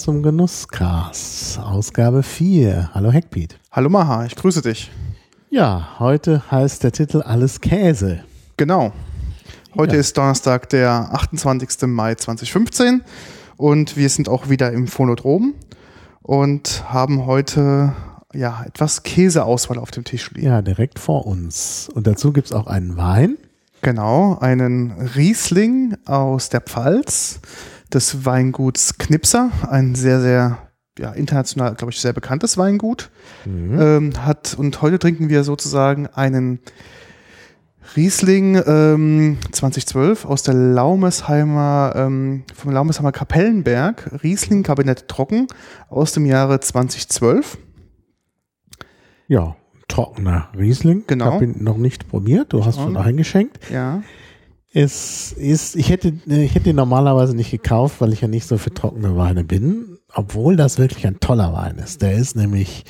Zum Genusscast, Ausgabe 4. Hallo Heckpiet. Hallo Maha, ich grüße dich. Ja, heute heißt der Titel Alles Käse. Genau. Heute ja. ist Donnerstag, der 28. Mai 2015 und wir sind auch wieder im Phonodrom und haben heute ja etwas Käseauswahl auf dem Tisch liegen. Ja, direkt vor uns. Und dazu gibt es auch einen Wein. Genau, einen Riesling aus der Pfalz des Weinguts Knipser, ein sehr, sehr ja, international, glaube ich, sehr bekanntes Weingut. Mhm. Ähm, hat, und heute trinken wir sozusagen einen Riesling ähm, 2012 aus der Laumesheimer, ähm, vom Laumesheimer Kapellenberg, Riesling Kabinett Trocken aus dem Jahre 2012. Ja, trockener Riesling. Genau. Ich habe ihn noch nicht probiert, du hast schon eingeschenkt. Ja. Es ist, ich hätte, ich hätte ihn normalerweise nicht gekauft, weil ich ja nicht so für trockene Weine bin, obwohl das wirklich ein toller Wein ist. Der ist nämlich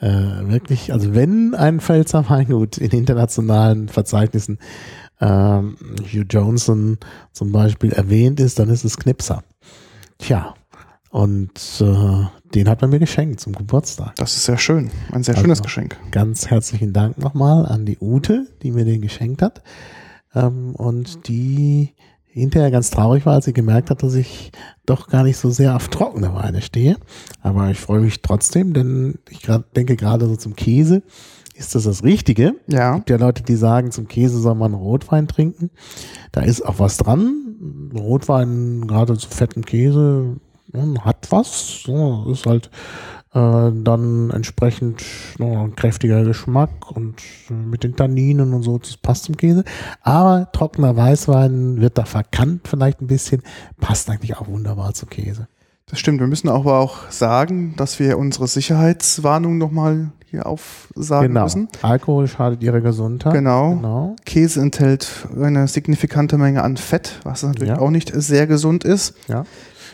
äh, wirklich, also wenn ein Pfälzer Weingut in internationalen Verzeichnissen ähm, Hugh Johnson zum Beispiel erwähnt ist, dann ist es Knipser. Tja, und äh, den hat man mir geschenkt zum Geburtstag. Das ist sehr schön, ein sehr also schönes Geschenk. Ganz herzlichen Dank nochmal an die Ute, die mir den geschenkt hat ähm, und die hinterher ganz traurig war, als sie gemerkt hat, dass ich doch gar nicht so sehr auf trockene Weine stehe. Aber ich freue mich trotzdem, denn ich grad, denke gerade so zum Käse ist das das Richtige. Ja. Es gibt ja Leute, die sagen, zum Käse soll man Rotwein trinken. Da ist auch was dran. Rotwein, gerade zu fettem Käse, hat was. So, ist halt dann entsprechend no, ein kräftiger Geschmack und äh, mit den Tanninen und so, das passt zum Käse. Aber trockener Weißwein wird da verkannt vielleicht ein bisschen, passt eigentlich auch wunderbar zu Käse. Das stimmt. Wir müssen aber auch sagen, dass wir unsere Sicherheitswarnung nochmal hier aufsagen genau. müssen. Alkohol schadet ihrer Gesundheit. Genau. genau. Käse enthält eine signifikante Menge an Fett, was natürlich ja. auch nicht sehr gesund ist. Ja.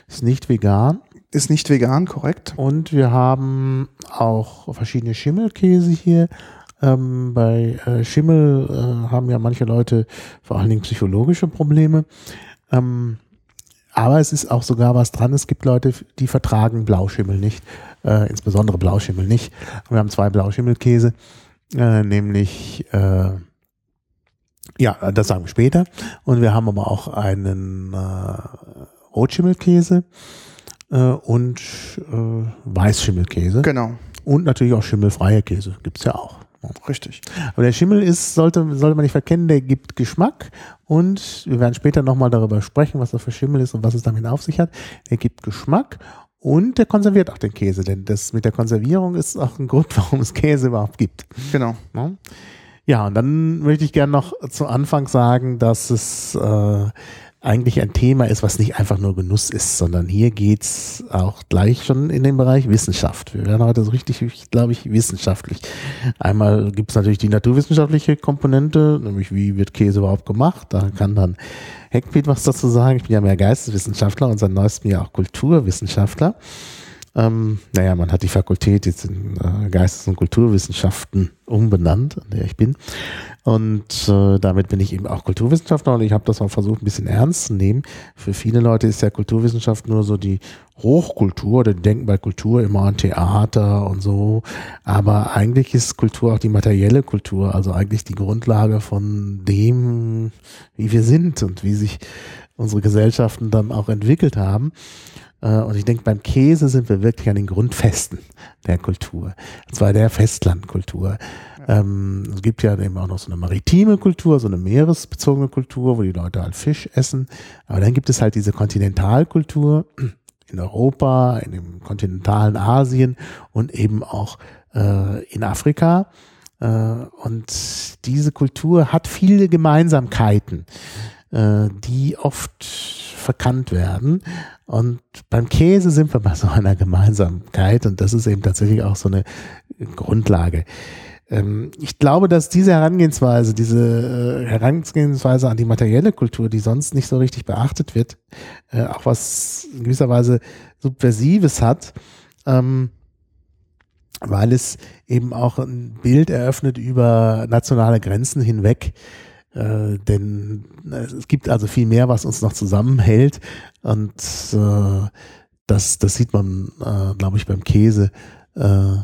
Ist nicht vegan. Ist nicht vegan, korrekt. Und wir haben auch verschiedene Schimmelkäse hier. Ähm, bei äh, Schimmel äh, haben ja manche Leute vor allen Dingen psychologische Probleme. Ähm, aber es ist auch sogar was dran. Es gibt Leute, die vertragen Blauschimmel nicht, äh, insbesondere Blauschimmel nicht. Wir haben zwei Blauschimmelkäse, äh, nämlich äh, ja, das sagen wir später. Und wir haben aber auch einen äh, Rotschimmelkäse äh, und äh, Weißschimmelkäse. Genau. Und natürlich auch schimmelfreie Käse. Gibt's ja auch. Richtig. Aber der Schimmel ist, sollte, sollte man nicht verkennen, der gibt Geschmack und wir werden später nochmal darüber sprechen, was das für Schimmel ist und was es damit auf sich hat. Er gibt Geschmack und der konserviert auch den Käse, denn das mit der Konservierung ist auch ein Grund, warum es Käse überhaupt gibt. Genau. Ja, und dann möchte ich gerne noch zu Anfang sagen, dass es äh, eigentlich ein Thema ist, was nicht einfach nur Genuss ist, sondern hier geht's auch gleich schon in den Bereich Wissenschaft. Wir werden heute so richtig, glaube ich, wissenschaftlich. Einmal gibt's natürlich die naturwissenschaftliche Komponente, nämlich wie wird Käse überhaupt gemacht. Da kann dann Heckpiet was dazu sagen. Ich bin ja mehr Geisteswissenschaftler und seit neuestem ja auch Kulturwissenschaftler. Ähm, naja, man hat die Fakultät jetzt in äh, Geistes- und Kulturwissenschaften umbenannt, an der ich bin. Und äh, damit bin ich eben auch Kulturwissenschaftler und ich habe das auch versucht, ein bisschen ernst zu nehmen. Für viele Leute ist ja Kulturwissenschaft nur so die Hochkultur oder die denken bei Kultur immer an Theater und so. Aber eigentlich ist Kultur auch die materielle Kultur, also eigentlich die Grundlage von dem, wie wir sind und wie sich unsere Gesellschaften dann auch entwickelt haben. Äh, und ich denke, beim Käse sind wir wirklich an den Grundfesten der Kultur. Und zwar der Festlandkultur. Ja. Ähm, es gibt ja eben auch noch so eine maritime Kultur, so eine meeresbezogene Kultur, wo die Leute halt Fisch essen. Aber dann gibt es halt diese Kontinentalkultur in Europa, in dem kontinentalen Asien und eben auch äh, in Afrika Äh, und diese Kultur hat viele Gemeinsamkeiten, die oft verkannt werden. Und beim Käse sind wir bei so einer Gemeinsamkeit und das ist eben tatsächlich auch so eine Grundlage. Ähm, ich glaube, dass diese Herangehensweise, diese äh, Herangehensweise an die materielle Kultur, die sonst nicht so richtig beachtet wird, äh, auch was in gewisser Weise Subversives hat, ähm, weil es eben auch ein Bild eröffnet über nationale Grenzen hinweg. Äh, denn es gibt also viel mehr, was uns noch zusammenhält. Und äh, das, das sieht man, äh, glaube ich, beim Käse äh,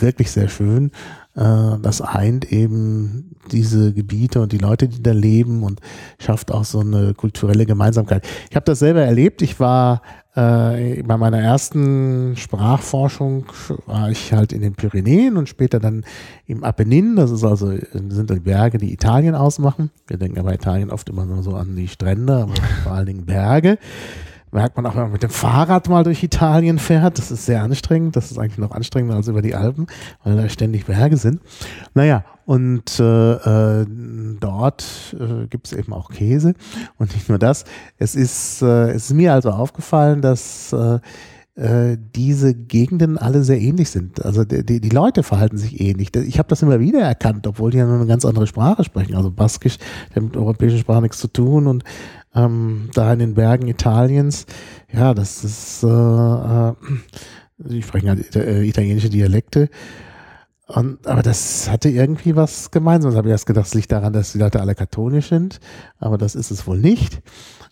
wirklich sehr schön. Äh, das eint eben diese Gebiete und die Leute, die da leben und schafft auch so eine kulturelle Gemeinsamkeit. Ich habe das selber erlebt. Ich war äh, bei meiner ersten Sprachforschung war ich halt in den Pyrenäen und später dann im Apennin. Das ist also sind die Berge, die Italien ausmachen. Wir denken aber Italien oft immer nur so an die Strände, aber vor allen Dingen Berge merkt man auch, wenn man mit dem Fahrrad mal durch Italien fährt. Das ist sehr anstrengend. Das ist eigentlich noch anstrengender als über die Alpen, weil da ständig Berge sind. Naja, und äh, äh, dort äh, gibt es eben auch Käse. Und nicht nur das. Es ist, äh, es ist mir also aufgefallen, dass äh, äh diese Gegenden alle sehr ähnlich sind. Also die, die Leute verhalten sich ähnlich. Ich habe das immer wieder erkannt, obwohl die ja nur eine ganz andere Sprache sprechen. Also Baskisch, der mit europäischen Sprachen nichts zu tun und ähm, da in den Bergen Italiens. Ja, das ist, äh, äh, die sprechen halt äh, italienische Dialekte. Und, aber das hatte irgendwie was gemeinsam. Da habe ich erst gedacht, es liegt daran, dass die Leute alle katholisch sind, aber das ist es wohl nicht.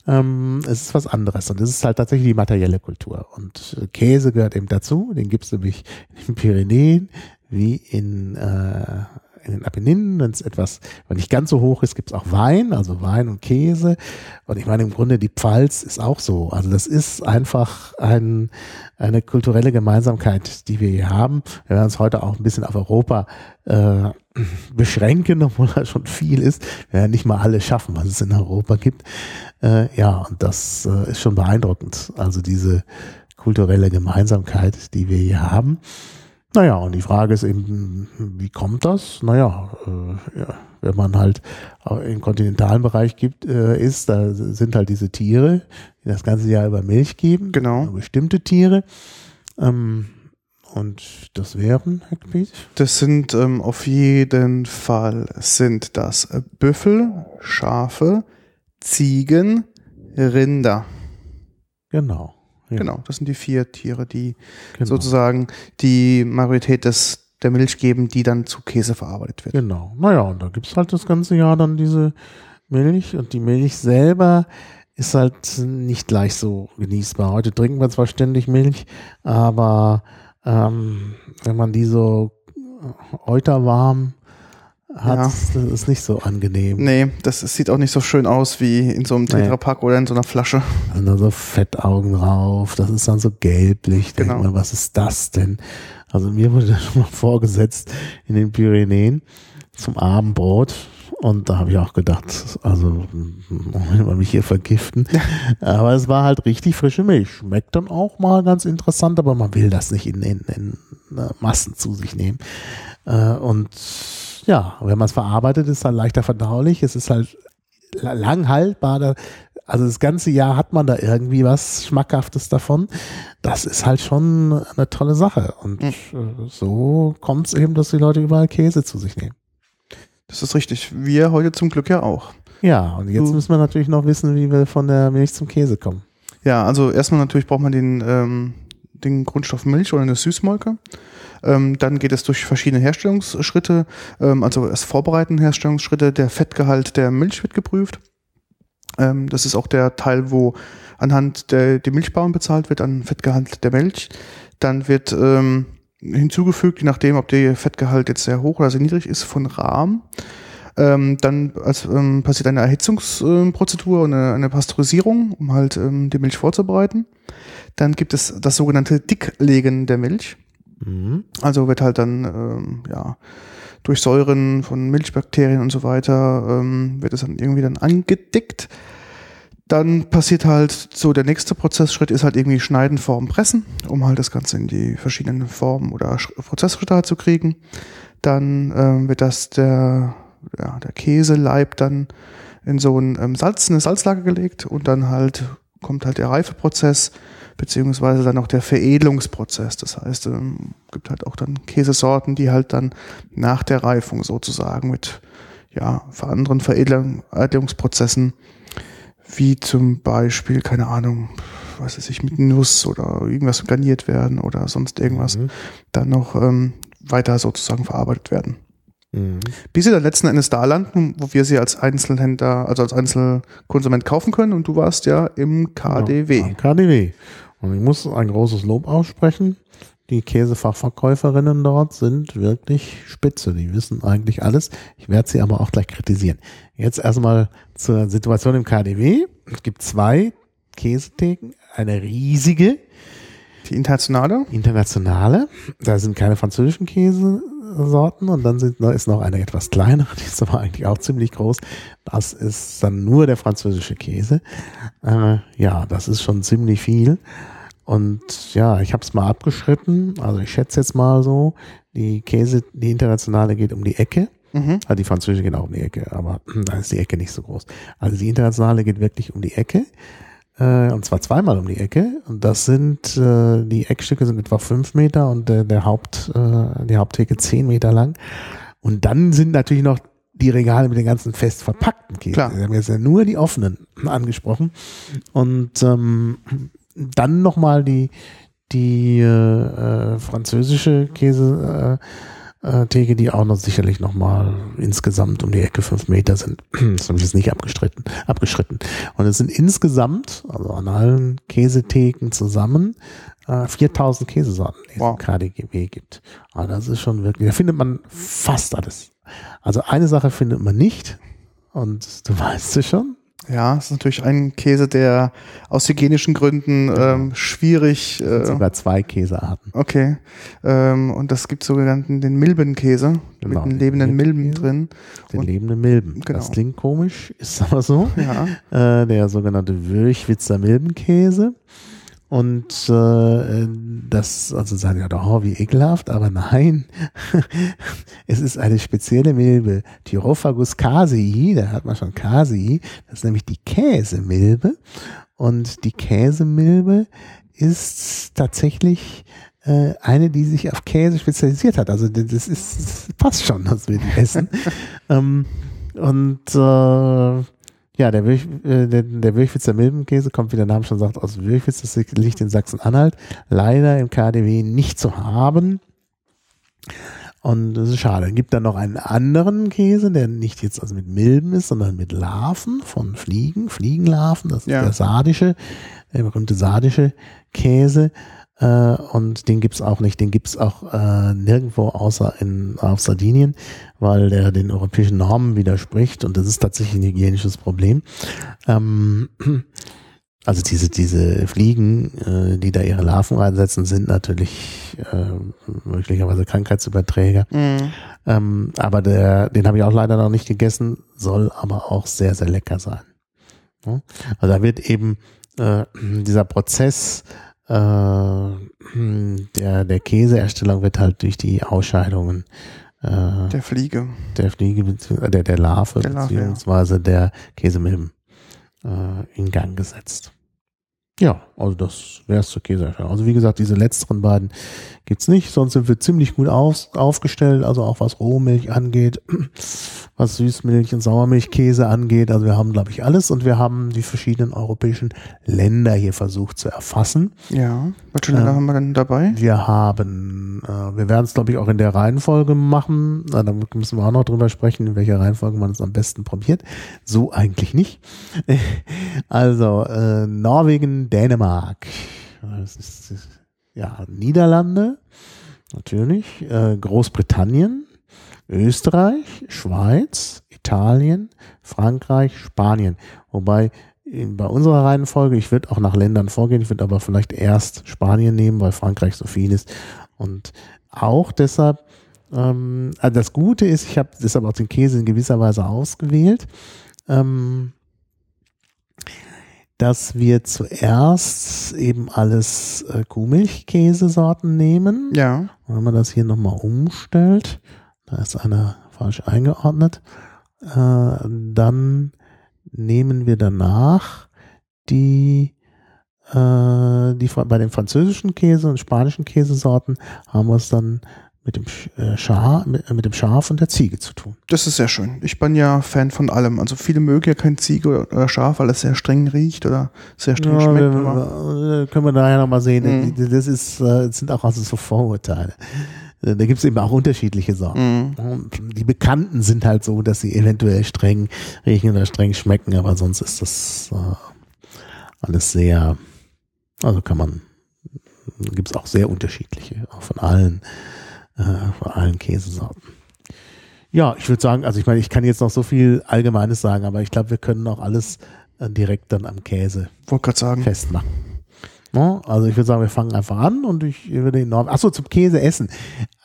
Ähm, es ist was anderes und es ist halt tatsächlich die materielle Kultur. Und Käse gehört eben dazu, den gibt es nämlich in den Pyrenäen wie in äh, in den Apenninen, wenn es etwas, wenn nicht ganz so hoch ist, gibt es auch Wein, also Wein und Käse. Und ich meine, im Grunde die Pfalz ist auch so. Also das ist einfach ein, eine kulturelle Gemeinsamkeit, die wir hier haben. Wir werden uns heute auch ein bisschen auf Europa äh, beschränken, obwohl da schon viel ist. Wir werden nicht mal alles schaffen, was es in Europa gibt. Äh, ja, und das äh, ist schon beeindruckend. Also diese kulturelle Gemeinsamkeit, die wir hier haben. Naja, und die Frage ist eben, wie kommt das? Naja, äh, ja, wenn man halt im kontinentalen Bereich gibt, äh, ist, da sind halt diese Tiere, die das ganze Jahr über Milch geben. Genau. Bestimmte Tiere. Ähm, und das wären, Herr Kpies? Das sind ähm, auf jeden Fall sind das Büffel, Schafe, Ziegen, Rinder. Genau. Ja. Genau, das sind die vier Tiere, die genau. sozusagen die Majorität des der Milch geben, die dann zu Käse verarbeitet wird. Genau. Naja, und da gibt es halt das ganze Jahr dann diese Milch und die Milch selber ist halt nicht gleich so genießbar. Heute trinken wir zwar ständig Milch, aber ähm, wenn man die so euterwarm hat, ja. das ist nicht so angenehm. Nee, das sieht auch nicht so schön aus wie in so einem Tetrapack nee. oder in so einer Flasche. Da sind da so Fettaugen drauf, das ist dann so gelblich. Genau. Denk mal, was ist das denn? Also mir wurde das schon mal vorgesetzt in den Pyrenäen zum Abendbrot. Und da habe ich auch gedacht, also will man mich hier vergiften. aber es war halt richtig frische Milch. Schmeckt dann auch mal ganz interessant, aber man will das nicht in, in, in Massen zu sich nehmen. Äh, und ja, wenn man es verarbeitet, ist es halt leichter verdaulich. Es ist halt lang haltbar. Also das ganze Jahr hat man da irgendwie was Schmackhaftes davon. Das ist halt schon eine tolle Sache. Und mhm. so kommt es eben, dass die Leute überall Käse zu sich nehmen. Das ist richtig. Wir heute zum Glück ja auch. Ja, und jetzt du. müssen wir natürlich noch wissen, wie wir von der Milch zum Käse kommen. Ja, also erstmal natürlich braucht man den, ähm, den Grundstoff Milch oder eine Süßmolke. Ähm, dann geht es durch verschiedene Herstellungsschritte, ähm, also erst vorbereiten Herstellungsschritte. Der Fettgehalt der Milch wird geprüft. Ähm, das ist auch der Teil, wo anhand der die Milchbauern bezahlt wird, an Fettgehalt der Milch. Dann wird ähm, hinzugefügt, je nachdem, ob der Fettgehalt jetzt sehr hoch oder sehr niedrig ist, von Rahm. Ähm, dann als, ähm, passiert eine Erhitzungsprozedur und eine, eine, Pasteurisierung, um halt ähm, die Milch vorzubereiten. Dann gibt es das sogenannte Dicklegen der Milch. Mhm. Also wird halt dann, ähm, ja, durch Säuren von Milchbakterien und so weiter, ähm, wird es dann irgendwie dann angedickt. Dann passiert halt so, der nächste Prozessschritt ist halt irgendwie Schneiden, Formen, Pressen, um halt das Ganze in die verschiedenen Formen oder Prozessschritte halt zu kriegen. Dann ähm, wird das der, ja, der Käseleib dann in so ein ähm, Salz, eine Salzlage gelegt und dann halt kommt halt der Reifeprozess beziehungsweise dann auch der Veredelungsprozess. Das heißt, ähm, gibt halt auch dann Käsesorten, die halt dann nach der Reifung sozusagen mit ja, anderen Veredelungsprozessen, wie zum Beispiel, keine Ahnung, was weiß ich, mit Nuss oder irgendwas garniert werden oder sonst irgendwas, mhm. dann noch ähm, weiter sozusagen verarbeitet werden. Mhm. Bis sie dann letzten Endes da landen, wo wir sie als Einzelhändler, also als Einzelkonsument kaufen können und du warst ja im KDW. Ja, KDW. Und ich muss ein großes Lob aussprechen. Die Käsefachverkäuferinnen dort sind wirklich spitze. Die wissen eigentlich alles. Ich werde sie aber auch gleich kritisieren. Jetzt erstmal zur Situation im KDW. Es gibt zwei Käsetheken, eine riesige. Die internationale? Internationale. Da sind keine französischen Käsesorten und dann sind, ist noch eine etwas kleinere, die ist aber eigentlich auch ziemlich groß. Das ist dann nur der französische Käse. Äh, ja, das ist schon ziemlich viel. Und ja, ich habe es mal abgeschritten. Also ich schätze jetzt mal so, die Käse, die internationale geht um die Ecke. Mhm. Also die französische geht auch um die Ecke, aber da ist die Ecke nicht so groß. Also die internationale geht wirklich um die Ecke. Äh, und zwar zweimal um die Ecke. Und das sind, äh, die Eckstücke sind etwa fünf Meter und der, der Haupt, äh, die Haupttheke zehn Meter lang. Und dann sind natürlich noch die Regale mit den ganzen fest verpackten Käse. Klar. Wir haben jetzt ja nur die offenen angesprochen. Und ähm, dann nochmal die, die äh, äh, französische Käse. Äh, äh, Theke, die auch noch sicherlich nochmal insgesamt um die Ecke fünf Meter sind. Das habe ich jetzt nicht abgestritten, abgeschritten. Und es sind insgesamt, also an allen Käsetheken zusammen, äh, 4000 Käsesorten, die wow. es im KDGW gibt. Aber das ist schon wirklich, da findet man fast alles. Also eine Sache findet man nicht, und du weißt es schon, ja, es ist natürlich ein Käse, der aus hygienischen Gründen genau. ähm, schwierig. Äh, sogar zwei Käsearten. Okay. Ähm, und das gibt sogenannten den Milbenkäse genau, mit den lebenden Milben drin. Den und, lebenden Milben. Genau. Das klingt komisch, ist aber so. Ja. Äh, der sogenannte Würchwitzer Milbenkäse. Und äh, das, also sagen ja doch, oh, wie ekelhaft, aber nein, es ist eine spezielle Milbe, Tyrophagus casei, da hat man schon casei, das ist nämlich die Käsemilbe. Und die Käsemilbe ist tatsächlich äh, eine, die sich auf Käse spezialisiert hat. Also das ist das passt schon, dass wir die essen. ähm, und äh, ja, der, Wirch, äh, der, der Würchwitzer Milbenkäse kommt, wie der Name schon sagt, aus Würchwitz. Das liegt in Sachsen-Anhalt. Leider im KDW nicht zu haben. Und das ist schade. Es gibt dann noch einen anderen Käse, der nicht jetzt also mit Milben ist, sondern mit Larven von Fliegen, Fliegenlarven. Das ist ja. der sardische, der berühmte sardische Käse. Äh, und den gibt's auch nicht. Den gibt's auch äh, nirgendwo außer in, auf Sardinien, weil der den europäischen Normen widerspricht und das ist tatsächlich ein hygienisches Problem. Ähm, also diese, diese Fliegen, äh, die da ihre Larven reinsetzen, sind natürlich äh, möglicherweise Krankheitsüberträger. Mhm. Ähm, aber der, den habe ich auch leider noch nicht gegessen, soll aber auch sehr, sehr lecker sein. Ja? Also da wird eben äh, dieser Prozess äh, der, der Käseerstellung wird halt durch die Ausscheidungen äh, der Fliege, der Fliege, äh, der, der Larve, der Larve beziehungsweise ja. der Käsemilben äh, in Gang gesetzt. Ja, also das wäre es zur Käseerstellung. Also wie gesagt, diese letzteren beiden gibt's nicht, sonst sind wir ziemlich gut auf, aufgestellt, also auch was Rohmilch angeht, was Süßmilch und Sauermilchkäse angeht. Also wir haben, glaube ich, alles und wir haben die verschiedenen europäischen Länder hier versucht zu erfassen. Ja, welche Länder äh, haben wir denn dabei? Wir haben, äh, wir werden es, glaube ich, auch in der Reihenfolge machen. Na, da müssen wir auch noch drüber sprechen, in welcher Reihenfolge man es am besten probiert. So eigentlich nicht. also äh, Norwegen, Dänemark. Das ist, das, ja, Niederlande, natürlich, äh, Großbritannien, Österreich, Schweiz, Italien, Frankreich, Spanien. Wobei in, bei unserer Reihenfolge, ich würde auch nach Ländern vorgehen, ich würde aber vielleicht erst Spanien nehmen, weil Frankreich so viel ist. Und auch deshalb, ähm, also das Gute ist, ich habe deshalb auch den Käse in gewisser Weise ausgewählt. Ähm, dass wir zuerst eben alles äh, Kuhmilchkäsesorten nehmen. Ja. Und wenn man das hier nochmal umstellt, Da ist einer falsch eingeordnet. Äh, dann nehmen wir danach die, äh, die bei den französischen Käse und spanischen Käsesorten haben wir es dann mit dem, äh, Schaf, mit, mit, dem Schaf und der Ziege zu tun. Das ist sehr schön. Ich bin ja Fan von allem. Also viele mögen ja kein Ziege oder Schaf, weil es sehr streng riecht oder sehr streng ja, schmeckt. Wir, können wir daher nochmal sehen. Mhm. Das ist, das sind auch also so Vorurteile. Da gibt es eben auch unterschiedliche Sorten. Mhm. Die bekannten sind halt so, dass sie eventuell streng riechen oder streng schmecken, aber sonst ist das äh, alles sehr, also kann man, gibt es auch sehr unterschiedliche, auch von allen äh, vor allen Käsesorten. Ja, ich würde sagen, also ich meine, ich kann jetzt noch so viel Allgemeines sagen, aber ich glaube, wir können auch alles äh, direkt dann am Käse sagen. festmachen. No? Also ich würde sagen, wir fangen einfach an und ich würde enorm. Achso, zum Käse essen.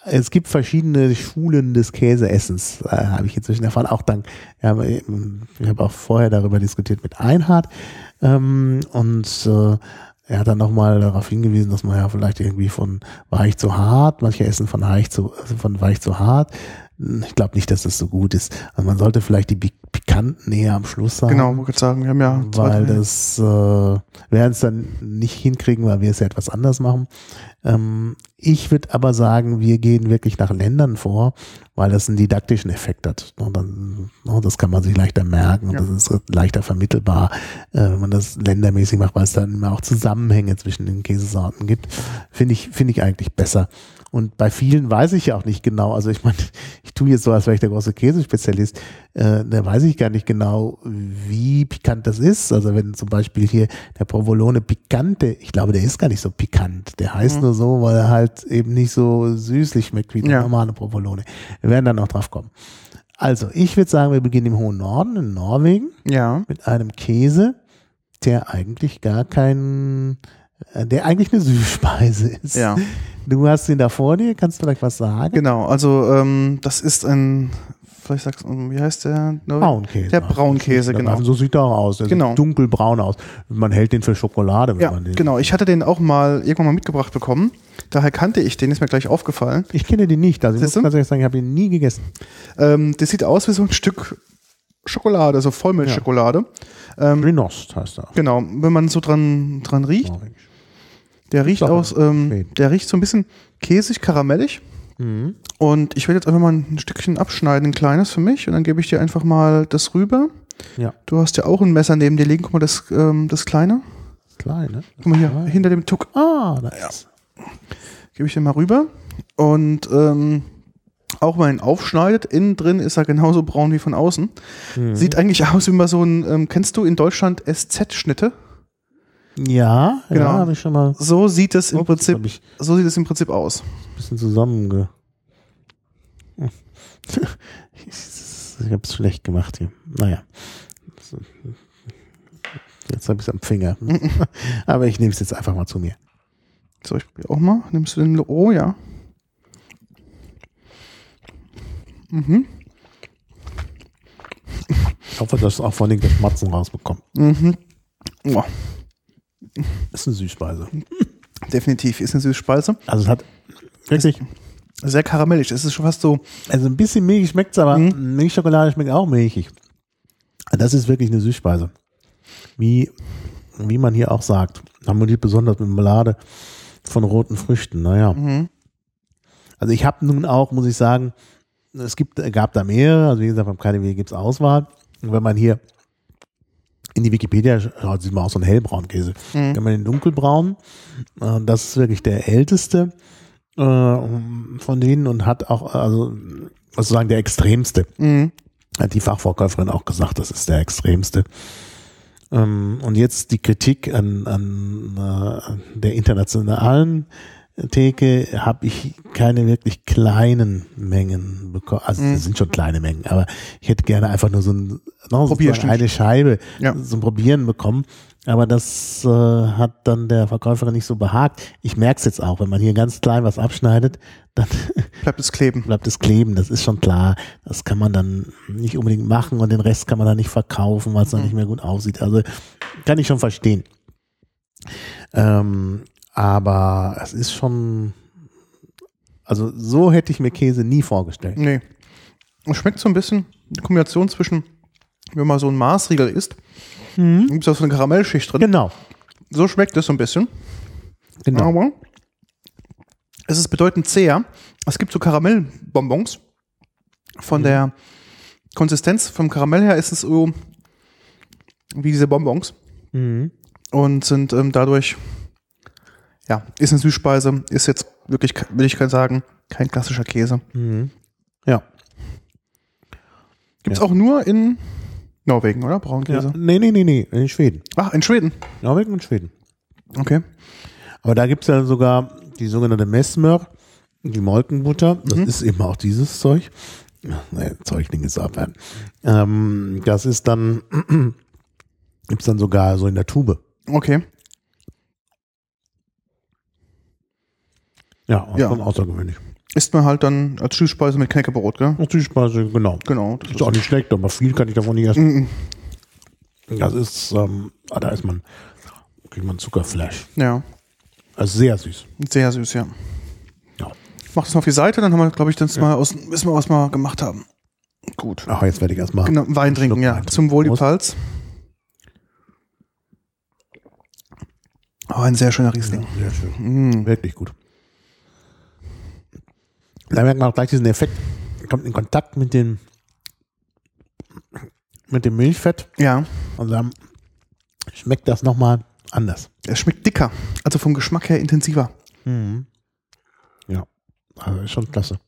Es gibt verschiedene Schulen des Käseessens, äh, habe ich inzwischen erfahren. Auch dank, ja, ich habe auch vorher darüber diskutiert mit Einhard. Ähm, und äh, er hat dann nochmal darauf hingewiesen, dass man ja vielleicht irgendwie von weich zu hart, manche essen von weich zu, von weich zu hart. Ich glaube nicht, dass das so gut ist. Also man sollte vielleicht die Pikanten eher am Schluss sagen. Genau, wollte ich sagen, wir haben ja Weil das äh, werden es dann nicht hinkriegen, weil wir es ja etwas anders machen. Ähm, ich würde aber sagen, wir gehen wirklich nach Ländern vor, weil das einen didaktischen Effekt hat. Und dann, das kann man sich leichter merken ja. das ist leichter vermittelbar, äh, wenn man das ländermäßig macht, weil es dann immer auch Zusammenhänge zwischen den Käsesorten gibt. Finde ich, finde ich eigentlich besser. Und bei vielen weiß ich ja auch nicht genau, also ich meine, ich tue jetzt so, als wäre ich der große Käsespezialist, äh, da weiß ich gar nicht genau, wie pikant das ist. Also wenn zum Beispiel hier der Provolone Pikante, ich glaube, der ist gar nicht so pikant. Der heißt mhm. nur so, weil er halt eben nicht so süßlich schmeckt wie der ja. normale Provolone. Wir werden dann noch drauf kommen. Also, ich würde sagen, wir beginnen im hohen Norden, in Norwegen, ja. mit einem Käse, der eigentlich gar kein, äh, der eigentlich eine Süßspeise ist. Ja. Du hast ihn da vor dir, kannst du vielleicht was sagen? Genau, also ähm, das ist ein, vielleicht sagst du, wie heißt der? Braunkäse. Der Braunkäse, genau. Also so sieht er auch aus. Der genau. sieht dunkelbraun aus. Man hält den für Schokolade. ja, genau. Ich hatte den auch mal irgendwann mal mitgebracht bekommen. Daher kannte ich den, ist mir gleich aufgefallen. Ich kenne den nicht. Also ich Siehst muss ganz ehrlich sagen, ich habe ihn nie gegessen. Ähm, das sieht aus wie so ein Stück Schokolade, so Vollmilchschokolade. Ja. Ähm, Rinost heißt er. Genau, wenn man so dran, dran riecht. Orange. Der riecht aus, ähm, der riecht so ein bisschen käsig, karamellig. Mhm. Und ich werde jetzt einfach mal ein Stückchen abschneiden, ein kleines für mich. Und dann gebe ich dir einfach mal das rüber. Ja. Du hast ja auch ein Messer neben dir liegen. Guck mal, das, ähm, das kleine. Kleine? Guck mal hier, kleine. hinter dem Tuck. Ah, da ist. Ja. Gebe ich dir mal rüber. Und ähm, auch wenn man ihn aufschneidet, innen drin ist er genauso braun wie von außen. Mhm. Sieht eigentlich aus wie mal so ein, ähm, kennst du in Deutschland SZ-Schnitte? Ja, genau. Ja, habe ich schon mal. So sieht es im Ups, Prinzip, so sieht es im Prinzip aus. Bisschen zusammenge. ich habe es schlecht gemacht hier. Naja. Jetzt habe ich es am Finger. Aber ich nehme es jetzt einfach mal zu mir. So, ich probiere auch mal. Nimmst du den. Oh ja. Mhm. Ich hoffe, dass du auch von den Geschmatzen rausbekommst. Mhm. Oh. Ist eine Süßspeise. Definitiv ist eine Süßspeise. Also es hat wirklich sehr karamellig. Es ist schon fast so. Also ein bisschen milchig schmeckt es, aber mhm. Milchschokolade schmeckt auch milchig. Das ist wirklich eine Süßspeise. Wie, wie man hier auch sagt. Harmoniert besonders mit Marmelade von roten Früchten. Naja. Mhm. Also ich habe nun auch, muss ich sagen, es gibt, gab da mehrere. Also wie gesagt, beim KDW gibt es Auswahl. Und wenn man hier in die Wikipedia schaut, sieht man auch so einen hellbraunen Käse. Mhm. Kann man den dunkelbraun, äh, das ist wirklich der älteste äh, von denen und hat auch, also sozusagen der extremste. Mhm. Hat die Fachverkäuferin auch gesagt, das ist der extremste. Ähm, und jetzt die Kritik an, an äh, der internationalen Theke habe ich keine wirklich kleinen Mengen bekommen. Also mhm. das sind schon kleine Mengen, aber ich hätte gerne einfach nur so, ein, noch so eine Scheibe ja. zum Probieren bekommen. Aber das äh, hat dann der Verkäuferin nicht so behagt. Ich merke es jetzt auch, wenn man hier ganz klein was abschneidet, dann bleibt es kleben. Bleibt es kleben, das ist schon klar. Das kann man dann nicht unbedingt machen und den Rest kann man dann nicht verkaufen, weil es dann mhm. nicht mehr gut aussieht. Also kann ich schon verstehen. Ähm, aber es ist schon, also so hätte ich mir Käse nie vorgestellt. Nee. Es schmeckt so ein bisschen eine Kombination zwischen, wenn man so ein Maßriegel isst, mhm. gibt es auch so eine Karamellschicht drin. Genau. So schmeckt es so ein bisschen. Genau. Aber es ist bedeutend zäher. Es gibt so Karamellbonbons. Von der Konsistenz vom Karamell her ist es so wie diese Bonbons Mhm. und sind ähm, dadurch, ja, ist eine Süßspeise, ist jetzt wirklich, will ich sagen, kein klassischer Käse. Mhm. Ja. Gibt es Ja. auch nur in Norwegen, oder? ja. Braunkäse? Nee, nee, nee, nee, in Schweden. Ach, in Schweden. Norwegen und Schweden. Okay. Aber da gibt es ja sogar die sogenannte Messmör, die Molkenbutter. Das Mhm. ist eben auch dieses Zeug. Nee, Zeug nicht so abwerten. Ähm, das ist dann, gibt es dann sogar so in der Tube. Okay. Ja, Ja. ist schon außergewöhnlich. Isst man halt dann als Süßspeise mit Knäckebrot, gell? Und Süßspeise, genau. Genau. Das Ist auch nicht schlecht, aber viel kann ich davon nicht essen. Mhm. Das ist, ähm, ah, da ist man, kriegt man Zuckerflash. Ja, Also sehr süß. sehr süß, ja. Ja. Ich mach das mal auf die Seite, dann haben wir, glaube ich, das mal aus, wissen wir, was wir gemacht haben. Gut. Ach, jetzt werde ich erstmal. Genau, Wein trinken, ja. Wein Zum Wohl die. Pfalz. Oh, ein sehr schöner Riesling. Sehr schön. Mm. Wirklich gut. Da merkt man auch gleich diesen Effekt. Kommt in Kontakt mit dem, mit dem Milchfett Ja, und dann schmeckt das nochmal anders. es schmeckt dicker. Also vom Geschmack her intensiver. Ja, also ist schon klasse.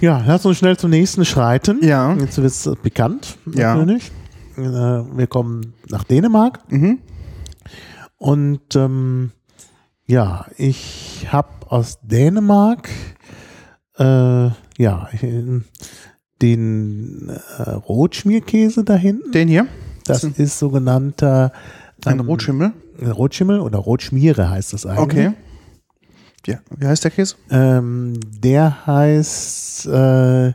Ja, lass uns schnell zum nächsten schreiten. Ja. Jetzt wird es bekannt, Ja. natürlich. Äh, Wir kommen nach Dänemark. Mhm. Und ähm, ja, ich habe aus Dänemark äh, ja den äh, Rotschmierkäse da hinten. Den hier, Das ist ist sogenannter ein ähm, Rotschimmel. Rotschimmel oder Rotschmiere heißt das eigentlich. Okay. Ja, wie heißt der Käse? Ähm, der heißt äh,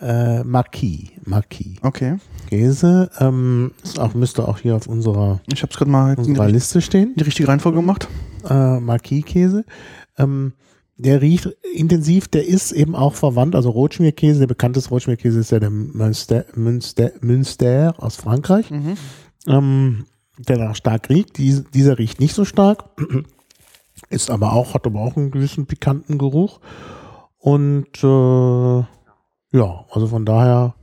äh, Marquis. Marquis Okay. Käse. Ähm, ist auch, müsste auch hier auf unserer, Ich habe es gerade mal unserer Liste stehen. die richtige Reihenfolge gemacht. Äh, Marquis-Käse. Ähm, der riecht intensiv, der ist eben auch verwandt, also Rotschmierkäse, der bekannteste Rotschmierkäse ist ja der Münster, Münster, Münster aus Frankreich, Mhm. ähm, der da stark riecht. Dies, dieser riecht nicht so stark, ist aber auch, hat aber auch einen gewissen pikanten Geruch. Und äh, ja, also von daher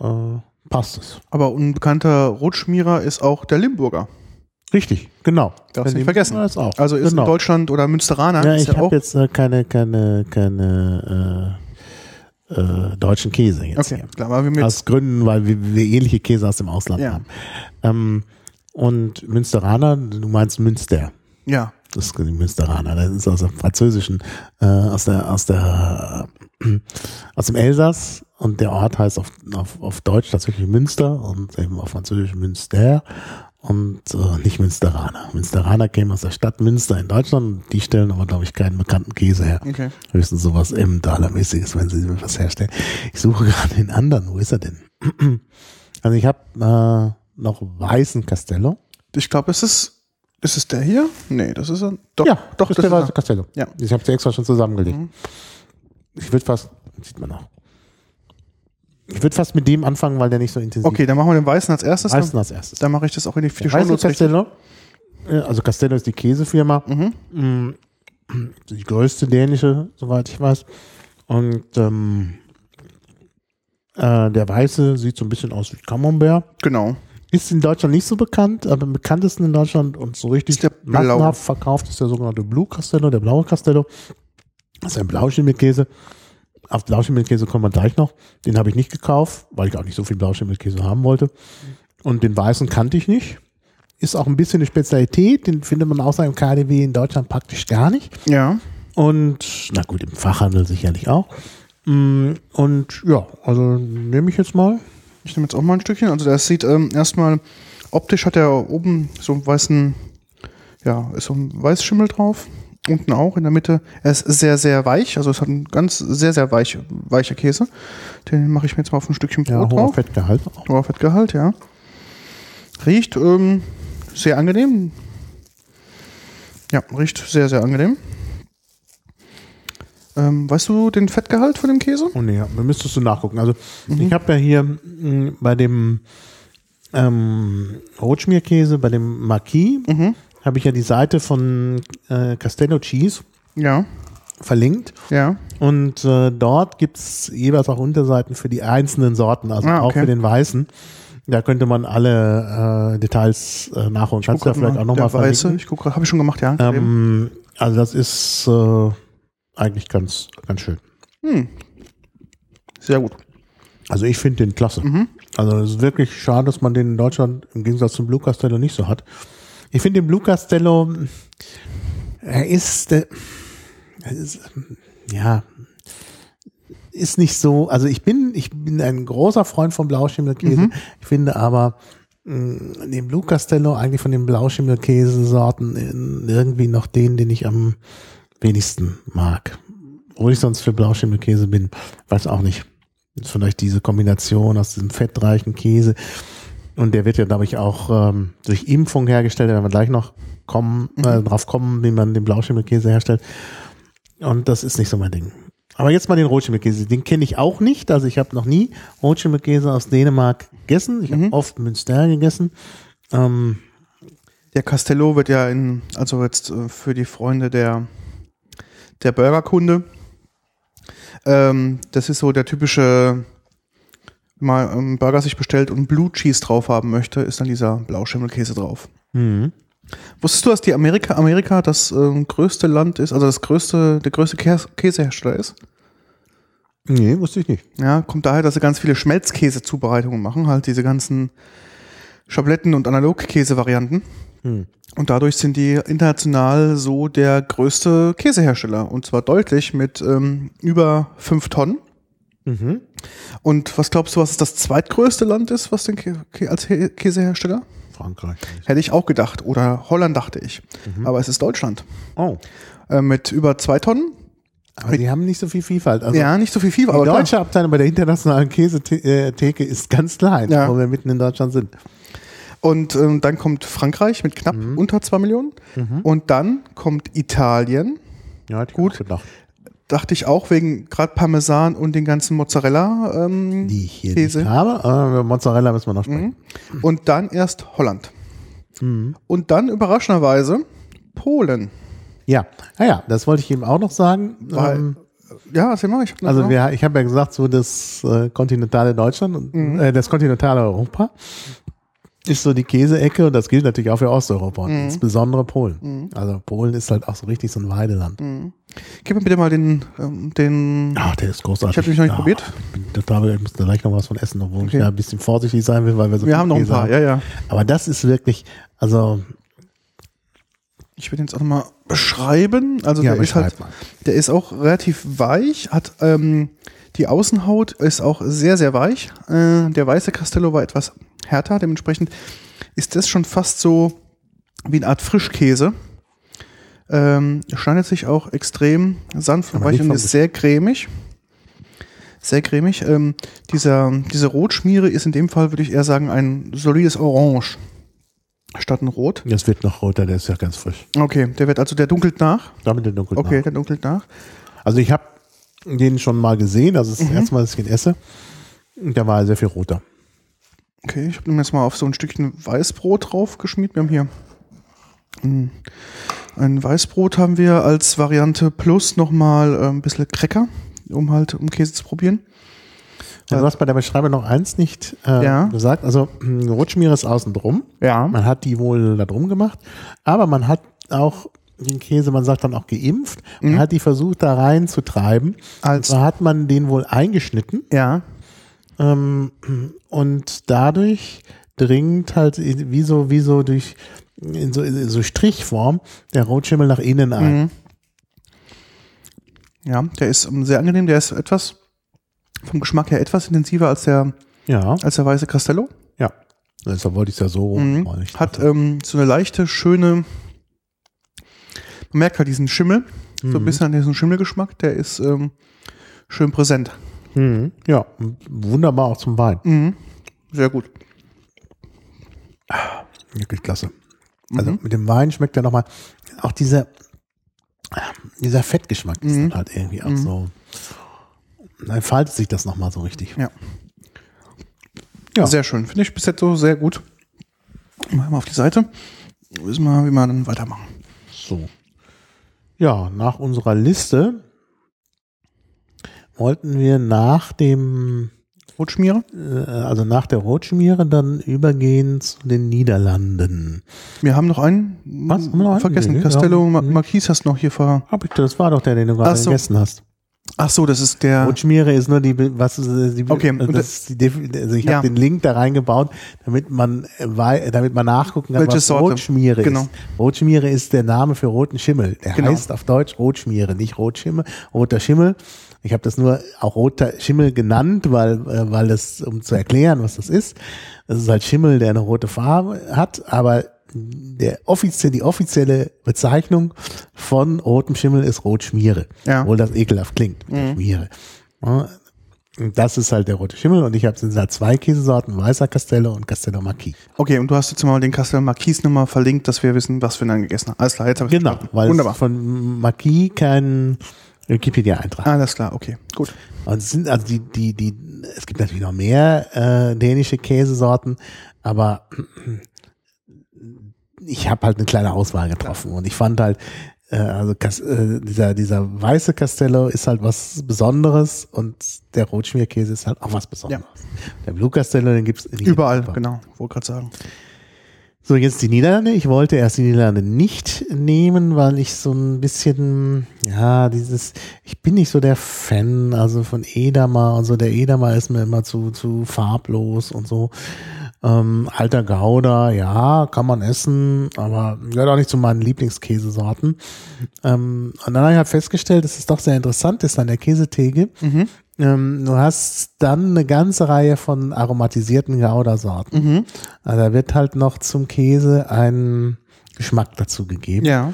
äh, passt es. Aber ein bekannter Rotschmierer ist auch der Limburger. Richtig, genau. Darfst nicht vergessen. Das auch. Also ist genau. in Deutschland oder Münsteraner Ja, ich ja habe jetzt äh, keine, keine, keine äh, äh, deutschen Käse jetzt Okay, hier. klar, aber wir mit, Aus Gründen, weil wir, wir ähnliche Käse aus dem Ausland Ja. haben. Ähm, und Münsteraner, du meinst Münster. ja, Das ist die Münsteraner. Das ist aus der französischen, äh, aus der, aus der, äh, aus dem Elsass. Und der Ort heißt auf, auf, auf Deutsch tatsächlich Münster und eben auf Französisch Münster und äh, nicht Münsteraner. Münsteraner kämen aus der Stadt Münster in Deutschland die stellen aber, glaube ich, keinen bekannten Käse her. okay. Höchstens sowas Emmentaler-mäßiges, wenn sie was herstellen. Ich suche gerade den anderen. Wo ist er denn? Also ich habe äh, noch weißen Castello. Ich glaube, es ist, ist es der hier? Nee, das ist er. Doch, ja, doch, das ist der weiße. Castello. Ja. Ich habe sie extra schon zusammengelegt. Mhm. Ich würde fast, sieht man noch. Ich würde fast mit dem anfangen, weil der nicht so intensiv Okay, dann machen wir den Weißen als erstes. Weißen als erstes. dann mache ich das auch in die, für die. Castello, also Castello ist die Käsefirma, Mhm. Mm, die größte dänische, soweit ich weiß. Und ähm, äh, der weiße sieht so ein bisschen aus wie Camembert. Genau. Ist in Deutschland nicht so bekannt, aber am bekanntesten in Deutschland und so richtig Ist massenhaft verkauft ist der sogenannte Blue Castello, der blaue Castello. Das ist ein Blauschimmelkäse. Auf Blauschimmelkäse kommen wir gleich noch. Den habe ich nicht gekauft, weil ich auch nicht so viel Blauschimmelkäse haben wollte. Und den weißen kannte ich nicht. Ist auch ein bisschen eine Spezialität, den findet man außer im KDW in Deutschland praktisch gar nicht. Ja. Und, na gut, im Fachhandel sicherlich auch. Mm, Und ja, also nehme ich jetzt mal. Ich nehme jetzt auch mal ein Stückchen. Also das sieht ähm, erstmal, optisch hat er oben so einen weißen, ja, ist so ein Weißschimmel drauf. Unten auch in der Mitte. Er ist sehr, sehr weich. Also es hat einen ganz sehr, sehr weich, weicher Käse. Den mache ich mir jetzt mal auf ein Stückchen Brot Ja, hoher drauf. Fettgehalt auch. Hoher Fettgehalt, ja. Riecht ähm, sehr angenehm. Ja, riecht sehr, sehr angenehm. Ähm, weißt du den Fettgehalt von dem Käse? Oh nee, da müsstest du nachgucken. Also ich habe ja hier mh, bei dem ähm, Rotschmierkäse, bei dem Marquis, habe ich ja die Seite von äh, Castello Cheese Ja, verlinkt. ja. Und äh, dort gibt's jeweils auch Unterseiten für die einzelnen Sorten, also Ah, auch okay. für den weißen. Da könnte man alle äh, Details äh, nachholen. Kannst du ja vielleicht auch nochmal verlinken. ich gucke, habe ich schon gemacht, ja. Ähm, also das ist äh, eigentlich ganz, ganz schön. Sehr gut. Also ich finde den klasse. Also es ist wirklich schade, dass man den in Deutschland im Gegensatz zum Blue Castello nicht so hat. Ich finde den Blue Castello, er ist, äh, er ist ja, ist nicht so, also ich bin, ich bin ein großer Freund von Blauschimmelkäse. Ich finde aber den Blue Castello eigentlich von den Blauschimmelkäsesorten in- irgendwie noch den, den ich am wenigsten mag. Obwohl ich sonst für Blauschimmelkäse bin, weiß auch nicht. Vielleicht diese Kombination aus diesem fettreichen Käse. Und der wird ja, glaube ich, auch ähm, durch Impfung hergestellt, da werden wir gleich noch kommen, äh, drauf kommen, wie man den Blauschimmelkäse herstellt. Und das ist nicht so mein Ding. Aber jetzt mal den Rotschimmelkäse. Den kenne ich auch nicht. Also ich habe noch nie Rotschimmelkäse aus Dänemark gegessen. Ich habe oft Münster gegessen. Ähm, Der Castello wird ja in, also jetzt äh, für die Freunde der, der Burgerkunde, ähm, das ist so der typische, man einen Burger sich bestellt und Blue Cheese drauf haben möchte, ist dann dieser Blauschimmelkäse drauf. mhm. Wusstest du, dass die Amerika, Amerika das ähm, größte Land ist, also das größte, der größte Käse, Käsehersteller ist? Nee, wusste ich nicht. Ja, kommt daher, dass sie ganz viele Schmelzkäse-Zubereitungen machen, halt diese ganzen Schabletten- und Analogkäse-Varianten. Hm. Und dadurch sind die international so der größte Käsehersteller. Und zwar deutlich mit ähm, über fünf Tonnen. Mhm. Und was glaubst du, was das zweitgrößte Land ist, was den Kä als Kä- Käsehersteller? Frankreich. Hätte ich auch gedacht. Oder Holland dachte ich. Mhm. Aber es ist Deutschland. Oh. Äh, mit über zwei Tonnen. Aber die haben nicht so viel Vielfalt. Also ja, nicht so viel viel, die aber klar. deutsche Abteilung bei der internationalen Käsetheke ist ganz klein, Ja. wo wir mitten in Deutschland sind. Und ähm, dann kommt Frankreich mit knapp Mhm. unter zwei Millionen. Und dann kommt Italien. Ja, Gut. gedacht. Dachte ich auch wegen gerade Parmesan und den ganzen Mozzarella. Ähm, Die ich hier Käse. nicht habe. Über Mozzarella müssen wir noch sprechen. Und dann erst Holland. Mhm. Und dann überraschenderweise Polen. Ja, naja, das wollte ich eben auch noch sagen. Weil, Ähm, ja, erzähl mal. Ich hab also wir, ich habe ja gesagt, so das äh, kontinentale Deutschland und Mhm. äh, das kontinentale Europa ist so die Käseecke und das gilt natürlich auch für Osteuropa und Mhm. insbesondere Polen. Also Polen ist halt auch so richtig so ein Weideland. Gib mir bitte mal den, ähm, den Ach, der ist großartig. Ich hab nämlich noch nicht ja, probiert. Ich total, ich muss da gleich noch was von essen, obwohl Okay. ich ja ein bisschen vorsichtig sein will, weil wir so wir viel haben noch ein Käse paar, ja, ja. Aber das ist wirklich, also Ich will den jetzt auch nochmal beschreiben. Also Ja, der ist halt, mal. der ist auch relativ weich, hat ähm, die Außenhaut ist auch sehr, sehr weich. Äh, der weiße Castello war etwas härter, dementsprechend ist das schon fast so wie eine Art Frischkäse. Ähm, schneidet sich auch extrem sanft und weich und ist sehr cremig. Sehr cremig. Ähm, dieser, diese Rotschmiere ist in dem Fall, würde ich eher sagen, ein solides Orange statt ein Rot. Das wird noch roter, der ist ja ganz frisch. Okay, der wird also, der dunkelt nach. Damit der dunkel Okay, der dunkelt nach. Also ich habe den schon mal gesehen, also das ist Mhm. das erste Mal, dass ich ihn esse. Und der war sehr viel roter. Okay, ich habe jetzt mal auf so ein Stückchen Weißbrot drauf geschmiert. Wir haben hier ein, ein Weißbrot haben wir als Variante plus nochmal äh, ein bisschen Cracker, um halt um Käse zu probieren. Ja, du hast bei der Beschreibung noch eins nicht äh, Ja. gesagt. Also mh, Rotschmiere ist außen drum. Ja. Man hat die wohl da drum gemacht, aber man hat auch den Käse, man sagt dann auch geimpft, man hat die versucht da reinzutreiben. Mhm. Als- zwar hat man den wohl eingeschnitten Ja. ähm, und dadurch dringt halt wie so, wie so durch in so, in so Strichform der Rotschimmel nach innen ein. Mhm. Ja, der ist ähm, sehr angenehm. Der ist etwas vom Geschmack her etwas intensiver als der Ja, als der weiße Castello. ja. Deshalb wollte ich es ja so Mhm. Hat ähm, so eine leichte, schöne, man merkt halt diesen Schimmel, so ein bisschen an diesen Schimmelgeschmack, der ist ähm, schön präsent. Mhm. Ja, wunderbar auch zum Wein. Mhm. Sehr gut. Wirklich klasse. Also mit dem Wein schmeckt er nochmal auch diese, dieser Fettgeschmack ist Mhm. dann halt irgendwie auch Mhm. so. Dann entfaltet sich das nochmal so richtig. Ja. Ja. Sehr schön. Finde ich bis jetzt so sehr gut. Machen wir auf die Seite. Wissen wir, wie wir dann weitermachen. So. Ja, nach unserer Liste wollten wir nach dem, Rotschmiere? äh, also nach der Rotschmiere dann übergehen zu den Niederlanden. Wir haben noch einen. Was? Haben wir noch einen? Vergessen. Nee, Castello. Ma Marquis hast du noch hier ver. Hab ich, das war doch der, den du gerade so. gegessen hast. Ach so, das ist der. Rotschmiere ist nur die, was äh, die, Okay, und das ist die, also ich Ja. habe den Link da reingebaut, damit man äh, damit man nachgucken kann, Welche was Sorte? Rotschmiere Genau. ist. Rotschmiere ist der Name für roten Schimmel. Der Genau. heißt auf Deutsch Rotschmiere, nicht Rotschimmel, roter Schimmel. Ich habe das nur auch roter Schimmel genannt, weil äh, weil das um zu erklären, was das ist. Das ist halt Schimmel, der eine rote Farbe hat, aber der offiziell die offizielle Bezeichnung von rotem Schimmel ist Rotschmiere. Ja. Obwohl das ekelhaft klingt, Rotschmiere. Ja, und das ist halt der rote Schimmel und ich habe sind halt zwei Käsesorten, weißer Castello und Castello Marquis. Okay, und du hast jetzt mal den Castello Marquis nochmal verlinkt, dass wir wissen, was wir dann gegessen haben. Alles klar, jetzt habe ich Genau, verstanden. weil Wunderbar. es von Marquis kein Wikipedia-Eintrag. Alles klar, okay, gut. Und es sind also die, die, die, es gibt natürlich noch mehr äh, dänische Käsesorten, aber ich habe halt eine kleine Auswahl getroffen und ich fand halt, äh, also äh, dieser, dieser weiße Castello ist halt was Besonderes und der Rotschmierkäse ist halt auch was Besonderes. Der Blue Castello, den gibt's Überall, Europa. genau, wollte gerade sagen. So, jetzt die Niederlande. Ich wollte erst die Niederlande nicht nehmen, weil ich so ein bisschen, ja, dieses, ich bin nicht so der Fan, also von Edamer und so. Der Edamer ist mir immer zu, zu farblos und so. Ähm, alter Gouda, ja, kann man essen, aber gehört auch nicht zu meinen Lieblingskäsesorten. Ähm, und dann habe ich halt festgestellt, dass es doch sehr interessant ist an der Käsetheke. Mhm. Ähm, du hast dann eine ganze Reihe von aromatisierten Gouda-Sorten. Mhm. Also da wird halt noch zum Käse ein Geschmack dazu gegeben. Ja.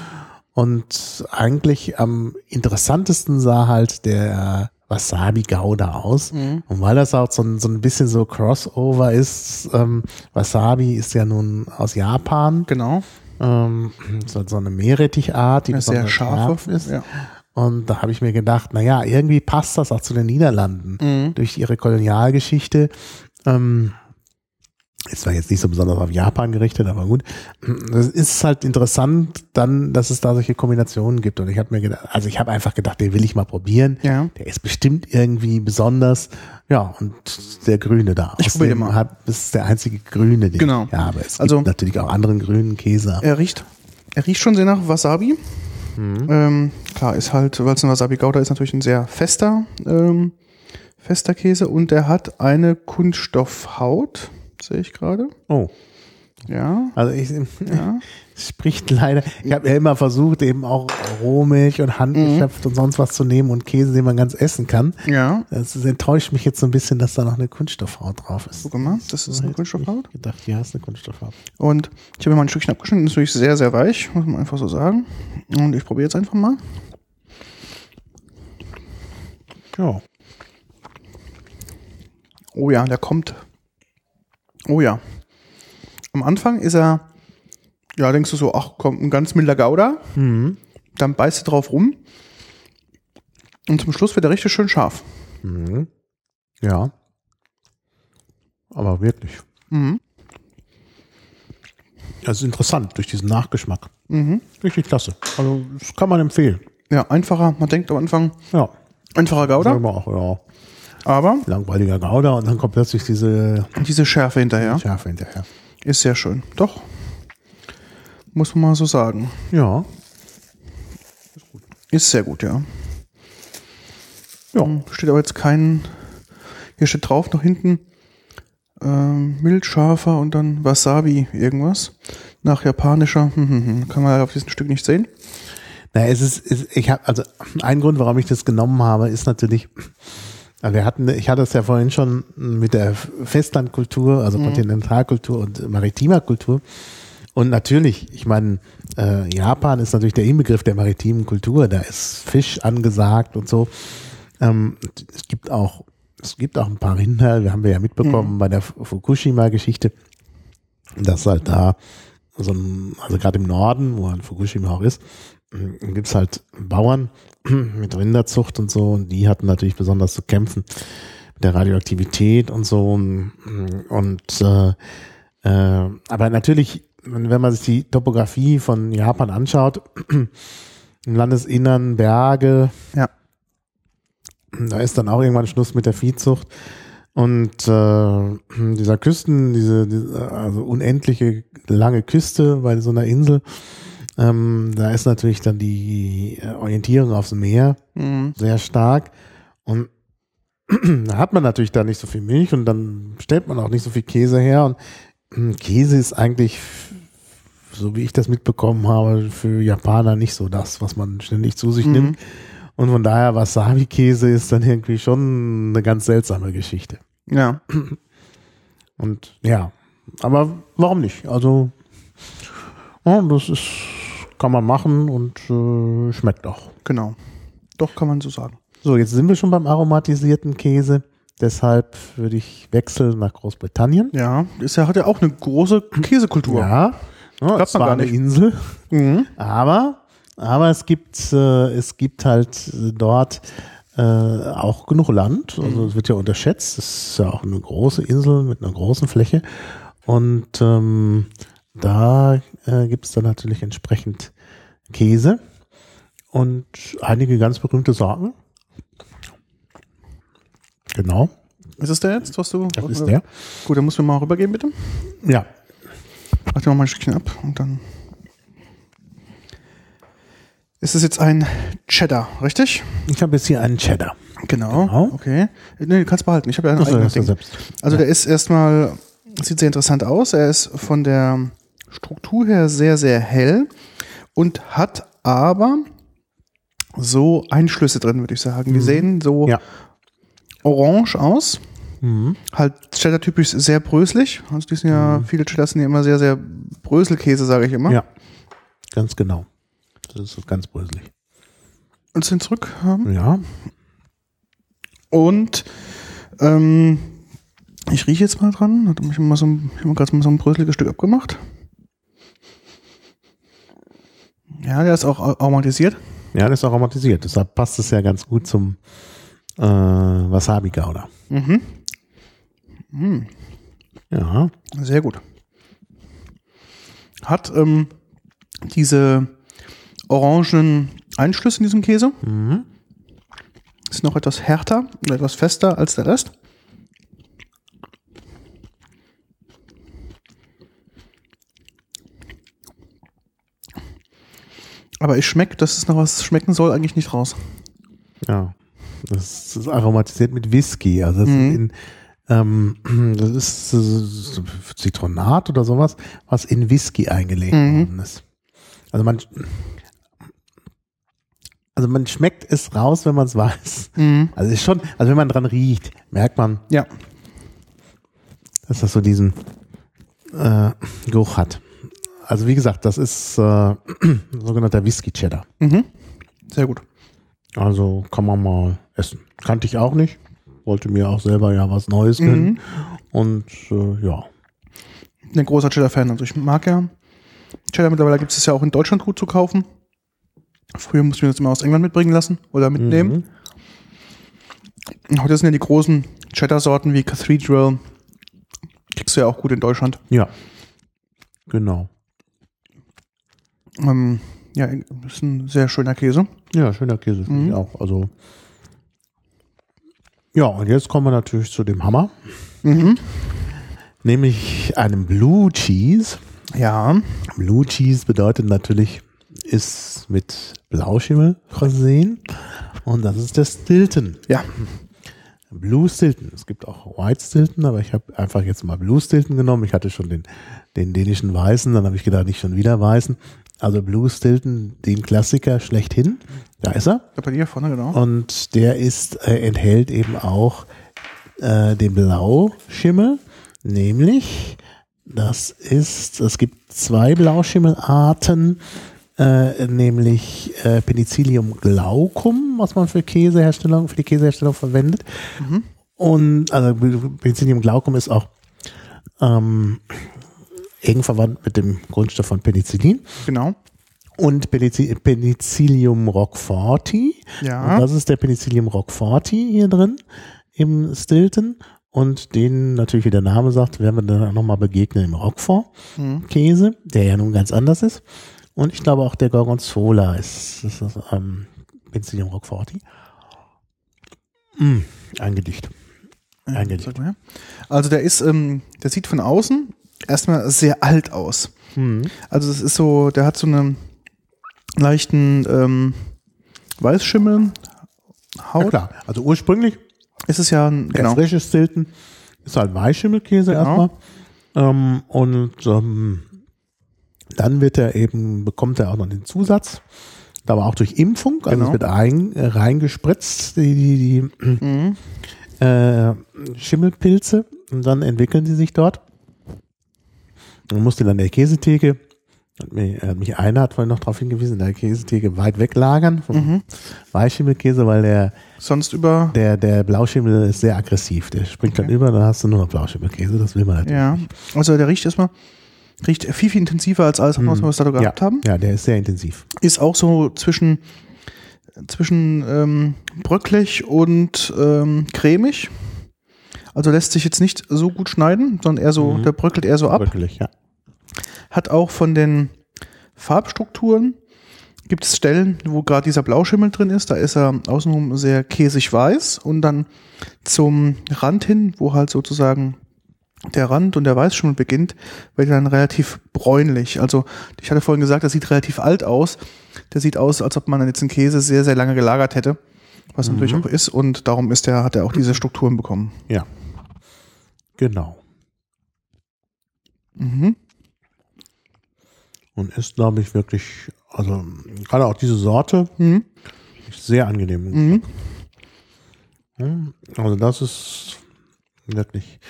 Und eigentlich am interessantesten sah halt der Wasabi Gouda aus. Mhm. Und weil das auch so ein, so ein bisschen so Crossover ist, ähm, Wasabi ist ja nun aus Japan, Genau. ähm, so, so eine Meerrettichart, die Eine sehr scharfe. ist. Ja. Und da habe ich mir gedacht, na ja, irgendwie passt das auch zu den Niederlanden Mhm. durch ihre Kolonialgeschichte. Ähm, ist zwar jetzt nicht so besonders auf Japan gerichtet, aber gut. Es ist halt interessant dann, dass es da solche Kombinationen gibt. Und ich habe mir gedacht, also ich habe einfach gedacht, den will ich mal probieren. Ja. Der ist bestimmt irgendwie besonders. Ja, und der Grüne da. Ich Aus probier dem mal. Hab, das ist der einzige Grüne, den Genau. ich habe. Es Also- gibt natürlich auch anderen grünen Käse. Er riecht, er riecht schon sehr nach Wasabi. Mhm. Ähm, klar, ist halt, weil es ein Wasabi Gouda ist, natürlich ein sehr fester, ähm, fester Käse und der hat eine Kunststoffhaut, sehe ich gerade. Oh, Ja, also ich, ja. spricht leider. Ich habe ja immer versucht, eben auch Rohmilch und Handgeschöpft und sonst was zu nehmen und Käse, den man ganz essen kann. Ja, Das enttäuscht mich jetzt so ein bisschen, dass da noch eine Kunststoffhaut drauf ist. guck mal, das ist eine Hätte Kunststoffhaut. ich gedacht, ja, ist eine Kunststoffhaut. Und ich habe mir mal ein Stückchen abgeschnitten, ist natürlich sehr, sehr weich, muss man einfach so sagen. Und ich probiere jetzt einfach mal. Ja. Oh ja, der kommt. Oh ja. Am Anfang ist er, ja, denkst du so, ach komm, ein ganz milder Gouda. Mhm. Dann beißt du drauf rum. Und zum Schluss wird er richtig schön scharf. Mhm. Ja. Aber wirklich. Mhm. Das ist interessant durch diesen Nachgeschmack. Mhm. Richtig klasse. Also, das kann man empfehlen. Ja, einfacher, man denkt am Anfang, Ja. einfacher Gouda, Sagen wir auch, ja. Aber Langweiliger Gouda und dann kommt plötzlich diese diese Schärfe hinterher Schärfe hinterher. ist sehr schön. Doch. Muss man mal so sagen. Ja. Ist sehr gut, ja. Ja. Steht aber jetzt kein. Hier steht drauf noch hinten ähm, mild scharfer und dann Wasabi irgendwas. Nach japanischer. Hm, hm, hm. Kann man auf diesem Stück nicht sehen. Na, es ist, es, ich habe also ein Grund, warum ich das genommen habe, ist natürlich, also wir hatten, ich hatte es ja vorhin schon mit der Festlandkultur, also Kontinentalkultur und maritimer Kultur. Und natürlich, ich meine, äh, Japan ist natürlich der Inbegriff der maritimen Kultur. Da ist Fisch angesagt und so. Ähm, es gibt auch, es gibt auch ein paar Rinder, wir haben wir ja mitbekommen bei der Fukushima-Geschichte, dass halt da so ein, also gerade im Norden, wo halt Fukushima auch ist, gibt es halt Bauern mit Rinderzucht und so, und die hatten natürlich besonders zu kämpfen mit der Radioaktivität und so. Und äh, äh, aber natürlich, wenn man sich die Topografie von Japan anschaut, im Landesinnern Berge, Ja. da ist dann auch irgendwann Schluss mit der Viehzucht. Und äh, dieser Küsten, diese, diese also unendliche lange Küste bei so einer Insel, ähm, da ist natürlich dann die äh, Orientierung aufs Meer Mhm. sehr stark. Und da hat man natürlich da nicht so viel Milch und dann stellt man auch nicht so viel Käse her. Und mm, Käse ist eigentlich, so wie ich das mitbekommen habe, für Japaner nicht so das, was man ständig zu sich Mhm. nimmt. Und von daher, Wasabi-Käse ist dann irgendwie schon eine ganz seltsame Geschichte. Ja. Und ja, aber warum nicht? Also, ja, das ist, kann man machen und äh, schmeckt auch. Genau. Doch, kann man so sagen. So, jetzt sind wir schon beim aromatisierten Käse. Deshalb würde ich wechseln nach Großbritannien. Ja, ist ja, hat ja auch eine große Käsekultur. Ja, ja es war eine. Insel, Mhm. aber aber es gibt äh, es gibt halt äh, dort äh, auch genug Land. Also es wird ja unterschätzt. Es ist ja auch eine große Insel mit einer großen Fläche und ähm, da äh, gibt es dann natürlich entsprechend Käse und einige ganz berühmte Sorten. Genau, Ist es der jetzt, was du? das ist der. Gut, dann musst du mal rübergehen, bitte. Ja, Mach dir mal ein Stückchen ab und dann. Ist es jetzt ein Cheddar, richtig? ich habe jetzt hier einen Cheddar. Genau. Genau. Okay. Nee, du kannst behalten. Ich habe ja ein Achso, ist Ding. selbst. Also der ist erstmal, sieht sehr interessant aus. Er ist von der Struktur her sehr, sehr hell und hat aber so Einschlüsse drin, würde ich sagen. Die sehen so Ja. orange aus. Mhm. Halt Cheddar-typisch sehr bröselig. Also die sind ja, viele Cheddars sind ja immer sehr, sehr Bröselkäse, sage ich immer. Ja, ganz genau. Das ist ganz bröselig. Und sind zurück haben. Ja, Und ähm, ich rieche jetzt mal dran. Mal so, ein- ich habe mir gerade mal so ein bröseliges Stück abgemacht. Ja, der ist auch aromatisiert. ja, das ist aromatisiert. Deshalb passt es ja ganz gut zum äh, Wasabi-Gouda. Mhm. Ja, Sehr gut. Hat ähm, diese orangen Einschlüsse in diesem Käse. mhm. Ist noch etwas härter und etwas fester als der Rest. Aber ich schmecke, dass es noch was schmecken soll, eigentlich nicht raus. ja. Das ist aromatisiert mit Whisky. Also das, Mhm. ist, in, ähm, das ist äh, Zitronat oder sowas, was in Whisky eingelegt Mhm. worden ist. Also man, also man schmeckt es raus, wenn man es weiß. Also ist schon, also wenn man dran riecht, merkt man, Ja. dass das so diesen äh, Geruch hat. Also wie gesagt, das ist äh, sogenannter Whisky Cheddar. Mhm. Sehr gut. Also kann man mal essen. Kannte ich auch nicht. Wollte mir auch selber ja was Neues gönnen. Und äh, ja. bin ein großer Cheddar-Fan. Also ich mag ja Cheddar. Mittlerweile gibt es ja auch in Deutschland gut zu kaufen. Früher musste ich mir das immer aus England mitbringen lassen oder mitnehmen. Und Heute sind ja die großen Cheddar-Sorten wie Cathedral. Kriegst du ja auch gut in Deutschland. Ja. Genau. Ähm, ja, ist ein sehr schöner Käse. Ja, schöner Käse finde ich auch. Also ja, und jetzt kommen wir natürlich zu dem Hammer. Nämlich einem Blue Cheese. Ja. Blue Cheese bedeutet natürlich, ist mit Blauschimmel versehen. Und das ist der Stilton. Ja. Blue Stilton. Es gibt auch White Stilton, aber ich habe einfach jetzt mal Blue Stilton genommen. Ich hatte schon den, den dänischen Weißen, dann habe ich gedacht, nicht schon wieder Weißen. Also Blue Stilton, den Klassiker schlechthin. Da ist er. Bei dir vorne, genau. Und der ist, äh, enthält eben auch äh, den Blauschimmel, nämlich das ist, es gibt zwei Blauschimmelarten, äh, nämlich äh, Penicillium glaucum, was man für Käseherstellung, für die Käseherstellung verwendet. Und also Penicillium glaucum ist auch ähm, eng verwandt mit dem Grundstoff von Penicillin. Genau. und Penici- Penicillium roqueforti. Ja. Und das ist der Penicillium roqueforti hier drin im Stilton. Und den, natürlich wie der Name sagt, werden wir dann auch nochmal begegnen im Roquefort-Käse, der ja nun ganz anders ist. Und ich glaube auch der Gorgonzola ist, ist das, ähm, Penicillium roqueforti. Mm, ein Gedicht. Ein Gedicht. Also der ist, ähm, der sieht von außen erstmal sehr alt aus. Mhm. Also es ist so, der hat so einen leichten ähm, Weißschimmel. Ja Haut. klar, also ursprünglich ist es ja ein, genau. frische Stilton ist halt Weißschimmelkäse Genau. erstmal. Ähm, und ähm, dann wird er eben, bekommt er auch noch den Zusatz. Aber auch durch Impfung, also Genau. es wird ein, äh, reingespritzt, die, die, die Mhm. äh, Schimmelpilze und dann entwickeln die sich dort. Man musste dann in der Käsetheke, hat mich, hat mich einer hat vorhin noch darauf hingewiesen, in der Käsetheke weit weg lagern vom Mhm. Weißschimmelkäse, weil der Sonst über. der, der Blauschimmel ist sehr aggressiv. Der springt dann Okay. über, dann hast du nur noch Blauschimmelkäse. Das will man natürlich. Ja. Also der riecht erstmal, riecht viel, viel intensiver als alles, was wir bis dato gehabt ja. haben. Ja, der ist sehr intensiv. Ist auch so zwischen, zwischen ähm, bröcklig und ähm, cremig. Also lässt sich jetzt nicht so gut schneiden, sondern eher so, Mhm. der bröckelt eher so ab. Wirklich, ja. Hat auch von den Farbstrukturen gibt es Stellen, wo gerade dieser Blauschimmel drin ist. Da ist er außenrum sehr käsig weiß und dann zum Rand hin, wo halt sozusagen der Rand und der Weißschimmel beginnt, wird er dann relativ bräunlich. Also ich hatte vorhin gesagt, das sieht relativ alt aus. Der sieht aus, als ob man jetzt einen Käse sehr, sehr lange gelagert hätte, was natürlich auch ist. Und darum ist der, hat er auch diese Strukturen bekommen. Ja. Genau. Mhm. Und ist, glaube ich, wirklich, also gerade auch diese Sorte, Mhm. sehr angenehm. Mhm. Mhm. Also das ist wirklich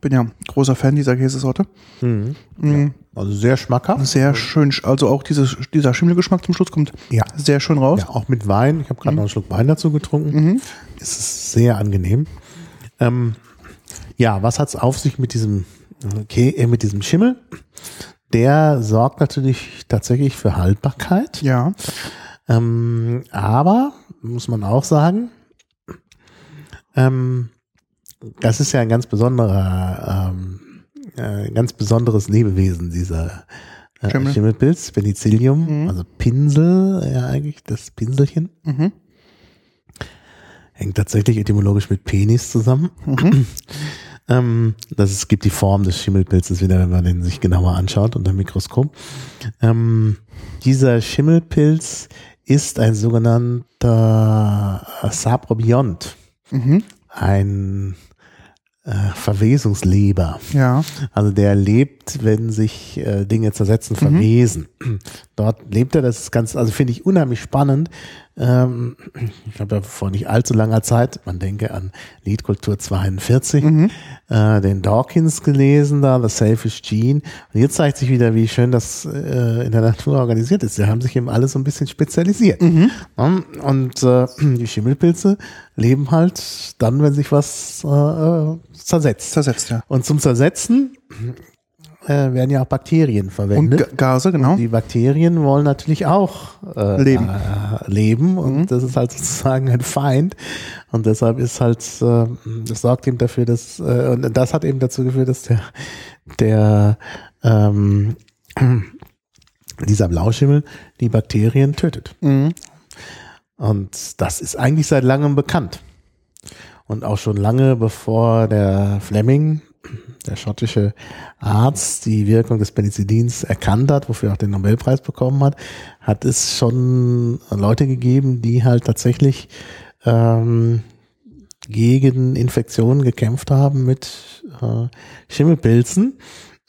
Bin ja großer Fan dieser Käsesorte. mhm. Mhm. also sehr schmackhaft. Sehr schön, sch- also auch dieses, dieser Schimmelgeschmack zum Schluss kommt Ja. sehr schön raus. Ja, auch mit Wein. Ich habe gerade noch einen Schluck Wein dazu getrunken. Mhm. Es ist sehr angenehm. Ähm, ja, was hat's auf sich mit diesem, okay, äh, mit diesem Schimmel? Der sorgt natürlich tatsächlich für Haltbarkeit. Ja. Ähm, aber, muss man auch sagen, ähm, das ist ja ein ganz besonderer, ähm, äh, ganz besonderes Lebewesen, dieser äh, Schimmel. Schimmelpilz, Penicillium, Mhm. also Pinsel, ja eigentlich, das Pinselchen. Mhm. Hängt tatsächlich etymologisch mit Penis zusammen. Mhm. Ähm, das es gibt die Form des Schimmelpilzes wieder, wenn man den sich genauer anschaut unter dem Mikroskop. Ähm, dieser Schimmelpilz ist ein sogenannter Saprobiont, Mhm. ein äh, Verwesungsleber. Ja. Also der lebt, wenn sich äh, Dinge zersetzen, Mhm. verwesen. Dort lebt er, das ist ganz, also finde ich unheimlich spannend. Ähm, ich habe ja vor nicht allzu langer Zeit, man denke an Liedkultur 42, Mhm. äh, den Dawkins gelesen da, The Selfish Gene. Und hier zeigt sich wieder, wie schön das äh, in der Natur organisiert ist. Sie haben sich eben alle so ein bisschen spezialisiert. Mhm. Und äh, die Schimmelpilze leben halt dann, wenn sich was äh, äh, zersetzt. Zersetzt, ja. Und zum Zersetzen äh, werden ja auch Bakterien Und verwendet. Ga- Gase, genau. die Bakterien wollen natürlich auch äh, Leben. Äh, leben und Mhm. das ist halt sozusagen ein Feind und deshalb ist halt äh, das sorgt eben dafür, dass äh, und das hat eben dazu geführt, dass der der ähm, dieser Blauschimmel die Bakterien tötet. Mhm. Und das ist eigentlich seit langem bekannt. Und auch schon lange bevor der Fleming, der schottische Arzt, die Wirkung des Penicillins erkannt hat, wofür er auch den Nobelpreis bekommen hat, hat es schon Leute gegeben, die halt tatsächlich ähm, gegen Infektionen gekämpft haben mit äh, Schimmelpilzen.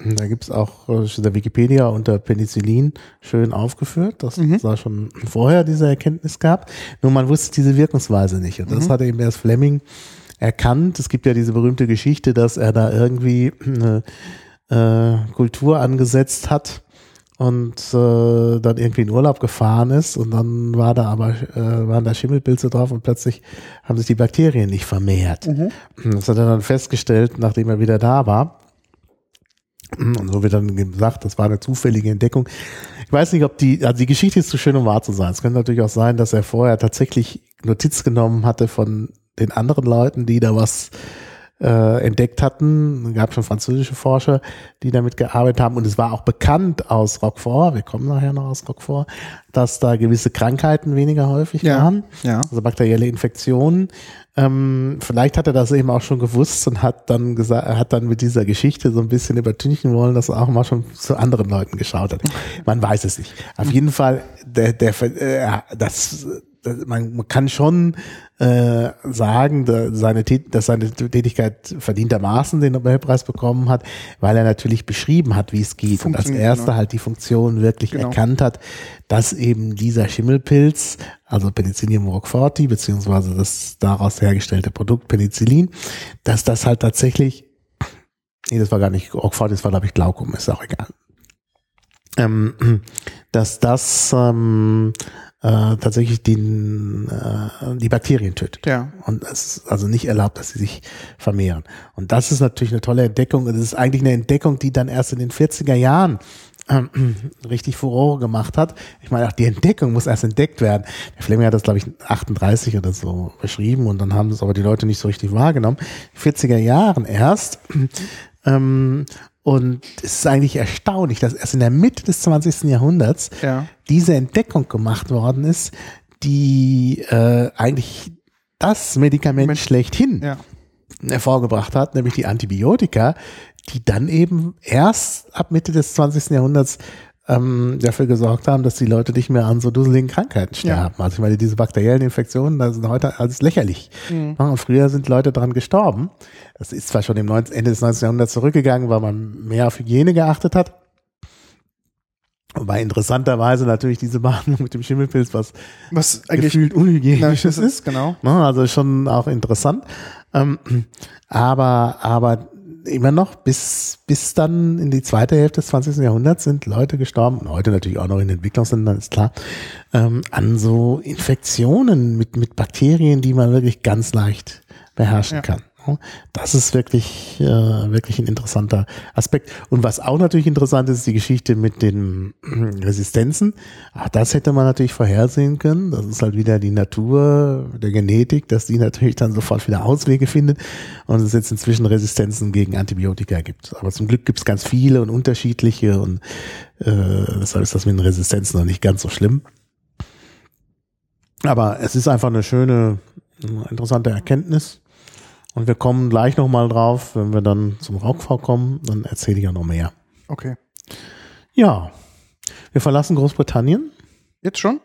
Da gibt's auch äh, in der Wikipedia unter Penicillin schön aufgeführt, dass Mhm. es da schon vorher diese Erkenntnis gab. Nur man wusste diese Wirkungsweise nicht. Und das Mhm. hat eben erst Fleming erkannt. Es gibt ja diese berühmte Geschichte, dass er da irgendwie eine äh, Kultur angesetzt hat und äh, dann irgendwie in Urlaub gefahren ist und dann war da aber äh, waren da Schimmelpilze drauf und plötzlich haben sich die Bakterien nicht vermehrt. Mhm. Das hat er dann festgestellt, nachdem er wieder da war. Und so wird dann gesagt, das war eine zufällige Entdeckung. Ich weiß nicht, ob die, also die Geschichte ist zu schön, um wahr zu sein. Es könnte natürlich auch sein, dass er vorher tatsächlich Notiz genommen hatte von den anderen Leuten, die da was äh, entdeckt hatten. Es gab schon französische Forscher, die damit gearbeitet haben. Und es war auch bekannt aus Roquefort, wir kommen nachher noch aus Roquefort, dass da gewisse Krankheiten weniger häufig Ja, waren. ja. Also bakterielle Infektionen. Ähm, vielleicht hat er das eben auch schon gewusst und hat dann gesagt, er hat dann mit dieser Geschichte so ein bisschen übertünchen wollen, dass er auch mal schon zu anderen Leuten geschaut hat. Man weiß es nicht. Auf jeden Fall, der, der, äh, das, das, man, man kann schon äh, sagen, da seine, dass seine Tätigkeit verdientermaßen den Nobelpreis bekommen hat, weil er natürlich beschrieben hat, wie es geht und als erster genau. halt die Funktion wirklich Genau. erkannt hat, dass eben dieser Schimmelpilz, also Penicillium roqueforti, beziehungsweise das daraus hergestellte Produkt Penicillin, dass das halt tatsächlich, nee, das war gar nicht Roquefort, das war glaube ich Glaukom, ist auch egal. Ähm, dass das ähm, äh, tatsächlich den, äh, die Bakterien tötet. Ja. Und es ist also nicht erlaubt, dass sie sich vermehren. Und das ist natürlich eine tolle Entdeckung. Es ist eigentlich eine Entdeckung, die dann erst in den 40er Jahren ähm, richtig Furore gemacht hat. Ich meine, auch die Entdeckung muss erst entdeckt werden. Der Fleming hat das, glaube ich, 38 oder so beschrieben und dann haben das aber die Leute nicht so richtig wahrgenommen. 40er Jahren erst. Ähm, und es ist eigentlich erstaunlich, dass erst in der Mitte des 20. Jahrhunderts Ja. diese Entdeckung gemacht worden ist, die äh, eigentlich das Medikament Moment. schlechthin Ja. hervorgebracht hat, nämlich die Antibiotika, die dann eben erst ab Mitte des 20. Jahrhunderts ähm, dafür gesorgt haben, dass die Leute nicht mehr an so dusseligen Krankheiten sterben. Also ich meine, diese bakteriellen Infektionen, das sind heute alles lächerlich. Mhm. Ja, Und früher sind Leute dran gestorben. Das ist zwar schon im 19, Ende des 19. Jahrhunderts zurückgegangen, weil man mehr auf Hygiene geachtet hat. Wobei interessanterweise natürlich diese Behandlung mit dem Schimmelpilz, was Was eigentlich gefühlt unhygienisch ist, ist, genau. Also schon auch interessant. Ähm, aber, aber immer noch bis, bis dann in die zweite Hälfte des 20. Jahrhunderts sind Leute gestorben, und heute natürlich auch noch in Entwicklungsländern, ist klar, ähm, an so Infektionen mit, mit Bakterien, die man wirklich ganz leicht beherrschen Ja. kann. Das ist wirklich, äh, wirklich ein interessanter Aspekt. Und was auch natürlich interessant ist, ist die Geschichte mit den Resistenzen. Auch das hätte man natürlich vorhersehen können. Das ist halt wieder die Natur der Genetik, dass die natürlich dann sofort wieder Auswege findet und es jetzt inzwischen Resistenzen gegen Antibiotika gibt. Aber zum Glück gibt es ganz viele und unterschiedliche und äh, deshalb ist das mit den Resistenzen noch nicht ganz so schlimm. Aber es ist einfach eine schöne, interessante Erkenntnis. Und wir kommen gleich nochmal drauf, wenn wir dann zum Rockfrau kommen, dann erzähle ich ja noch mehr. Okay. Ja, wir verlassen Großbritannien. Jetzt schon?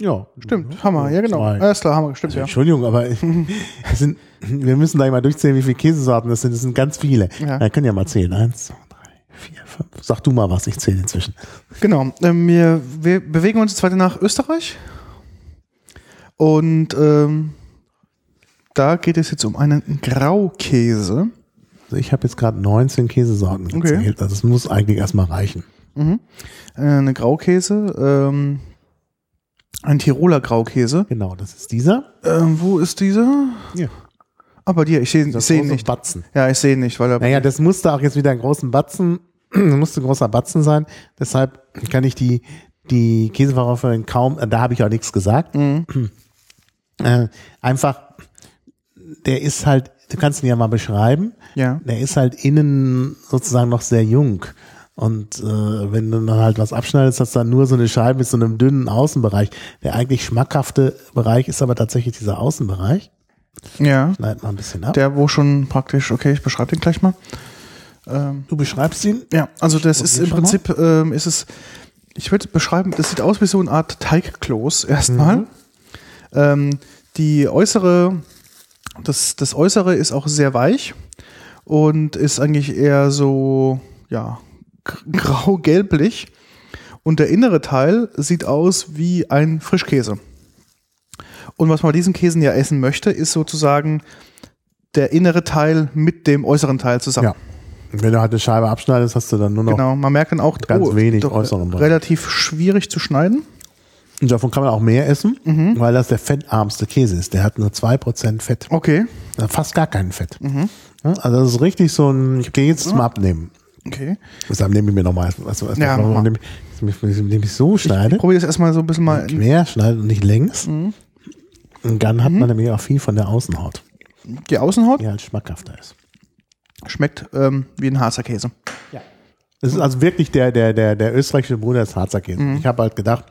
Ja, Stimmt. Hammer. Ja, genau. Zwei. Alles klar, Hammer. Stimmt, ja. Entschuldigung, aber sind, wir müssen gleich mal durchzählen, wie viele Käsesorten das sind. Das sind ganz viele. Ja. Wir können ja mal zählen. Eins, zwei, drei, vier, fünf. Sag du mal was, ich zähle inzwischen. Genau. Ähm, wir, wir bewegen uns jetzt weiter nach Österreich. Und ähm, da geht es jetzt um einen Graukäse. Also ich habe jetzt gerade 19 Käsesorten Okay. gezählt. Also es muss eigentlich erstmal reichen. Mhm. Äh, eine Graukäse. Ähm, ein Tiroler Graukäse. Genau, das ist dieser. Ähm, wo ist dieser? Ja. Bei dir. Ich sehe seh ihn große nicht. Batzen. Ja, ich sehe ihn nicht, weil er. Naja, das musste auch jetzt wieder ein großen Batzen, musste ein großer Batzen sein. Deshalb kann ich die, die Käseverkäuferin kaum, da habe ich auch nichts gesagt. Mhm. Äh, einfach, der ist halt, du kannst ihn ja mal beschreiben, Ja. der ist halt innen sozusagen noch sehr jung. Und äh, wenn du dann halt was abschneidest, hast du dann nur so eine Scheibe mit so einem dünnen Außenbereich. Der eigentlich schmackhafte Bereich ist aber tatsächlich dieser Außenbereich. Ja. Schneid mal ein bisschen ab. Der, wo schon praktisch, okay, ich beschreibe den gleich mal. Ähm, du beschreibst ihn. ja, also das ist im. Prinzip, ähm, ist es, ich würde beschreiben, das sieht aus wie so eine Art Teigkloß erstmal. Mhm. Ähm, die äußere, das, das Äußere ist auch sehr weich und ist eigentlich eher so, ja, grau-gelblich. Und der innere Teil sieht aus wie ein Frischkäse. Und was man bei diesen Käsen ja essen möchte, ist sozusagen der innere Teil mit dem äußeren Teil zusammen. Ja. Wenn du halt eine Scheibe abschneidest, hast du dann nur noch. Genau, man merkt dann auch, Ganz wenig doch, äußeren Bereich. relativ schwierig zu schneiden. Und davon kann man auch mehr essen, Mhm. weil das der fettarmste Käse ist. Der hat nur 2% Fett. Okay. Fast gar kein Fett. Mhm. Ja, Also das ist richtig so ein, ich gehe jetzt zum Abnehmen. Okay. Deshalb nehme ich mir nochmal, was, was, Ja, mal. nehme ich, nehme ich, so schneide, Ich probiere das erstmal so ein bisschen mal. Quer schneide und nicht längs. Und dann hat man nämlich auch viel von der Außenhaut, die Außenhaut die halt schmackhafter ist. schmeckt ähm, wie ein Harzer Käse. Das ist also wirklich der, der, der, der österreichische Bruder des Harzer Käse. Ich habe halt gedacht,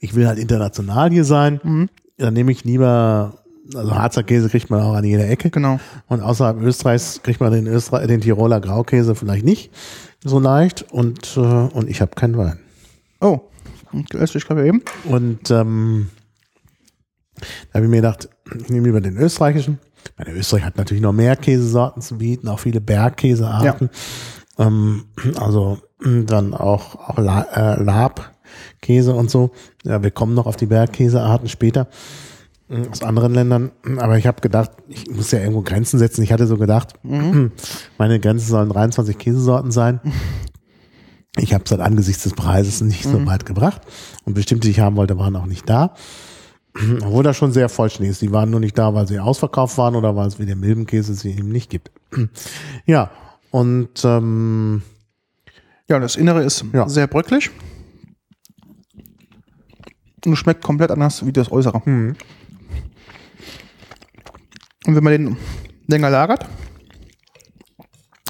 ich will halt international hier sein. Dann nehme ich lieber, also Harzer Käse kriegt man auch an jeder Ecke. Genau. Und außerhalb Österreichs kriegt man den, Öster den Tiroler Graukäse vielleicht nicht so leicht. Und, äh, und ich habe keinen Wein. Oh, ich glaube eben. Und ähm, da habe ich mir gedacht, ich nehme lieber den österreichischen. Meine Österreich hat natürlich noch mehr Käsesorten zu bieten, auch viele Bergkäsearten. Ähm, also dann auch, auch La äh, Labkäse und so. Ja, wir kommen noch auf die Bergkäsearten später äh, aus anderen Ländern. Aber ich habe gedacht, ich muss ja irgendwo Grenzen setzen. Ich hatte so gedacht, meine Grenze sollen 23 Käsesorten sein. Ich habe es halt angesichts des Preises nicht so weit gebracht. Und bestimmte, die ich haben wollte, waren auch nicht da. Obwohl das schon sehr vollständig ist. Die waren nur nicht da, weil sie ausverkauft waren oder weil es wie der Milbenkäse sie eben nicht gibt. ja, und ähm, Ja, das Innere ist Ja. sehr bröcklig. Und schmeckt komplett anders wie das Äußere. Mhm. Und wenn man den länger lagert,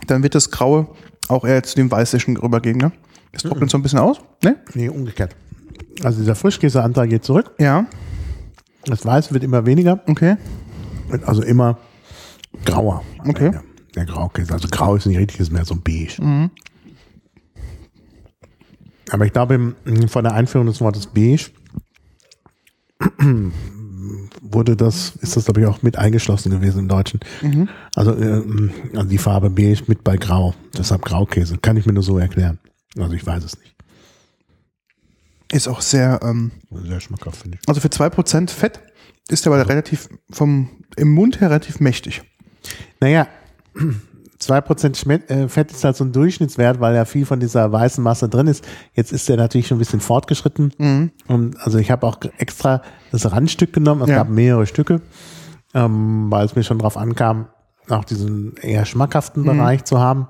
dann wird das Graue auch eher zu dem Weißlichen rübergehen. Ne? Es Mhm. trocknet so ein bisschen aus. Ne? nee, umgekehrt. Also dieser Frischkäseanteil geht zurück. Ja, Das Weiße wird immer weniger. okay. Wird also immer grauer. Okay. Der, der Graukäse. Also grau ist nicht richtig, ist mehr so beige. Mhm. Aber ich glaube, von der Einführung des Wortes beige wurde das, ist das glaube ich auch mit eingeschlossen gewesen im Deutschen. Mhm. Also, ähm, also die Farbe beige mit bei grau. Deshalb Graukäse. Kann ich mir nur so erklären. Also ich weiß es nicht. Ist auch sehr, ähm, Sehr schmackhaft, finde ich. also für 2% Fett ist der aber relativ vom, im Mund her relativ mächtig. Naja, 2% Schme- äh, Fett ist halt so ein Durchschnittswert, weil ja viel von dieser weißen Masse drin ist. Jetzt ist der natürlich schon ein bisschen fortgeschritten. Und also ich habe auch extra das Randstück genommen. Es Ja. gab mehrere Stücke, ähm, weil es mir schon drauf ankam, auch diesen eher schmackhaften Bereich zu haben.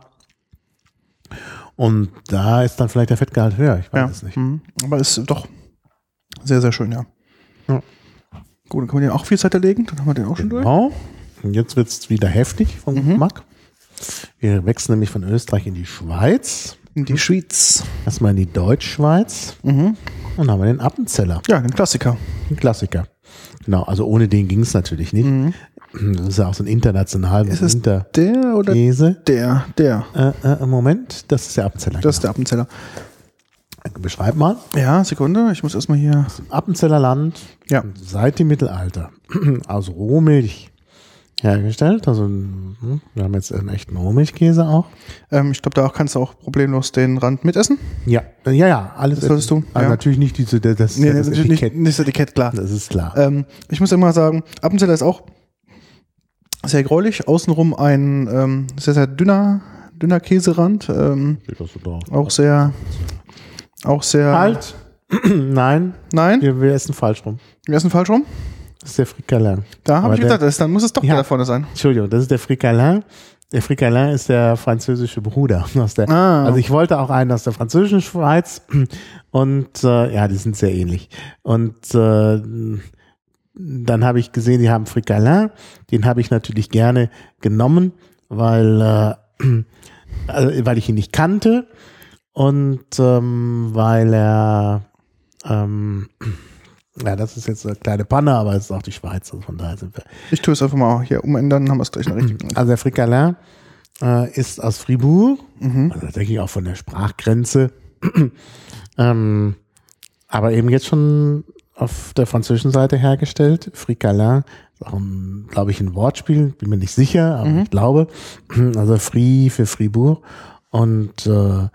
Und da ist dann vielleicht der Fettgehalt höher. Ich weiß Ja. es nicht. Mhm. Aber ist doch sehr, sehr schön, ja. Ja. Gut, dann können wir den auch auf die Seite legen. Dann haben wir den auch schon durch. Genau. Und jetzt wird's wieder heftig vom Mhm. Geschmack. Wir wechseln nämlich von Österreich in die Schweiz. In die Schweiz. Erstmal in die Deutschschweiz. Mhm. Dann haben wir den Appenzeller, Ja, ein Klassiker. ein Klassiker. Genau, also ohne den ging es natürlich nicht. Das ist ja auch so ein international Mhm. Ist es der oder der? Der. Äh, äh, Moment, das ist der Appenzeller. Das ist der Appenzeller. genau. Beschreib mal. Ja, Sekunde. Ich muss erstmal hier. Im Appenzeller Land Ja. seit dem Mittelalter aus Rohmilch hergestellt. Also hm, wir haben jetzt einen echten Rohmilchkäse auch. Ähm, ich glaube, da kannst du auch problemlos den Rand mitessen. Ja, ja, ja, alles. Das solltest du, Also ja. natürlich nicht diese, das, das, Nee, das natürlich Etikett. nicht, nicht das Etikett, klar. Das ist klar. Ähm, ich muss immer sagen, Appenzeller ist auch sehr gräulich. Außenrum ein ähm, sehr, sehr dünner, dünner Käserand. Ähm, Steht das so drauf? auch sehr, auch sehr. Halt. Nein, Nein, wir, wir essen falsch rum. wir essen falsch rum. Das ist der Fricalin. Da habe ich der- gedacht, das, dann muss es doch Ja. der da vorne sein. Entschuldigung, das ist der Fricalin. Der Fricalin ist der französische Bruder aus der. Ah. Also ich wollte auch einen aus der französischen Schweiz und äh, ja, die sind sehr ähnlich. Und äh, dann habe ich gesehen, die haben Fricalin. Den habe ich natürlich gerne genommen, weil äh, also, weil ich ihn nicht kannte und ähm, weil er ähm, ja, das ist jetzt eine kleine Panne, aber es ist auch die Schweiz, also von daher sind wir Ich tue es einfach mal hier umändern, dann haben wir es gleich noch richtig. also der Fricalin äh, ist aus Fribourg, Mhm. also denke ich auch von der Sprachgrenze, ähm, aber eben jetzt schon auf der französischen Seite hergestellt. Fricalin ist auch, ein, glaube ich, ein Wortspiel, bin mir nicht sicher, aber ich glaube. Also Fri für Fribourg und äh,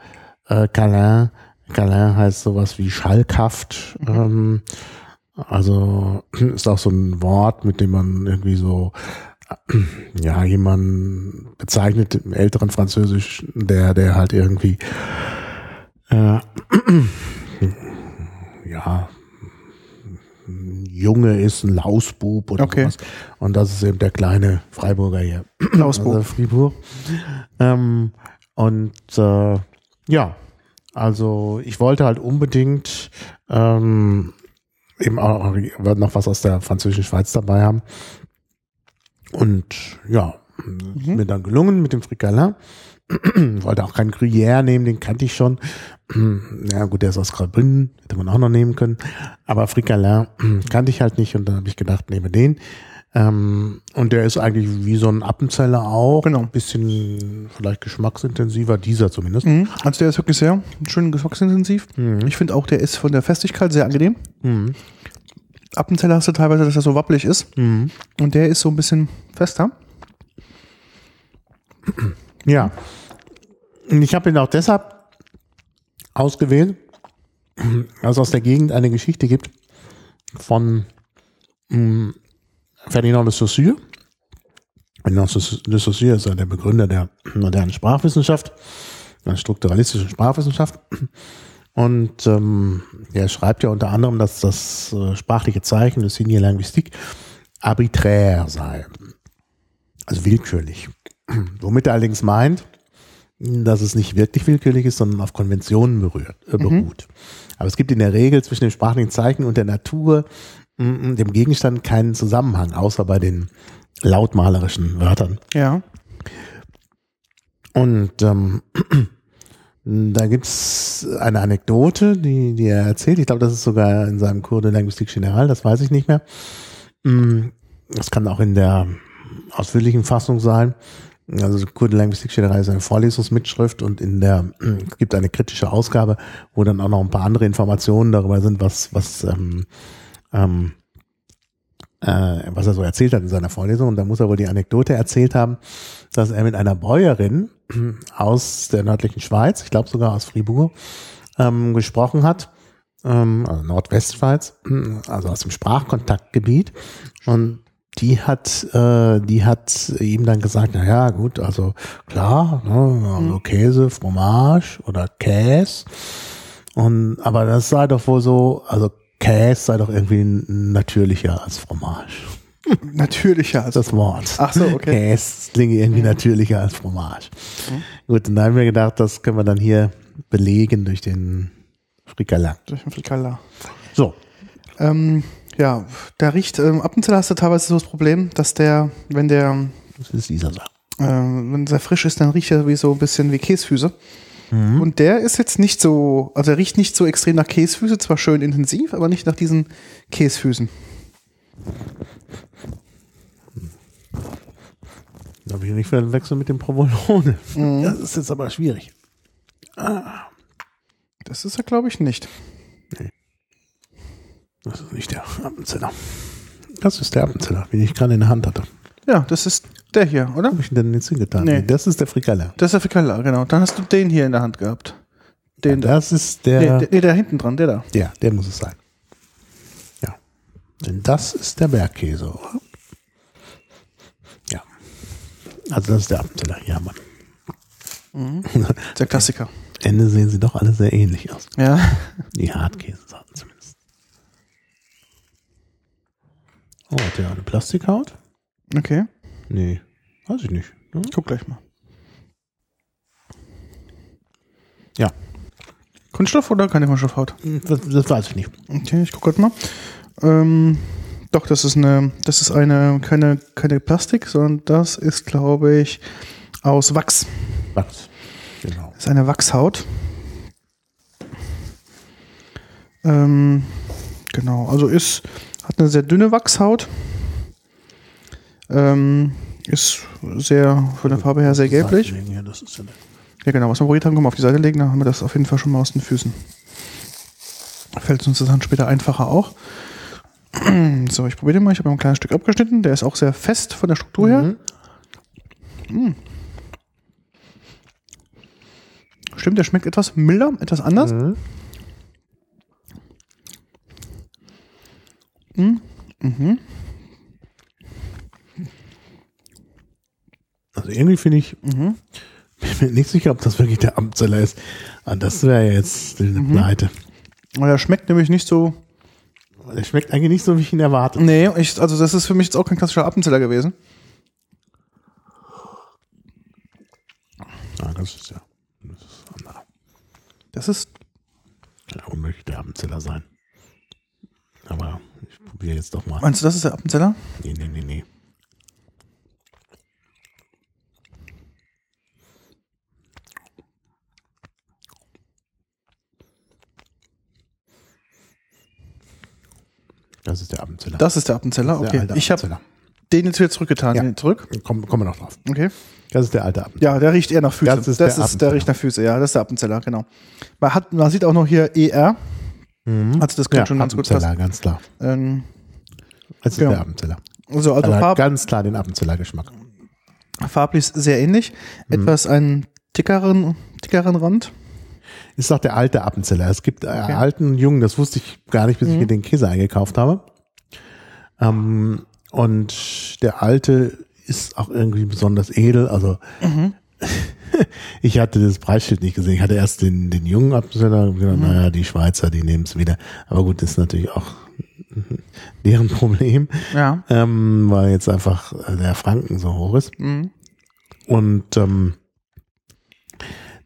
äh, Calin, Calin heißt sowas wie schalkhaft. Ähm, also ist auch so ein Wort, mit dem man irgendwie so ja, jemanden bezeichnet im älteren Französisch, der, der halt irgendwie äh, ja ein Junge ist, ein Lausbub oder Okay. sowas. Und das ist eben der kleine Freiburger hier. Lausbub. Also Fribourg. Ähm, Und äh, ja, also ich wollte halt unbedingt ähm, eben auch noch was aus der französischen Schweiz dabei haben. Und ja, mhm. mir dann gelungen mit dem Frikala. wollte auch keinen Gruyère nehmen, den kannte ich schon. ja gut, der ist aus Graubünden, hätte man auch noch nehmen können. Aber Frikala kannte ich halt nicht und dann habe ich gedacht, nehme den. Ähm, und der ist eigentlich wie so ein Appenzeller auch. Genau. Ein bisschen vielleicht geschmacksintensiver, dieser zumindest. Mhm. Also der ist wirklich sehr schön geschmacksintensiv. Mhm. Ich finde auch, der ist von der Festigkeit sehr angenehm. Mhm. Appenzeller hast du teilweise, dass er so wappelig ist. Mhm. Und der ist so ein bisschen fester. Ja. Ich habe ihn auch deshalb ausgewählt, weil es aus der Gegend eine Geschichte gibt von mh, Ferdinand de Saussure. Ferdinand de Saussure ist ja der Begründer der modernen Sprachwissenschaft, der strukturalistischen Sprachwissenschaft. Und ähm, er schreibt ja unter anderem, dass das äh, sprachliche Zeichen des Signe Linguistique arbitraire sei. Also willkürlich. Womit er allerdings meint, dass es nicht wirklich willkürlich ist, sondern auf Konventionen berührt, äh, mhm. beruht. Mhm. Aber es gibt in der Regel zwischen dem sprachlichen Zeichen und der Natur dem Gegenstand keinen Zusammenhang, außer bei den lautmalerischen Wörtern. Ja. Und ähm, da gibt's eine Anekdote, die, die er erzählt. Ich glaube, das ist sogar in seinem Cours de Linguistique Générale, das weiß ich nicht mehr. Das kann auch in der ausführlichen Fassung sein. Also Cours de Linguistique Générale ist eine Vorlesungsmitschrift und in der es gibt eine kritische Ausgabe, wo dann auch noch ein paar andere Informationen darüber sind, was was ähm, ähm, äh, was er so erzählt hat in seiner Vorlesung. Und da muss er wohl die Anekdote erzählt haben, dass er mit einer Bäuerin aus der nördlichen Schweiz, ich glaube sogar aus Fribourg, ähm, gesprochen hat, ähm, also Nordwestschweiz, also aus dem Sprachkontaktgebiet. Und die hat, äh, die hat ihm dann gesagt, na ja, gut, also klar, ne, also mhm. Käse, Fromage oder Käse. Und aber das sei doch wohl so, also Käse sei doch irgendwie natürlicher als Fromage. Natürlicher als das Wort. Ach so, okay. Käse klingt irgendwie mhm. natürlicher als Fromage. Mhm. Gut, und dann haben wir gedacht, das können wir dann hier belegen durch den Frikala. Durch den Frikala. So. Ähm, ja, der riecht, ähm, ab und zu hast du teilweise so das Problem, dass der, wenn der, das ist dieser Sache. Äh, wenn der frisch ist, dann riecht er wie so ein bisschen wie Käsefüße. Mhm. Und der ist jetzt nicht so, also er riecht nicht so extrem nach Käsefüße, zwar schön intensiv, aber nicht nach diesen Käsefüßen. Da habe ich nicht verwechseln mit dem Provolone. Mhm. Das ist jetzt aber schwierig. Ah. Das ist er, glaube ich, nicht. Nee. Das ist nicht der Appenzeller. Das ist der Appenzeller, den ich gerade in der Hand hatte. Ja, das ist der hier, oder? Hab ich denn jetzt hingetan? Nee. Das ist der Frikaller. Das ist der Frikaller, genau. Dann hast du den hier in der Hand gehabt. Den ja, das ist der. Nee, nee, der hinten dran, der da. Ja, der muss es sein. Ja. Denn das ist der Bergkäse, oder? Ja. Also das ist der Appenzeller. Ja, Mann. Mhm. Der Klassiker. Ende sehen sie doch alle sehr ähnlich aus. Ja. Die Hartkäsesorten zumindest. Oh, hat der eine Plastikhaut? Okay. Nee, weiß ich nicht. Hm? Guck gleich mal. Ja. Kunststoff oder keine Kunststoffhaut? Hm, das, das weiß ich nicht. Okay, ich gucke gerade mal. Ähm, doch, das ist eine, das ist eine, keine, keine Plastik, sondern das ist, glaube ich, aus Wachs. Wachs, genau. Das ist eine Wachshaut. Ähm, genau, also ist, hat eine sehr dünne Wachshaut. Ähm, ist sehr von der Farbe her sehr gelblich. Ja, genau, was wir probiert haben, können wir auf die Seite legen, dann haben wir das auf jeden Fall schon mal aus den Füßen. Fällt uns das dann später einfacher auch. So, ich probiere den mal. Ich habe ein kleines Stück abgeschnitten. Der ist auch sehr fest von der Struktur her. Mhm. Mm. Stimmt, der schmeckt etwas milder, etwas anders. Mhm. Mhm. Also irgendwie finde ich, mhm. bin mir nicht sicher, ob das wirklich der Amtseller ist. Ah, das wäre ja jetzt eine mhm. Pleite. Er schmeckt nämlich nicht so. Er schmeckt eigentlich nicht so, wie ich ihn erwartet. Nee, ich, also das ist für mich jetzt auch kein klassischer Appenzeller gewesen. Ah, das ist ja. Das ist. Ja, unmöglich der Appenzeller sein. Aber ich probiere jetzt doch mal. Meinst du, das ist der Appenzeller? Nee, nee, nee, nee. Das ist der Appenzeller. Das ist der Appenzeller, Das ist okay. der Ich habe den jetzt wieder zurückgetan. Ja. Zurück. Kommen, kommen wir noch drauf. Okay. Das ist der alte Appenzeller. Ja, der riecht eher nach Füße. Das ist der der Appenzeller. riecht nach Füße, ja, das ist der Appenzeller, genau. Man, hat, man sieht auch noch hier ER. Mhm. Also das könnte schon ganz gut passen. ganz klar. Ähm, Das ist Genau. der Appenzeller. so, also Also Farb, ganz klar den Appenzeller Geschmack. farblich sehr ähnlich. Mhm. Etwas einen dickeren, dickeren Rand. Ist auch der alte Appenzeller. Es gibt äh, alten und jungen, das wusste ich gar nicht, bis ich Mhm. mir den Käse eingekauft habe. Ähm, und der alte ist auch irgendwie besonders edel. Also Mhm. ich hatte das Preisschild nicht gesehen. Ich hatte erst den, den jungen Appenzeller und Mhm. gedacht, naja, die Schweizer, die nehmen es wieder. Aber gut, das ist natürlich auch deren Problem, Ja. ähm, weil jetzt einfach der Franken so hoch ist. Mhm. Und ähm,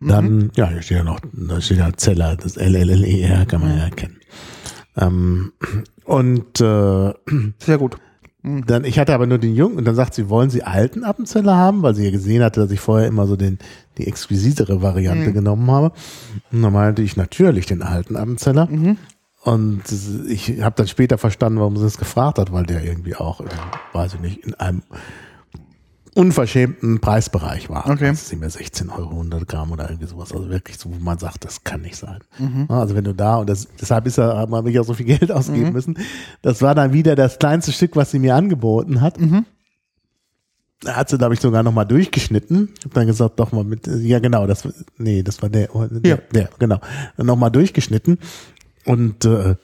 dann, ja, hier steht ja noch, da steht ja Zeller, das LLLER kann man ja erkennen. Ähm, und äh, Sehr gut. dann, ich hatte aber nur den Jungen und dann sagt sie, wollen Sie alten Appenzeller haben, weil sie ja gesehen hatte, dass ich vorher immer so den, die exquisitere Variante genommen habe. Und dann meinte ich natürlich den alten Appenzeller. Und ich habe dann später verstanden, warum sie es gefragt hat, weil der irgendwie auch, weiß ich nicht, in einem unverschämten Preisbereich war. Okay. Das nicht mehr 16 Euro 100 Gramm oder irgendwie sowas. Also wirklich so, wo man sagt, das kann nicht sein. Also wenn du da, und das, deshalb ist er, habe ich auch so viel Geld ausgeben müssen. Das war dann wieder das kleinste Stück, was sie mir angeboten hat. Da hat sie, glaube ich, sogar nochmal durchgeschnitten. Ich habe dann gesagt, doch mal mit, ja genau, das, nee, das war der, der, Ja. der genau, nochmal durchgeschnitten. Und äh,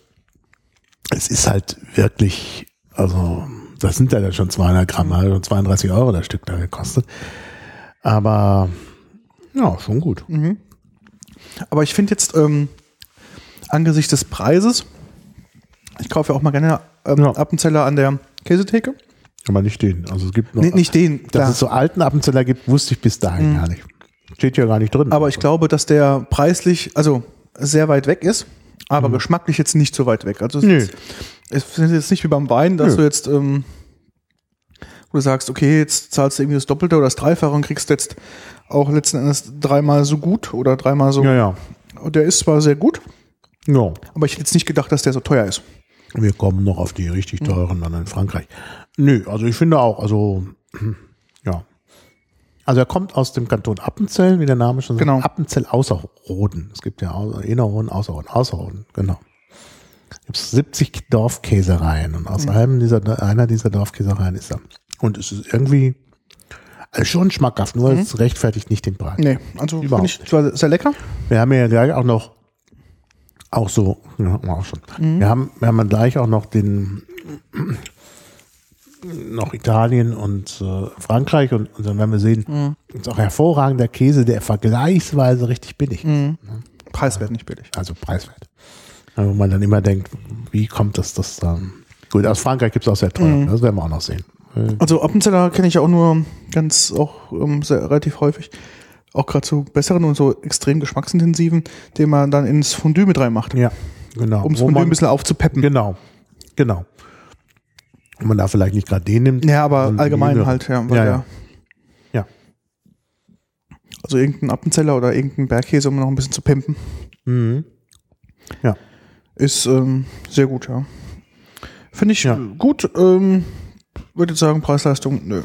es ist halt wirklich, also das sind ja dann schon 200 Gramm, also 32 Euro das Stück da gekostet. Aber ja, schon gut. Aber ich finde jetzt, ähm, angesichts des Preises, ich kaufe ja auch mal gerne ähm, Ja. Appenzeller an der Käsetheke. Aber nicht den. Also es gibt noch, Nee, nicht den, dass klar. es so alten Appenzeller gibt, wusste ich bis dahin gar nicht. Steht ja gar nicht drin. Aber ich glaube, dass der preislich, also sehr weit weg ist, aber geschmacklich jetzt nicht so weit weg. Also es, Mhm. Nö. ist, es ist jetzt nicht wie beim Wein, dass Nö. du jetzt, ähm, wo du sagst, okay, jetzt zahlst du irgendwie das Doppelte oder das Dreifache und kriegst jetzt auch letzten Endes dreimal so gut oder dreimal so. ja, ja. Und Der ist zwar sehr gut, Ja. aber ich hätte jetzt nicht gedacht, dass der so teuer ist. Wir kommen noch auf die richtig teuren dann in Frankreich. Nö, also ich finde auch, also. Also er kommt aus dem Kanton Appenzell, wie der Name schon sagt. Genau. Appenzell Außerroden. Es gibt ja Innerrhoden, Außerroden, Außerroden, genau. Es gibt 70 Dorfkäsereien und aus einem dieser, einer dieser Dorfkäsereien ist er. Und es ist irgendwie also schon schmackhaft, nur es rechtfertigt nicht den Preis. Nee, also finde ich zwar sehr lecker. Wir haben ja gleich auch noch, auch so, ja, auch schon. Wir haben, wir haben ja gleich auch noch den, noch Italien und äh, Frankreich und, und dann werden wir sehen, ist auch hervorragender Käse, der vergleichsweise richtig billig ist. Preiswert nicht billig. Also preiswert. Wo man dann immer denkt, wie kommt das, das dann? Gut, aus Frankreich gibt es auch sehr teuer, das werden wir auch noch sehen. Also Appenzeller kenne ich ja auch nur ganz auch ähm, sehr, relativ häufig. Auch gerade so besseren und so extrem geschmacksintensiven, den man dann ins Fondue mit reinmacht. Ja, genau. Um das Fondue man- ein bisschen aufzupeppen. Genau, genau. Man da vielleicht nicht gerade den nimmt. Ja, aber allgemein halt, ja. Ja, ja. Ja. Also irgendein Appenzeller oder irgendein Bergkäse, um noch ein bisschen zu pimpen, Mhm. Ja. ist ähm, sehr gut, ja. Finde ich Ja. äh, gut. Ähm, würde sagen, Preis-Leistung, nö.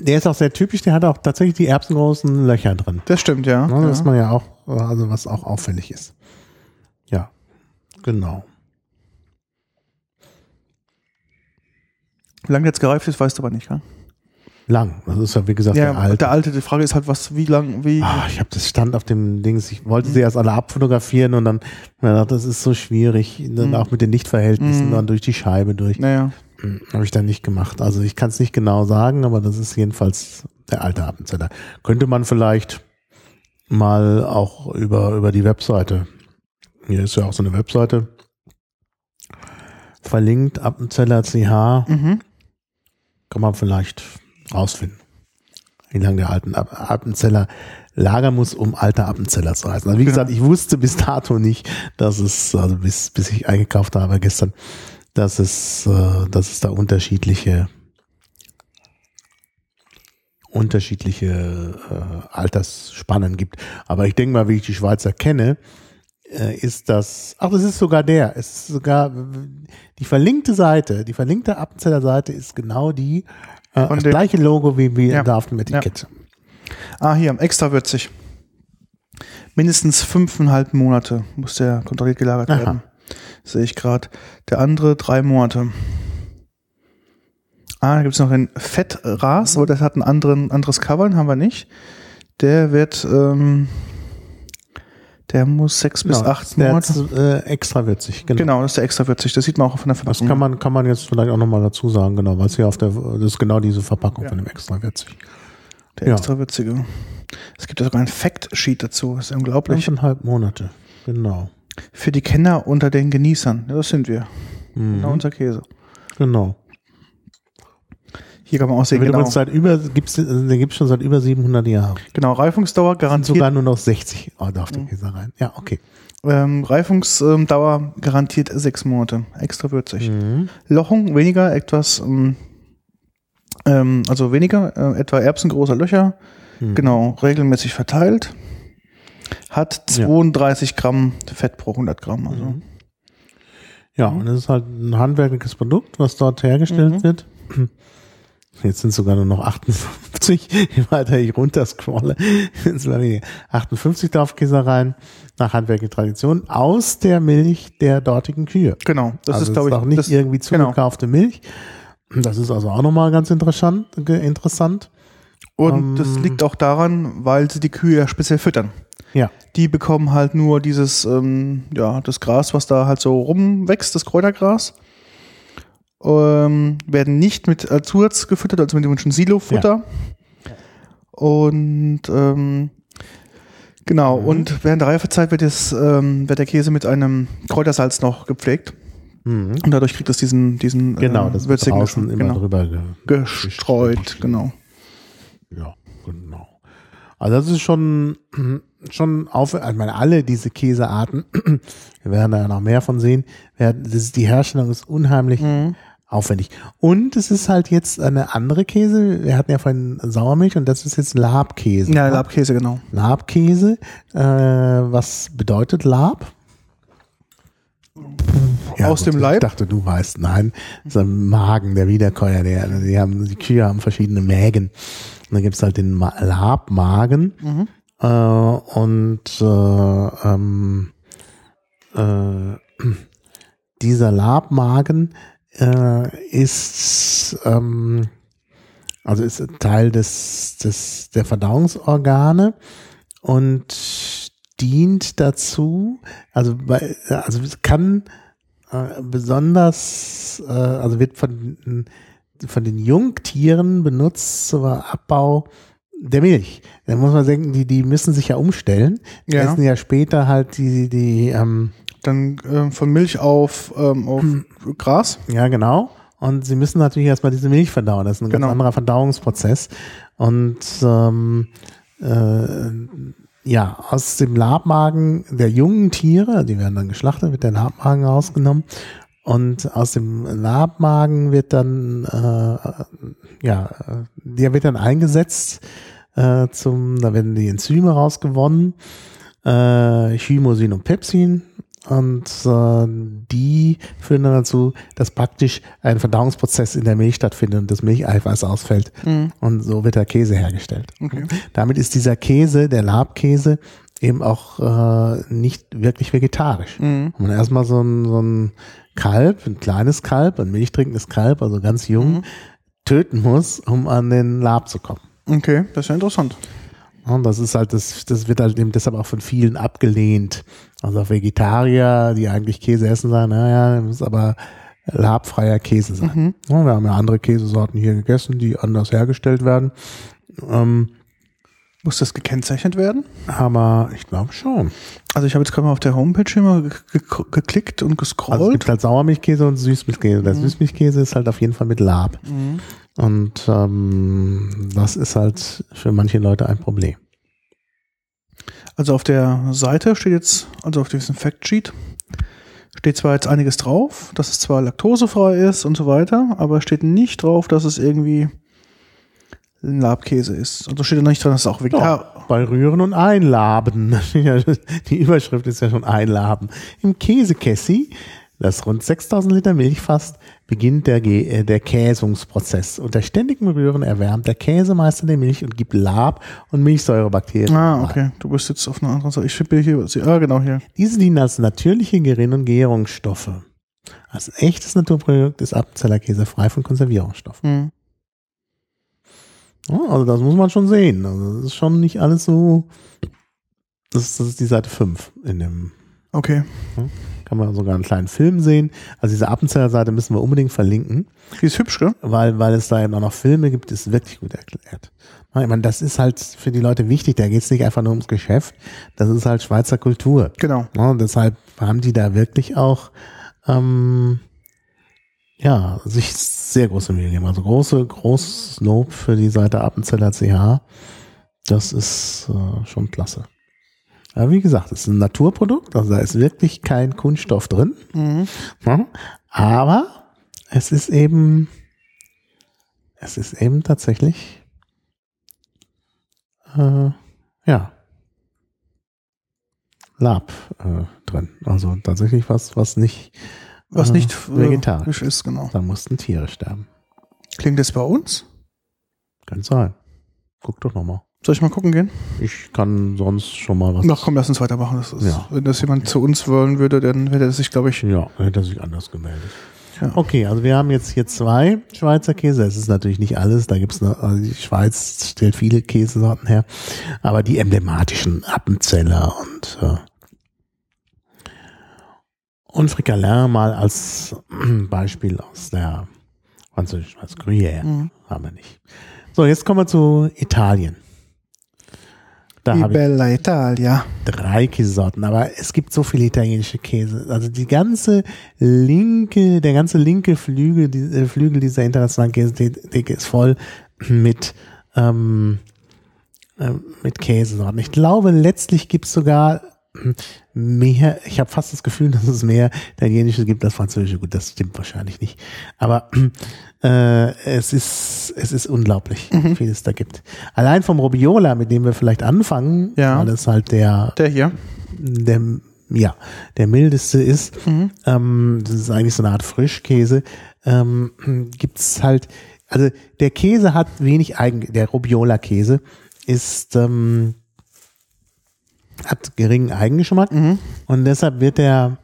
Der ist auch sehr typisch, der hat auch tatsächlich die erbsengroßen Löcher drin. Das stimmt, ja. Ne, Das ist ja. man ja auch, also was auch auffällig ist. Ja, genau. Wie lange jetzt gereift ist, weißt du aber nicht, gell? Lang. Das ist ja, wie gesagt, Ja, der alte. der alte, die Frage ist halt, was, wie lang, wie. Ah, ich habe das stand auf dem Dings. Ich wollte sie erst alle abfotografieren und dann gedacht, das ist so schwierig, dann auch mit den Lichtverhältnissen dann durch die Scheibe durch. Naja. Habe ich dann nicht gemacht. Also ich kann es nicht genau sagen, aber das ist jedenfalls der alte Appenzeller. Könnte man vielleicht mal auch über, über die Webseite, hier ist ja auch so eine Webseite, verlinkt, Appenzeller CH, Mhm. Kann man vielleicht rausfinden. wie lange der alten Appenzeller lagern muss, um alter Appenzeller zu heißen. Also wie gesagt, ich wusste bis dato nicht, dass es, also bis, bis ich eingekauft habe gestern, dass es, äh, dass es da unterschiedliche unterschiedliche äh, Altersspannen gibt. Aber ich denke mal, wie ich die Schweizer kenne, ist das, ach, das ist sogar der, es ist sogar die verlinkte Seite, die verlinkte Appenzeller Seite ist genau die, äh, das gleiche Logo wie, wie ja. auf dem Etikett. Ja. Ah, hier, extra würzig. Mindestens fünfeinhalb Monate muss der kontrolliert gelagert Aha. werden. Sehe ich gerade. Der andere drei Monate. Ah, da gibt es noch den Fettras, aber das hat ein anderen, anderes Cover, haben wir nicht. Der wird, ähm, der muss sechs genau, bis acht Monate. Ist, äh, extra würzig, genau. Genau, das ist der extra würzig. Das sieht man auch von der Verpackung. Das kann man, kann man jetzt vielleicht auch nochmal dazu sagen, genau, was hier auf der, das ist genau diese Verpackung ja. von dem extra würzig. Der ja. extra würzige. Es gibt ja sogar ein Fact-Sheet dazu. Das ist unglaublich. Fünfeinhalb Monate, genau. Für die Kenner unter den Genießern. Ja, das sind wir. Mhm. Genau unser Käse. Genau. Hier kann man auch sehen, genau. Übrigens seit über, gibt's, den gibt es schon seit über 700 Jahren. Genau, Reifungsdauer garantiert. Sogar nur noch 60 oh, darf der mhm. Käse rein. Ja, okay. Ähm, Reifungsdauer garantiert sechs Monate. Extra würzig. Mhm. Lochung weniger, etwas, ähm, ähm, also weniger, äh, etwa erbsengroßer Löcher. Mhm. Genau, regelmäßig verteilt. Hat 32 ja. Gramm Fett pro 100 Gramm. Also. Mhm. Ja, und es ist halt ein handwerkliches Produkt, was dort hergestellt mhm. wird. Jetzt sind sogar nur noch 58, je weiter ich runterscrolle, sind es 58 Dorfkäsereien nach handwerklicher Tradition aus der Milch der dortigen Kühe. Genau, das also ist, glaube ich, auch nicht das, irgendwie genau. zugekaufte genau. Milch. Das ist also auch nochmal ganz interessant. interessant. Und ähm, das liegt auch daran, weil sie die Kühe ja speziell füttern. Ja. Die bekommen halt nur dieses, ähm, ja, das Gras, was da halt so rumwächst, das Kräutergras ähm, werden nicht mit äh, Zusatz gefüttert, also mit dem schon Silo-Futter. Ja. Und ähm, genau, mhm. und während der Reifezeit wird, das, ähm, wird der Käse mit einem Kräutersalz noch gepflegt. Mhm. Und dadurch kriegt es diesen, diesen genau, das wird draußen immer genau. drüber ge gestreut, genau. Ja, genau. Also das ist schon, schon auf, ich meine, alle diese Käsearten, wir werden da ja noch mehr von sehen, werden, das ist, die Herstellung ist unheimlich mhm aufwendig. Und es ist halt jetzt eine andere Käse. Wir hatten ja vorhin Sauermilch und das ist jetzt Labkäse. Ja, Labkäse, genau. Labkäse. Äh, was bedeutet Lab? Ja, Aus gut, dem Leib? Ich dachte, du weißt. Nein, das ist ein Magen, der Wiederkäuer. Der, die, haben, die Kühe haben verschiedene Mägen. Und dann gibt es halt den Labmagen. Mhm. Äh, und äh, ähm, äh, dieser Labmagen äh, ist ähm, also ist Teil des, des der Verdauungsorgane und dient dazu, also bei, also kann äh, besonders, äh, also wird von von den Jungtieren benutzt zum Abbau der Milch. Da muss man denken, die, die müssen sich ja umstellen. Die ja. essen ja später halt die, die, ähm, dann äh, von Milch auf, ähm, auf hm. Gras. Ja, genau. Und sie müssen natürlich erstmal diese Milch verdauen. Das ist ein genau. ganz anderer Verdauungsprozess. Und ähm, äh, ja, aus dem Labmagen der jungen Tiere, die werden dann geschlachtet, wird der Labmagen rausgenommen. Und aus dem Labmagen wird dann, äh, ja, der wird dann eingesetzt äh, zum, da werden die Enzyme rausgewonnen, äh, Chymosin und Pepsin und äh, die führen dann dazu, dass praktisch ein Verdauungsprozess in der Milch stattfindet und das Milcheiweiß ausfällt. Mhm. Und so wird der Käse hergestellt. Okay. Damit ist dieser Käse, der Labkäse, eben auch äh, nicht wirklich vegetarisch. Mhm. Und erstmal so ein, so ein Kalb, ein kleines Kalb, ein milchtrinkendes Kalb, also ganz jung, mhm. töten muss, um an den Lab zu kommen. Okay, das ist ja interessant. Und das ist halt, das, das wird halt eben deshalb auch von vielen abgelehnt. Also auch Vegetarier, die eigentlich Käse essen, sagen, naja, muss aber labfreier Käse sein. Mhm. Ja, wir haben ja andere Käsesorten hier gegessen, die anders hergestellt werden. Ähm, muss das gekennzeichnet werden? Aber ich glaube schon. Also ich habe jetzt gerade mal auf der Homepage immer ge ge geklickt und gescrollt. Also es gibt halt Sauermilchkäse und Süßmilchkäse. Der mhm. Süßmilchkäse ist halt auf jeden Fall mit Lab. Mhm. Und ähm, das ist halt für manche Leute ein Problem. Also auf der Seite steht jetzt, also auf diesem Factsheet, steht zwar jetzt einiges drauf, dass es zwar laktosefrei ist und so weiter, aber steht nicht drauf, dass es irgendwie ein Labkäse ist. Da steht ja nicht dran, dass es auch vegetarisch Ja, bei Rühren und Einlaben. Die Überschrift ist ja schon Einlaben. Im Käsekessi, das rund 6000 Liter Milch fasst, beginnt der, Ge- äh, der Käsungsprozess. Unter ständigem Rühren erwärmt der Käsemeister die Milch und gibt Lab- und Milchsäurebakterien. Ah, okay. Du bist jetzt auf einer anderen Seite. Ich bin hier, ah, genau hier. Diese dienen als natürliche Gerinn- und Gärungsstoffe. Als echtes Naturprodukt ist Appenzeller Käse frei von Konservierungsstoffen. Hm. Ja, also das muss man schon sehen. Also das ist schon nicht alles so. Das ist, das ist die Seite 5 in dem. Okay. Kann man sogar einen kleinen Film sehen. Also diese Appenzeller Seite müssen wir unbedingt verlinken, Die ist hübsch, gell? weil, weil es da eben auch noch Filme gibt, ist wirklich gut erklärt. Ich meine, das ist halt für die Leute wichtig. Da geht es nicht einfach nur ums Geschäft. Das ist halt Schweizer Kultur. Genau. Ja, und deshalb haben die da wirklich auch ähm, ja, sich sehr große Mühe gegeben. Also große, großes Lob für die Seite Appenzeller CH. Das ist äh, schon klasse. Aber wie gesagt, es ist ein Naturprodukt, also da ist wirklich kein Kunststoff drin. Mhm. Aber es ist eben, es ist eben tatsächlich, äh, ja, Lab äh, drin. Also tatsächlich was, was nicht, Was äh, nicht äh, vegetarisch. ist, genau. Da mussten Tiere sterben. Klingt das bei uns? Kann sein. Guck doch nochmal. Soll ich mal gucken gehen? Ich kann sonst schon mal was. Ach komm, lass uns weitermachen. Das ist, Ja. Wenn das jemand zu uns wollen würde, dann hätte er sich, glaube ich, Ja, hätte er sich anders gemeldet. Ja. Okay, also wir haben jetzt hier zwei Schweizer Käse. Es ist natürlich nicht alles. Da gibt's noch, also die Schweiz stellt viele Käsesorten her. Aber die emblematischen Appenzeller und, äh, und Fricalin mal als Beispiel aus der französischen Schweiz. Gruyère Mhm. haben wir nicht. So, jetzt kommen wir zu Italien. Da die Bella Italia. drei Käsesorten, aber es gibt so viele italienische Käse. Also die ganze linke, der ganze linke Flügel, die, äh, Flügel dieser internationalen Käsetheke ist voll mit, ähm, äh, mit Käsesorten. Ich glaube, letztlich gibt es sogar mehr, ich habe fast das Gefühl, dass es mehr italienische gibt als französische. Gut, das stimmt wahrscheinlich nicht. Aber äh, es ist es ist unglaublich, wie viel es da gibt. Allein vom Robiola, mit dem wir vielleicht anfangen, Ja. weil es halt der Der hier. der, ja, der mildeste ist. Mhm. Ähm, das ist eigentlich so eine Art Frischkäse. Ähm, gibt's halt, also der Käse hat wenig Eigen, der Robiola-Käse ist, ähm, hat geringen Eigengeschmack Mhm. und deshalb wird er,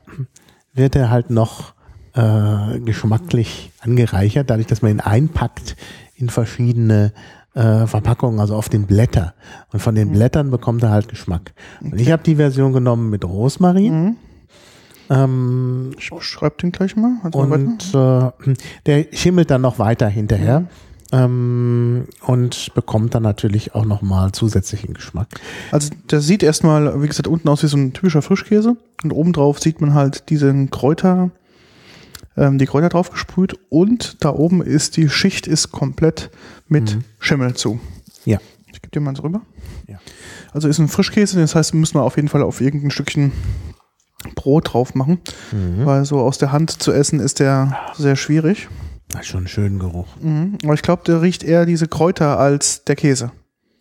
wird er halt noch äh, geschmacklich angereichert, dadurch, dass man ihn einpackt in verschiedene äh, Verpackungen, also auf den Blätter. Und von den Blättern bekommt er halt Geschmack. Und ich habe die Version genommen mit Rosmarin. Mhm. Ähm, Ich schreib den gleich mal. Und äh, der schimmelt dann noch weiter hinterher. Ähm, und bekommt dann natürlich auch nochmal zusätzlichen Geschmack. Also der sieht erstmal, wie gesagt, unten aus wie so ein typischer Frischkäse. Und obendrauf sieht man halt diesen Kräuter, ähm, die Kräuter drauf gesprüht. Und da oben ist die Schicht ist komplett mit Schimmel zu. Ja. Ich gebe dir mal eins rüber. Ja. Also ist ein Frischkäse, das heißt, müssen wir auf jeden Fall auf irgendein Stückchen Brot drauf machen. Weil so aus der Hand zu essen ist der sehr schwierig. Hat schon einen schönen Geruch. Mhm. Aber ich glaube, der riecht eher diese Kräuter als der Käse.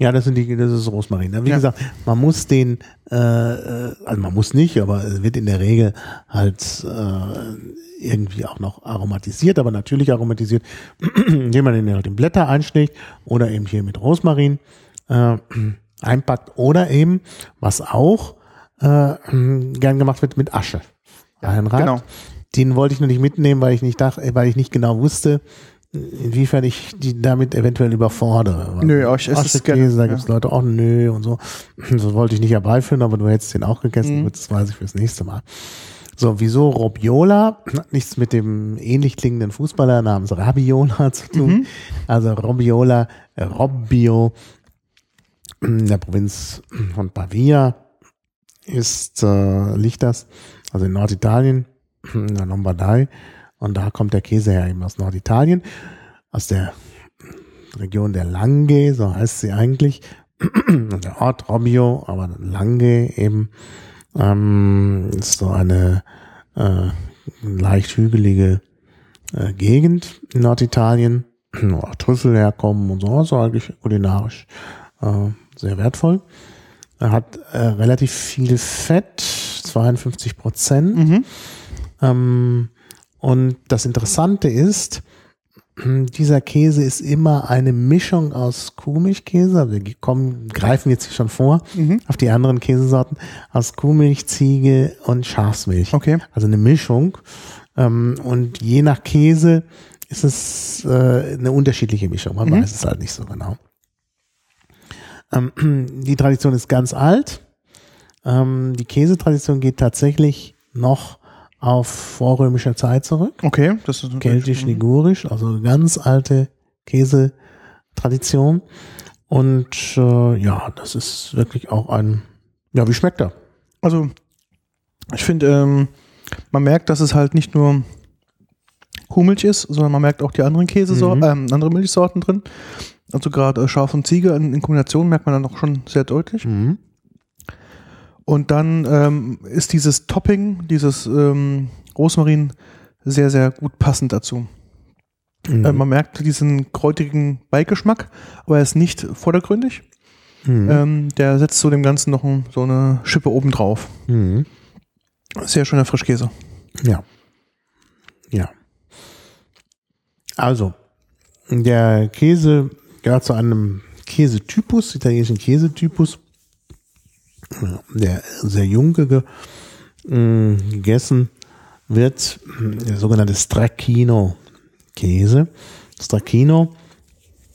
Ja, das sind die, das ist Rosmarin. Wie Ja. gesagt, man muss den, äh, äh, also man muss nicht, aber es wird in der Regel halt äh, irgendwie auch noch aromatisiert, aber natürlich aromatisiert, indem man den halt in Blätter einschlägt oder eben hier mit Rosmarin äh, einpackt oder eben, was auch äh, gern gemacht wird, mit Asche einreibt. genau. Den wollte ich nur nicht mitnehmen, weil ich nicht dachte, weil ich nicht genau wusste, inwiefern ich die damit eventuell überfordere. Nö, aber ich esse es gerne, da ja. gibt's Leute auch nö und so. Das wollte ich nicht herbeiführen, aber du hättest den auch gegessen. Mhm. Das weiß ich fürs nächste Mal. So, wieso Robiola? Hat nichts mit dem ähnlich klingenden Fußballer namens Rabiola zu tun. Mhm. Also Robiola, äh, Robbio in der Provinz von Pavia ist, äh, liegt das, also in Norditalien, in der Lombardei. Und da kommt der Käse her eben aus Norditalien, aus der Region der Langhe, so heißt sie eigentlich. der Ort Robbio, aber Langhe eben ähm, ist so eine äh, leicht hügelige äh, Gegend in Norditalien, wo auch Trüffel herkommen und so, also eigentlich kulinarisch äh, sehr wertvoll. Er hat äh, relativ viel Fett, 52 Prozent. Mhm. Ähm, und das Interessante ist, dieser Käse ist immer eine Mischung aus Kuhmilchkäse, also wir kommen, greifen jetzt schon vor Mhm. auf die anderen Käsesorten, aus Kuhmilch, Ziege und Schafsmilch. Okay. Also eine Mischung. Ähm, und je nach Käse ist es äh, eine unterschiedliche Mischung. Man Mhm. weiß es halt nicht so genau. Ähm, die Tradition ist ganz alt. Ähm, die Käsetradition geht tatsächlich noch auf vorrömischer Zeit zurück. Okay, das ist Keltisch-Ligurisch, also ganz alte Käsetradition. Und äh, ja, das ist wirklich auch ein, ja, wie schmeckt er? Also, ich finde, ähm, man merkt, dass es halt nicht nur Kuhmilch ist, sondern man merkt auch die anderen Käsesorten, Mhm. ähm, andere Milchsorten drin. Also gerade äh, Schaf und Ziege in, in Kombination merkt man dann auch schon sehr deutlich. Mhm. Und dann ähm, ist dieses Topping, dieses ähm, Rosmarin sehr, sehr gut passend dazu. Mhm. Äh, man merkt diesen kräutrigen Beigeschmack, aber er ist nicht vordergründig. Mhm. Ähm, der setzt so dem Ganzen noch ein, so eine Schippe oben drauf. Mhm. Sehr schöner Frischkäse. Ja. Ja. Also, der Käse gehört zu einem Käsetypus, italienischen Käsetypus, der sehr jung ge mh, gegessen wird, der sogenannte Stracchino-Käse. Stracchino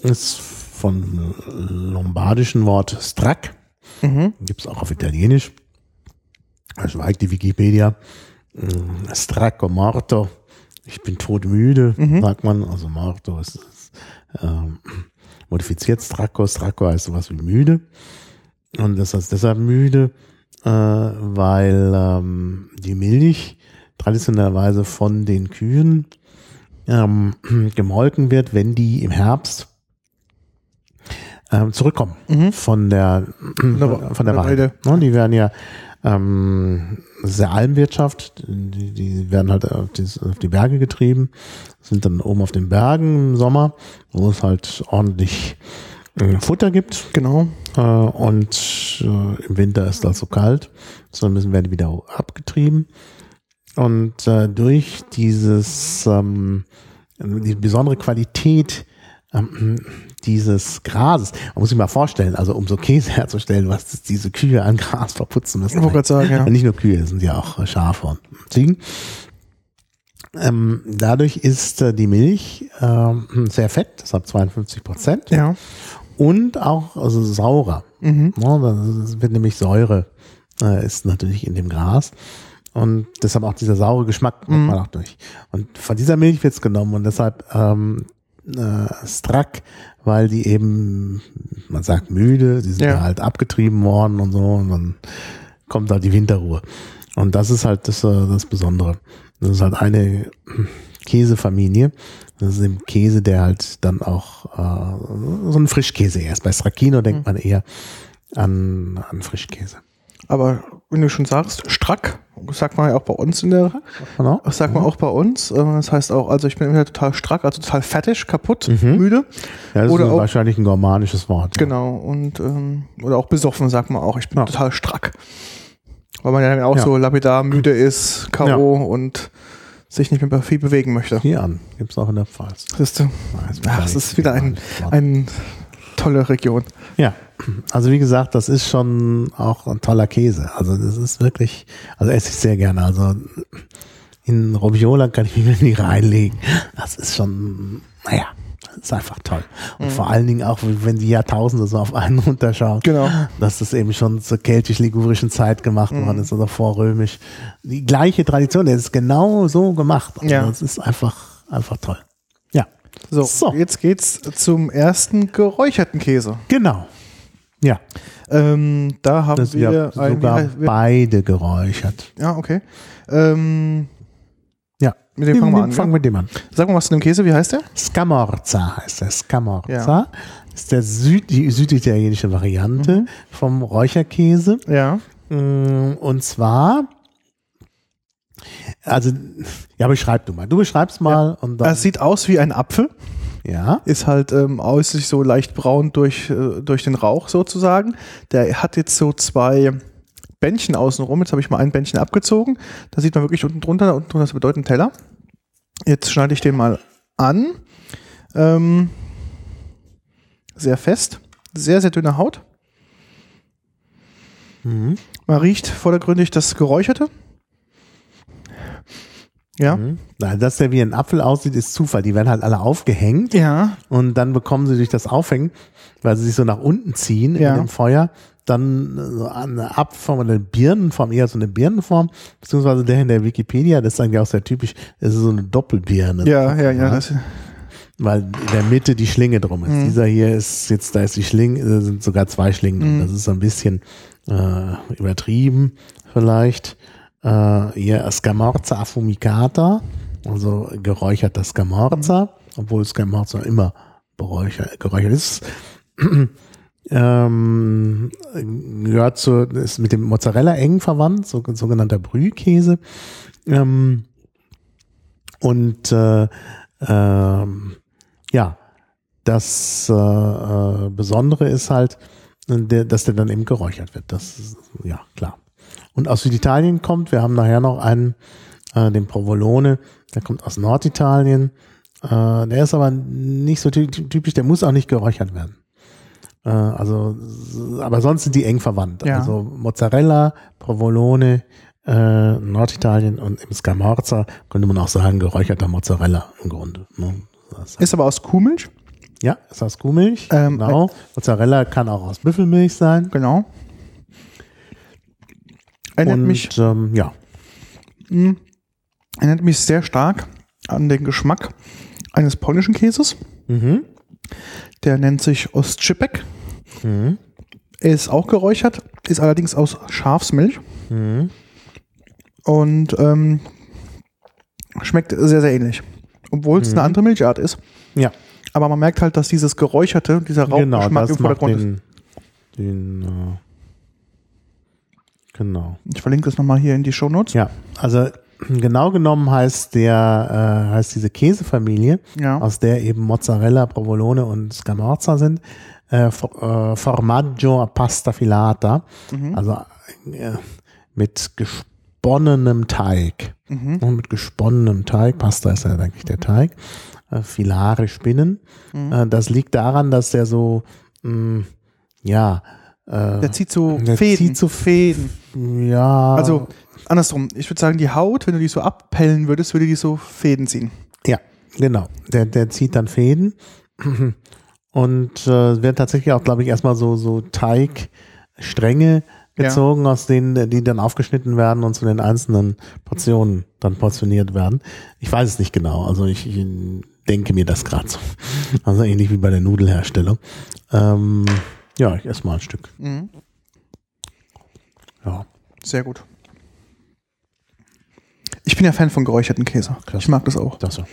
ist vom lombardischen Wort strack, Mhm. gibt es auch auf Italienisch. Da schweigt die Wikipedia. Mm, Stracco morto. Ich bin todmüde, Mhm. sagt man. Also morto ist, ist ähm, modifiziert Stracco. Stracco heißt sowas wie müde. Und das heißt deshalb müde, äh, weil ähm, die Milch traditionellerweise von den Kühen ähm, gemolken wird, wenn die im Herbst ähm, zurückkommen Mhm. von der der- von der Weide. Weide. Ne, die werden ja ähm, das ist ja Almwirtschaft, die, die werden halt auf die, auf die Berge getrieben, sind dann oben auf den Bergen im Sommer, wo es halt ordentlich äh, Futter gibt Genau. Äh, und äh, im Winter ist das so kalt, so müssen werden wieder abgetrieben und äh, durch dieses ähm, die besondere Qualität ähm, dieses Grases, man muss sich mal vorstellen, also um so Käse herzustellen, was diese Kühe an Gras verputzen müssen. Ich wollte sagen, ja. Nicht nur Kühe, es sind ja auch äh, Schafe und Ziegen. Ähm, dadurch ist äh, die Milch ähm, sehr fett, deshalb 52 Prozent Ja. Und auch also saurer. Mhm. Das wird nämlich Säure äh, ist natürlich in dem Gras und deshalb auch dieser saure Geschmack kommt Mhm. man auch durch. Und von dieser Milch wird's genommen und deshalb ähm, äh, Strack, weil die eben, man sagt müde, die sind Ja. ja. halt abgetrieben worden und so und dann kommt da die Winterruhe. Und das ist halt das, äh, das Besondere. Das ist halt eine Käsefamilie. Das ist ein Käse, der halt dann auch äh, so ein Frischkäse erst. Bei Stracchino denkt man eher an, an Frischkäse. Aber wenn du schon sagst, strack, das sagt man ja auch bei uns in der, Genau. das sagt man auch bei uns. äh, Das heißt auch, also ich bin immer total strack, also total fertig, kaputt, Mhm. müde. Ja, das Oder ist auch- wahrscheinlich ein germanisches Wort. ja. Genau. Und, ähm, oder auch besoffen, sagt man auch. Ich bin Ja. total strack. Weil man ja dann auch Ja. so lapidar müde ist, K.O. und sich nicht mehr viel bewegen möchte. Hier an. Gibt's auch in der Pfalz. Siehst du? Weiß Ach, es ist wieder ein, germanisches Wort. ein tolle Region. Ja, also wie gesagt, das ist schon auch ein toller Käse. Also das ist wirklich, also esse ich sehr gerne. Also in Robiola kann ich mich nicht reinlegen. Das ist schon, naja, ist einfach toll. Und vor allen Dingen auch, wenn die Jahrtausende so auf einen runterschauen, Genau. dass das eben schon zur keltisch-ligurischen Zeit gemacht worden ist oder vorrömisch. Die gleiche Tradition, der ist genau so gemacht. Also Ja. Das ist einfach, einfach toll. Ja, So, So. jetzt geht's zum ersten geräucherten Käse. genau. Ja, Ähm, da haben das wir wir ein, sogar wir, beide geräuchert. Ja, okay. Ähm. Mit dem fangen wir an. Fangen gell? mit dem an. Sag mal was zu dem Käse, wie heißt der? Scamorza heißt der. Scamorza Ja. ist der Süd, die süditalienische Variante Mhm. vom Räucherkäse. Ja. Mm, Und zwar, also, ja, beschreib du mal. Du beschreibst mal und dann, Es sieht aus wie ein Apfel. ja. Ist halt ähm, äußerlich so leicht braun durch, äh, durch den Rauch sozusagen. Der hat jetzt so zwei Bändchen außenrum. Jetzt habe ich mal ein Bändchen abgezogen. Da sieht man wirklich unten drunter, unten drunter, das bedeutet Teller. Jetzt schneide ich den mal an. Ähm, sehr fest. Sehr, sehr dünne Haut. Mhm. Man riecht vordergründig das Geräucherte. Ja. Mhm. Dass der wie ein Apfel aussieht, ist Zufall. Die werden halt alle aufgehängt Ja. und dann bekommen sie durch das Aufhängen, weil sie sich so nach unten ziehen Ja. in dem Feuer, dann so eine Abform oder eine Birnenform, eher so eine Birnenform, beziehungsweise der in der Wikipedia, das ist eigentlich auch sehr typisch, das ist so eine Doppelbirne. Ja, ja, ja. Das, weil in der Mitte die Schlinge drum ist. Mhm. Dieser hier ist jetzt, da ist die Schlinge, da sind sogar zwei Schlingen drin. Mhm. Das ist so ein bisschen äh, übertrieben vielleicht. Äh, hier Scamorza affumicata, also geräucherter Scamorza, obwohl Scamorza immer beräuchert, geräuchert ist. ähm, gehört zu, ist mit dem Mozzarella eng verwandt, so, sogenannter Brühkäse. Ähm, und äh, ähm, ja, das äh, äh, Besondere ist halt, dass der dann eben geräuchert wird. Das ja klar. Und aus Süditalien kommt, wir haben nachher noch einen, äh, den Provolone, der kommt aus Norditalien. Äh, der ist aber nicht so ty- typisch, der muss auch nicht geräuchert werden. Äh, also, aber sonst sind die eng verwandt. Ja. Also Mozzarella, Provolone, äh, Norditalien und im Scamorza könnte man auch sagen, geräucherter Mozzarella im Grunde. Ne? Das ist aber aus Kuhmilch. ja, ist aus Kuhmilch. Ähm, genau. Mozzarella kann auch aus Büffelmilch sein. Genau. Erinnert und mich, ähm, ja, mh, erinnert mich sehr stark an den Geschmack eines polnischen Käses. mhm. Der nennt sich Ostschipek. Mhm. Ist auch geräuchert, ist allerdings aus Schafsmilch Mhm. und ähm, schmeckt sehr, sehr ähnlich. Obwohl es eine andere Milchart ist. ja, Aber man merkt halt, dass dieses Geräucherte, dieser genau, Rauchgeschmack das im Vordergrund ist. den, den äh, genau. Ich verlinke das nochmal hier in die Shownotes. Ja, also genau genommen heißt der, äh, heißt diese Käsefamilie, Ja. aus der eben Mozzarella, Provolone und Scamorza sind, äh, For- äh, Formaggio a Pasta Filata, Mhm. also äh, mit gesponnenem Teig. Mhm. Und mit gesponnenem Teig, Pasta ist ja eigentlich der Teig, äh, Filare Spinnen. Mhm. Äh, das liegt daran, dass der so, mh, ja, äh, Der zieht so Der Fäden. zieht so Fäden. ja, Also andersrum, ich würde sagen, die Haut, wenn du die so abpellen würdest, würde die so Fäden ziehen. Ja, genau. Der, der zieht dann Fäden und äh, wird tatsächlich auch, glaube ich, erstmal so, so Teigstränge Ja. gezogen, aus denen, die dann aufgeschnitten werden und zu den einzelnen Portionen dann portioniert werden. Ich weiß es nicht genau, also ich, ich denke mir das gerade so. Also ähnlich wie bei der Nudelherstellung. Ähm, ja, ich esse mal ein Stück. Mhm. Ja. Sehr gut. Ich bin ja Fan von geräucherten Käse. Klasse. Ich mag das auch. Das so.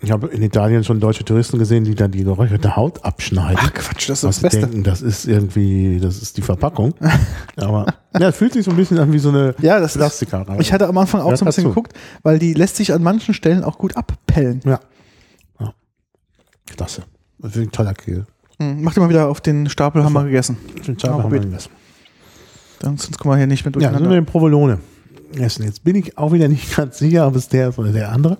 Ich habe in Italien schon deutsche Touristen gesehen, die dann die geräucherte Haut abschneiden. Ach Quatsch, das ist was das Beste. denken, das ist irgendwie, das ist die Verpackung. Aber ja, es fühlt sich so ein bisschen an wie so eine Ja, das ist, Plastikkarre. ich hatte am Anfang auch Ja, so ein bisschen dazu. geguckt, weil die lässt sich an manchen Stellen auch gut abpellen. ja. ja. Klasse. Das ist ein toller Käse. Mhm. Mach dir mal wieder auf den Stapel, haben wir gegessen. Den Ja, haben wir gegessen. Dann- Sonst kommen wir hier nicht mehr Ja, sind wir durcheinander. den Provolone essen. Jetzt bin ich auch wieder nicht ganz sicher, ob es der ist oder der andere.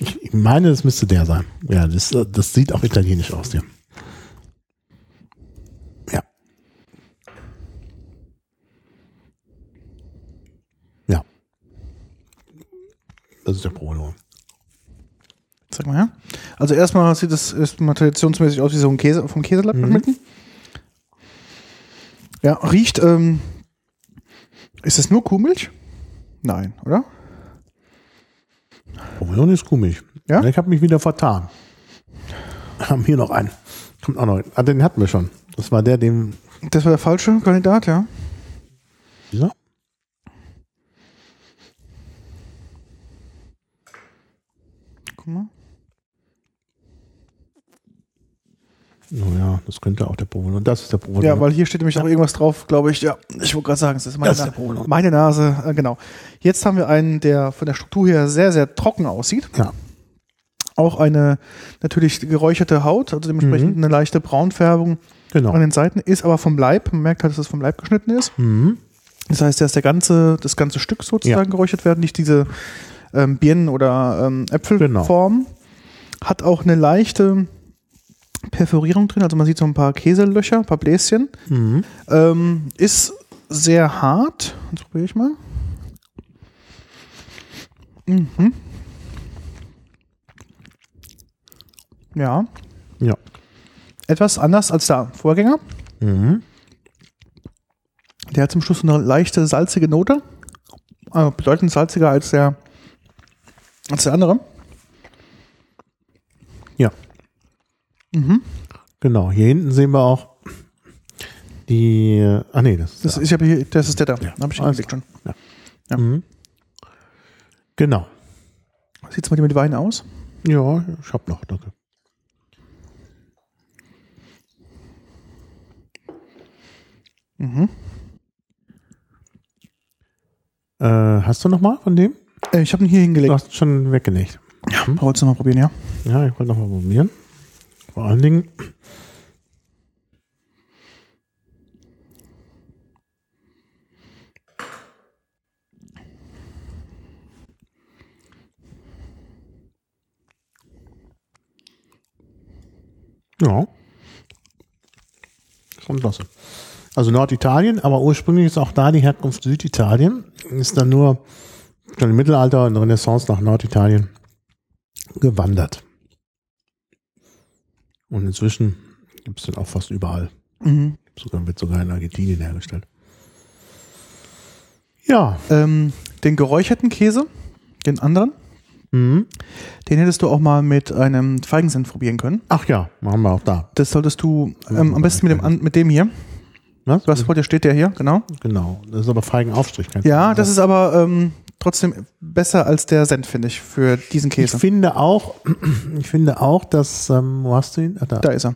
Ich meine, es müsste der sein. Ja, das, das sieht auch italienisch aus, ja. Ja. Ja. Das ist der Provolone. Sag mal her. Also erstmal sieht das erstmal traditionsmäßig aus wie so ein Käse vom Käselack Mhm. mitten. Ja, riecht, ähm, ist es nur Kuhmilch? Nein, oder? Provolone ist Kuhmilch. Ja? Ich habe mich wieder vertan. Haben hier noch einen. Kommt auch noch. Ah, den hatten wir schon. Das war der, dem Das war der falsche Kandidat, ja. Oh ja, das könnte auch der Provolone. Und das ist der Provolone. Ja, weil hier steht nämlich auch irgendwas drauf, glaube ich. Ja, ich wollte gerade sagen, es ist meine, Das ist der Provolone. meine Nase. Äh, genau. Jetzt haben wir einen, der von der Struktur her sehr, sehr trocken aussieht. ja. Auch eine natürlich geräucherte Haut, also dementsprechend eine leichte Braunfärbung Genau. an den Seiten, ist aber vom Leib. Man merkt halt, dass es vom Leib geschnitten ist. Mhm. Das heißt, dass der ganze, das ganze Stück sozusagen Ja. geräuchert werden, nicht diese ähm, Birnen- oder ähm, Äpfelform. Hat auch eine leichte Perforierung drin, also man sieht so ein paar Käselöcher, ein paar Bläschen. Mhm. Ähm, ist sehr hart. Jetzt probiere ich mal. Mhm. Ja, Ja. etwas anders als der Vorgänger. Mhm. Der hat zum Schluss eine leichte salzige Note. Also bedeutend salziger als der, als der andere. Mhm. Genau. Hier hinten sehen wir auch die. Ah nee, das ist. Das, da. ich hier, das ist der da. Ja. Habe ich hingelegt schon. ja. Mhm. Genau. Sieht es mit dem Wein aus? Ja, ich hab noch, danke. Mhm. Äh, hast du noch mal von dem? Äh, ich habe ihn hier Du hingelegt. hast schon weggelegt. Ja. Wolltest du noch mal probieren, ja? Ja, ich wollte noch mal probieren. Vor allen Dingen. Ja. Schon klasse. Also Norditalien, aber ursprünglich ist auch da die Herkunft Süditalien. Ist dann nur schon im Mittelalter und Renaissance nach Norditalien gewandert. Und inzwischen gibt es den auch fast überall. Mhm. Sogar wird sogar in Argentinien hergestellt. Ja. Ähm, den geräucherten Käse, den anderen, Mhm. den hättest du auch mal mit einem Feigensenf probieren können. Ach ja, machen wir auch da. Das solltest du ähm, am besten mit dem, mit dem hier. Was? Was vor dir steht der hier, genau. Genau. Das ist aber Feigenaufstrich. kein Ja, das ist aber ähm, trotzdem besser als der Senf, finde ich, für diesen Ich Käse. finde auch, ich finde auch, dass, ähm, wo hast du ihn? Ah, da. Da ist er.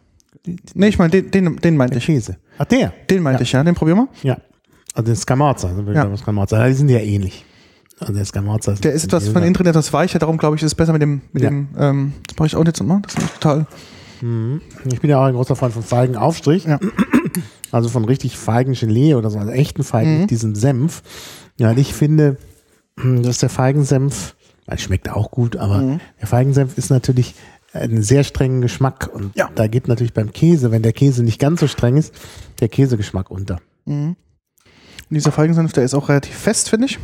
Nee, ich meine, den, den, den meinte Der ich. Käse. Ach, der. Den meinte ich, ja. Den probieren wir. Ja. Also den Scamorza. Also Ja. ja. Scamorza. Die sind ja ähnlich. Also der Scamorza Der ist etwas von innen etwas weicher, darum glaube ich, ist es besser mit dem, mit Ja. dem, ähm, das mache ich auch jetzt mal. Das ist total. Mhm. Ich bin ja auch ein großer Freund von Feigenaufstrich. Ja. Also von richtig Feigengelee oder so, also echten Feigen, Mhm. nicht diesen Senf. Ja, ich finde, dass der Feigensenf, weil schmeckt auch gut, aber Mhm. der Feigensenf ist natürlich einen sehr strengen Geschmack. Und Ja. da geht natürlich beim Käse, wenn der Käse nicht ganz so streng ist, der Käsegeschmack unter. Und dieser Feigensenf, der ist auch relativ fest, finde ich.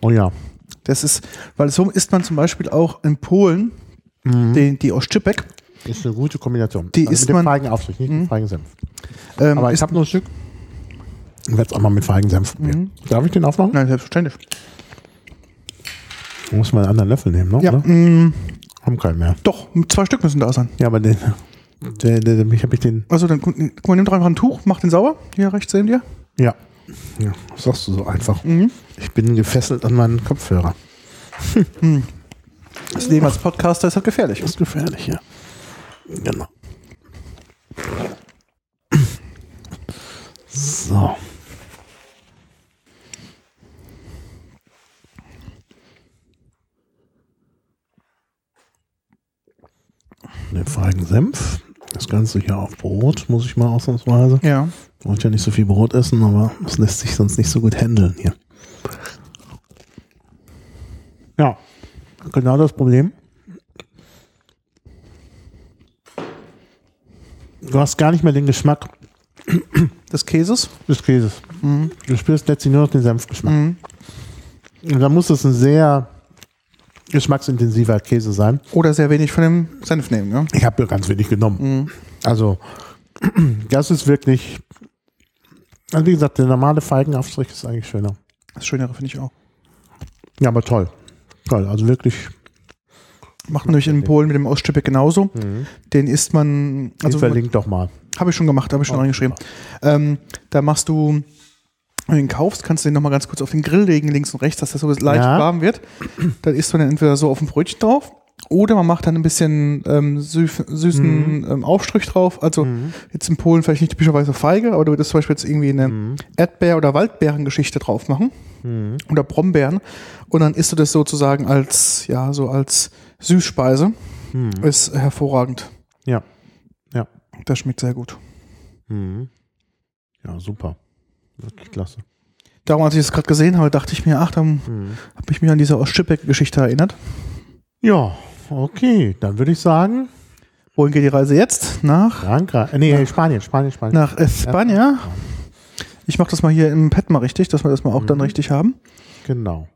Oh ja. Das ist, weil so isst man zum Beispiel auch in Polen, Mhm. den, die aus Sczypek. Ist eine gute Kombination. Die also isst mit dem man- Feigenaufstrich, nicht Mhm. mit Feigensenf. Ähm, Aber ich ist, habe nur ein Stück. Ich werde es auch mal mit Feigensenf probieren. Mhm. Darf ich den aufmachen? nein, selbstverständlich. Muss man einen anderen Löffel nehmen, ne? Ja, Oder? mh, Haben keinen mehr. doch, zwei Stück müssen da sein. Ja, aber den, der, der, der, ich habe ich den. Also dann guck mal, nimm doch einfach ein Tuch, mach den sauber. Hier rechts neben dir. Ja. Ja, das sagst du so einfach. Mhm. Ich bin gefesselt an meinen Kopfhörer. Das Leben als Podcaster ist halt gefährlich. Das ist gefährlich, ja. Genau. So. Den Feigensenf. Das Ganze hier auf Brot, muss ich mal ausnahmsweise. Ja. Ich wollte ja nicht so viel Brot essen, aber das lässt sich sonst nicht so gut handeln hier. Ja, genau das Problem. Du hast gar nicht mehr den Geschmack Des Käses. des Käses. Mhm. Du spürst letztlich nur noch den Senfgeschmack. Mhm. Und da muss es ein sehr geschmacksintensiver Käse sein. Oder sehr wenig von dem Senf nehmen, ja. Ich habe ja ganz wenig genommen. Mhm. Also, das ist wirklich. Also, wie gesagt, der normale Feigenaufstrich ist eigentlich schöner. Das Schönere finde ich auch. Ja, aber toll. Toll, also wirklich. Macht man natürlich in Polen mit dem Oststüppek genauso. Den isst man, Also also verlinkt doch mal. habe ich schon gemacht, habe ich schon Oh, reingeschrieben. Ähm, da machst du, wenn du ihn kaufst, kannst du den nochmal ganz kurz auf den Grill legen, links und rechts, dass das so leicht Ja. warm wird. Dann isst du den entweder so auf dem Brötchen drauf Oder man macht dann ein bisschen ähm, süß, süßen ähm, Aufstrich drauf. Also jetzt in Polen vielleicht nicht typischerweise Feige, aber du würdest zum Beispiel jetzt irgendwie eine Erdbeer- oder Waldbeerengeschichte drauf machen. Oder Brombeeren. Und dann isst du das sozusagen als, ja, so als Süßspeise. Ist hervorragend. Ja. Ja. Das schmeckt sehr gut. Mhm. Ja, super. Wirklich klasse. Darum, als ich das gerade gesehen habe, dachte ich mir, ach, dann habe ich mich an diese Ostschippeck-Geschichte erinnert. Ja, okay. Dann würde ich sagen, Wohin geht die Reise jetzt? Nach, Frankreich. äh, Nee, Spanien, Spanien, Spanien. nach Espanja. Ich mache das mal hier im Pad mal richtig, dass wir das mal auch dann richtig haben. Genau.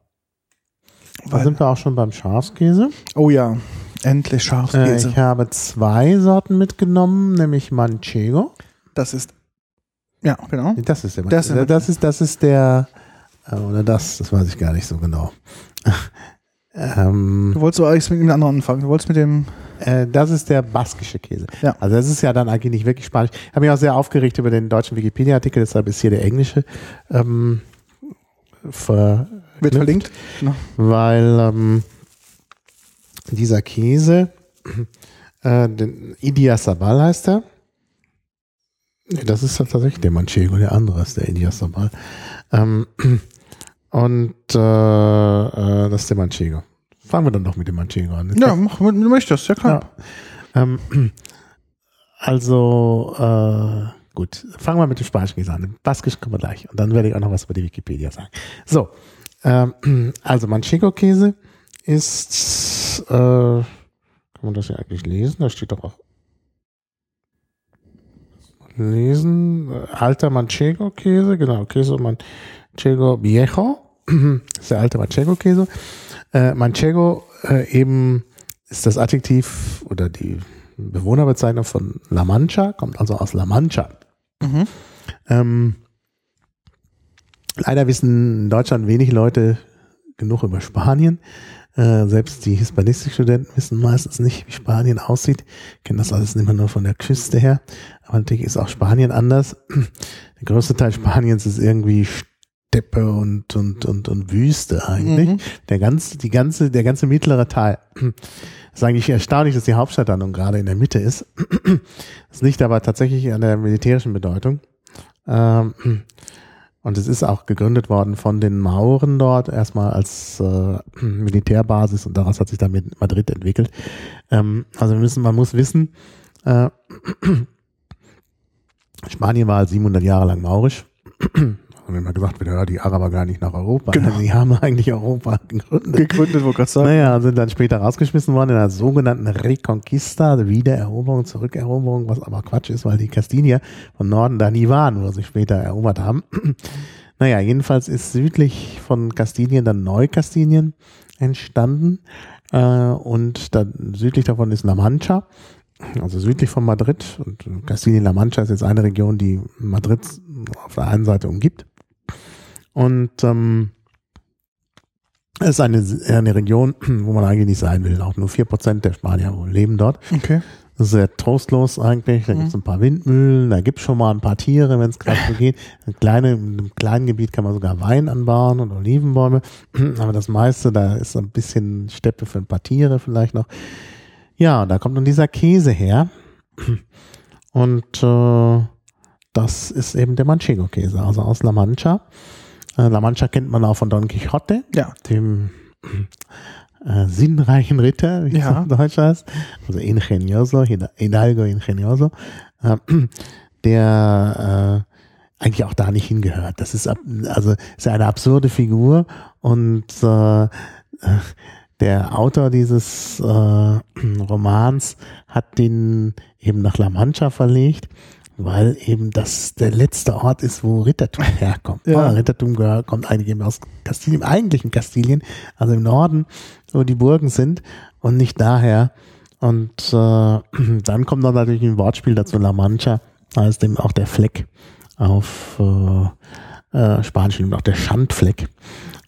Da Weil- sind wir auch schon beim Schafskäse. Oh ja, endlich Äh, Schafskäse. ich habe zwei Sorten mitgenommen, nämlich Manchego. das ist, ja, genau. Das ist der Das ist- Das ist, das ist der, äh, oder das, das weiß ich gar nicht so genau. ähm, Du wolltest so eigentlich mit dem anderen anfangen. Du wolltest mit dem, äh, das ist der baskische Käse. Ja. Also das ist ja dann eigentlich nicht wirklich spanisch. Ich habe mich auch sehr aufgeregt über den deutschen Wikipedia-Artikel, deshalb ist hier der englische ähm, ver wird verlinkt. Genau. weil ähm, dieser Käse, äh, den Idiazabal heißt er. Das ist tatsächlich der Manchego, der andere ist der Idiazabal. Ähm, und äh, äh, das ist der Manchego. Fangen wir dann doch mit dem Manchego an. Ja, mach, wenn du möchtest, ja klar. Ja. Ähm, also, äh, gut, fangen wir mit dem Spanischen Käse an. Baskisch kommen wir gleich. Und dann werde ich auch noch was über die Wikipedia sagen. So, ähm, also Manchego-Käse ist, äh, kann man das ja eigentlich lesen? Da steht doch auch lesen. Alter Manchego-Käse, genau, Käse Manchego Viejo. Das ist der alte Manchego-Käse. Äh, Manchego äh, eben ist das Adjektiv oder die Bewohnerbezeichnung von La Mancha, kommt also aus La Mancha. Mhm. Ähm, leider wissen in Deutschland wenig Leute genug über Spanien. Äh, selbst die Hispanistikstudenten wissen meistens nicht, wie Spanien aussieht. Kennen das alles immer nur von der Küste her. Aber natürlich ist auch Spanien anders. Der größte Teil Spaniens ist irgendwie Steppe und, und, und, und Wüste eigentlich. Mhm. Der ganze, die ganze, der ganze mittlere Teil. Das ist eigentlich erstaunlich, dass die Hauptstadt dann nun gerade in der Mitte ist. Das liegt aber tatsächlich an der militärischen Bedeutung. Ähm, und es ist auch gegründet worden von den Mauren dort, erstmal als äh, Militärbasis und daraus hat sich dann Madrid entwickelt. Ähm, also wir müssen, man muss wissen, äh, Spanien war halt 700 Jahre lang maurisch. Und immer gesagt wird, ja, die Araber gar nicht nach Europa. Genau. Die haben eigentlich Europa gegründet. Gegründet, wollte gerade sagen. Naja, sind dann später rausgeschmissen worden in einer sogenannten Reconquista, also Wiedereroberung, Zurückeroberung, was aber Quatsch ist, weil die Kastinier von Norden da nie waren, wo sie später erobert haben. naja, jedenfalls ist südlich von Kastilien dann Neukastilien entstanden äh, und dann südlich davon ist La Mancha, also südlich von Madrid und Kastilien-La Mancha ist jetzt eine Region, die Madrid auf der einen Seite umgibt. Und ähm, es ist eine, eine Region, wo man eigentlich nicht sein will. Auch nur 4% der Spanier leben dort. Okay. Das ist sehr trostlos eigentlich. Da gibt es ein paar Windmühlen, da gibt es schon mal ein paar Tiere, wenn es gerade so geht. Ein kleine, in einem kleinen Gebiet kann man sogar Wein anbauen und Olivenbäume. Aber das meiste, da ist ein bisschen Steppe für ein paar Tiere vielleicht noch. Ja, da kommt dann dieser Käse her. Und äh, das ist eben der Manchego-Käse, also aus La Mancha. Äh, La Mancha kennt man auch von Don Quixote, Ja. dem äh, sinnreichen Ritter, wie Ja. es auf Deutsch heißt. Also Ingenioso, Hidalgo Ingenioso, äh, der äh, eigentlich auch da nicht hingehört. Das ist also ist eine absurde Figur und äh, der Autor dieses äh, Romans hat den eben nach La Mancha verlegt, weil eben das der letzte Ort ist, wo Rittertum herkommt. Ja. Ah, Rittertum kommt eigentlich eben aus Kastilien, im eigentlichen Kastilien, also im Norden, wo die Burgen sind und nicht daher. Und äh, dann kommt noch natürlich ein Wortspiel dazu, La Mancha, heißt eben auch der Fleck auf äh, äh, Spanisch, eben auch der Schandfleck.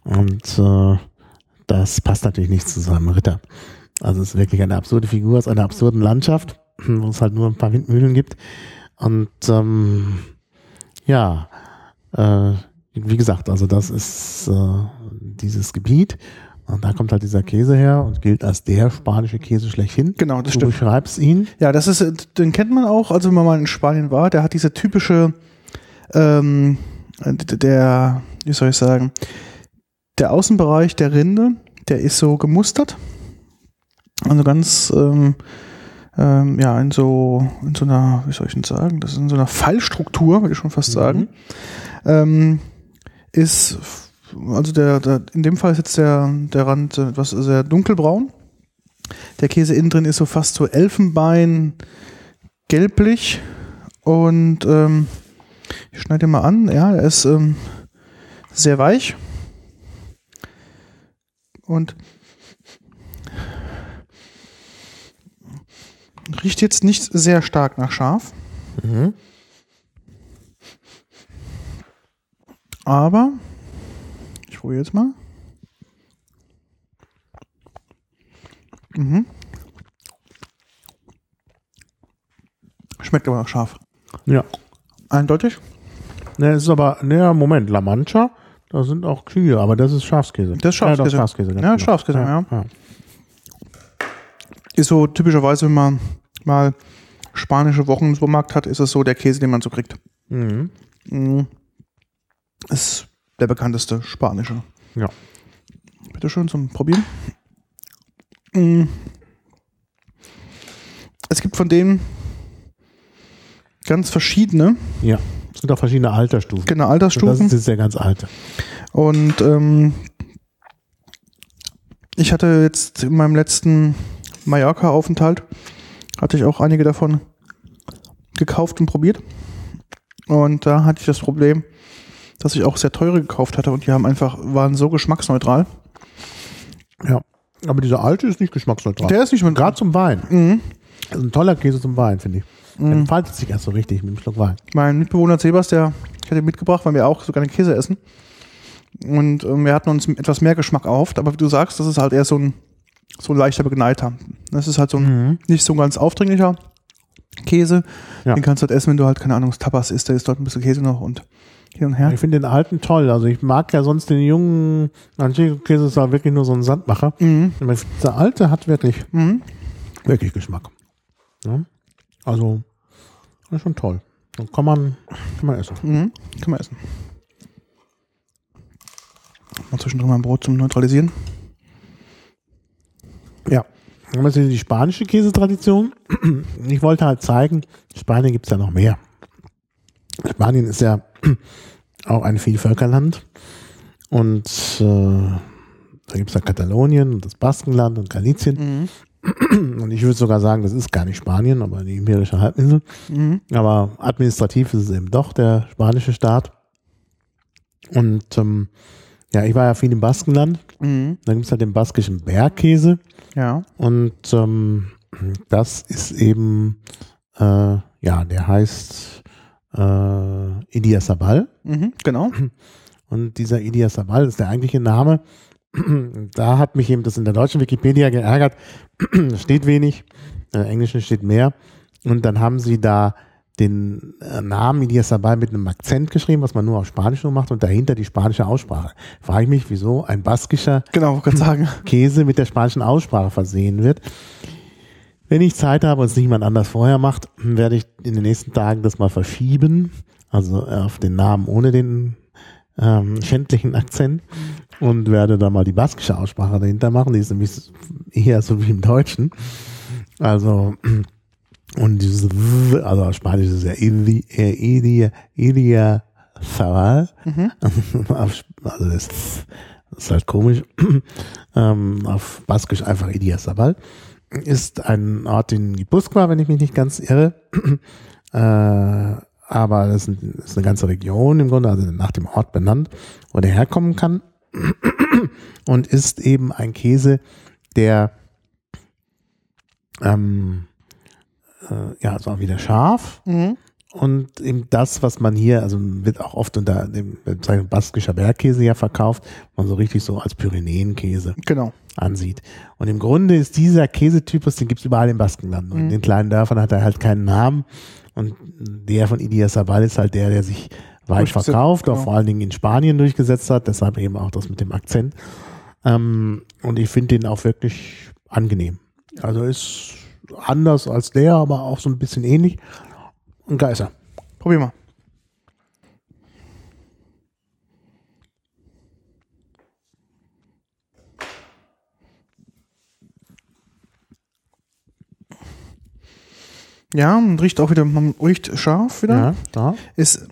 Und äh, das passt natürlich nicht zu seinem Ritter. Also es ist wirklich eine absurde Figur aus einer absurden Landschaft, wo es halt nur ein paar Windmühlen gibt. Und ähm, ja, äh, wie gesagt, also das ist äh, dieses Gebiet. Und da kommt halt dieser Käse her und gilt als der spanische Käse schlechthin. Genau, das du stimmt. beschreibst ihn. Ja, das ist, den kennt man auch, also wenn man mal in Spanien war, der hat diese typische, ähm, der, wie soll ich sagen, der Außenbereich der Rinde, der ist so gemustert. Also ganz, ähm, ähm, ja, in so, in so einer, wie soll ich denn sagen, das ist in so einer Fallstruktur, würde ich schon fast sagen. Ähm, ist, also der, der, in dem Fall ist jetzt der, der Rand etwas sehr dunkelbraun. Der Käse innen drin ist so fast so Elfenbein gelblich und ähm, ich schneide mal an. Ja, er ist ähm, sehr weich und riecht jetzt nicht sehr stark nach Schaf, Mhm. aber ich probiere jetzt mal. Mhm. Schmeckt aber nach Schaf. Ja. Eindeutig. Ne, es ist aber, ne, Moment, La Mancha, da sind auch Kühe, aber das ist Schafskäse. Das ist Ja, doch, Schafskäse. Schafskäse Ja, genau. Schafskäse, ja. ja. Ist so typischerweise, wenn man mal spanische Wochen im Supermarkt hat, ist es so der Käse, den man so kriegt. Mhm. Mhm. Ist der bekannteste spanische. Ja. Bitte schön zum Probieren. Mhm. Es gibt von denen ganz verschiedene, Ja. Es gibt auch verschiedene Altersstufen. genau Das Altersstufen. ist jetzt der ganz alte. Und ähm, ich hatte jetzt in meinem letzten Mallorca-Aufenthalt, hatte ich auch einige davon gekauft und probiert. Und da hatte ich das Problem, dass ich auch sehr teure gekauft hatte und die haben einfach, waren so geschmacksneutral. Ja. Aber dieser alte ist nicht geschmacksneutral. Der ist nicht mehr Gerade zum Wein. Mhm. Das ist ein toller Käse zum Wein, finde ich. Der entfaltet sich erst so richtig mit einem Schluck Wein. Mein Mitbewohner Sebas, der ich hatte ihn mitgebracht, weil wir auch so gerne Käse essen. Und ähm, wir hatten uns etwas mehr Geschmack erhofft, aber wie du sagst, das ist halt eher so ein, so ein leichter Begleiter. Das ist halt so ein nicht so ein ganz aufdringlicher Käse. Ja. Den kannst du halt essen, wenn du halt, keine Ahnung, Tapas isst, da ist dort ein bisschen Käse noch und hin und her. Ich finde den alten toll. Also ich mag ja sonst den jungen Manchego-Käse, ist ja wirklich nur so ein Sandmacher. Mhm. Der alte hat wirklich, Mhm. wirklich Geschmack. Ja? Also, das ist schon toll. Dann kann man, kann man essen. Mhm. Kann man essen. Mal zwischendrin mal ein Brot zum Neutralisieren. Ja. Dann haben wir die spanische Käsetradition. Ich wollte halt zeigen, Spanien gibt es ja noch mehr. Spanien ist ja auch ein Vielvölkerland. Und äh, da gibt es ja Katalonien und das Baskenland und Galicien. Und ich würde sogar sagen, das ist gar nicht Spanien, aber die Iberische Halbinsel. Mhm. Aber administrativ ist es eben doch der spanische Staat. Und ähm, ja, ich war ja viel im Baskenland. Mhm. Da gibt es halt den baskischen Bergkäse. Ja. Und ähm, das ist eben, äh, ja, der heißt äh, Idiazabal. Mhm. Genau. Und dieser Idiazabal ist der eigentliche Name. Da hat mich eben das in der deutschen Wikipedia geärgert. Steht wenig, in der englischen steht mehr. Und dann haben sie da den äh, Namen Idiazabal mit einem Akzent geschrieben, was man nur auf Spanisch nur macht und dahinter die spanische Aussprache. Frage ich mich, wieso ein baskischer Genau, sagen. Käse mit der spanischen Aussprache versehen wird. Wenn ich Zeit habe und es niemand anders vorher macht, werde ich in den nächsten Tagen das mal verschieben. Also auf den Namen ohne den ähm, schändlichen Akzent und werde da mal die baskische Aussprache dahinter machen. Die ist nämlich eher so wie im Deutschen. Also und dieses also auf Spanisch ist es ja Ili- äh, Zaval. Auf Sp- Also das ist halt komisch. ähm, auf Baskisch einfach Idiazabal. Ist ein Ort in Gipuzkoa, wenn ich mich nicht ganz irre. äh, aber das ist, ein, das ist eine ganze Region im Grunde, also nach dem Ort benannt, wo der herkommen kann. Und ist eben ein Käse, der ähm, äh, ja, ist auch wieder scharf. Mhm. Und eben das, was man hier, also wird auch oft unter dem Bezeichnung baskischer Bergkäse ja verkauft, man so richtig so als Pyrenäenkäse Genau. ansieht. Und im Grunde ist dieser Käsetypus, den gibt's überall im Baskenland. Und in den kleinen Dörfern hat er halt keinen Namen. Und der von Idiazabal ist halt der, der sich weit verkauft, auch genau. vor allen Dingen in Spanien durchgesetzt hat, deshalb eben auch das mit dem Akzent. Ähm, und ich finde den auch wirklich angenehm. Also ist anders als der, aber auch so ein bisschen ähnlich. Und geil ist er. Probier mal. Ja, und riecht auch wieder, man riecht scharf wieder. Ja, da. Ist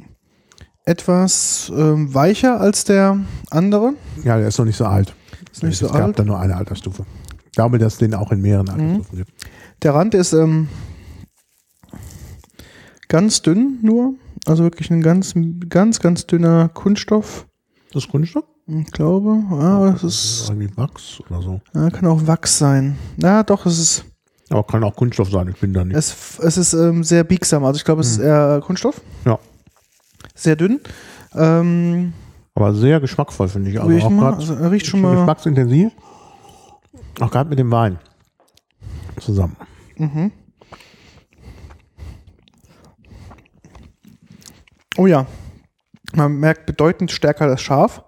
etwas ähm, weicher als der andere. Ja, der ist noch nicht so alt. Ist nicht so es gab alt. da nur eine Altersstufe. Ich glaube, dass es den auch in mehreren Altersstufen gibt. Der Rand ist ähm, ganz dünn nur. Also wirklich ein ganz, ganz, ganz dünner Kunststoff. Das ist Kunststoff? Ich glaube. Ah, das ist. irgendwie Wachs oder so. Ja, kann auch Wachs sein. Ja, doch, es ist. Aber kann auch Kunststoff sein, ich bin da nicht. Es, es ist ähm, sehr biegsam. Also ich glaube, es ist eher Kunststoff. Ja. Sehr dünn. Ähm, Aber sehr geschmackvoll, finde ich. Also auch mal, also riecht schon schon mal- geschmacksintensiv. Auch gerade mit dem Wein zusammen. Oh ja. Man merkt bedeutend stärker das Schaf.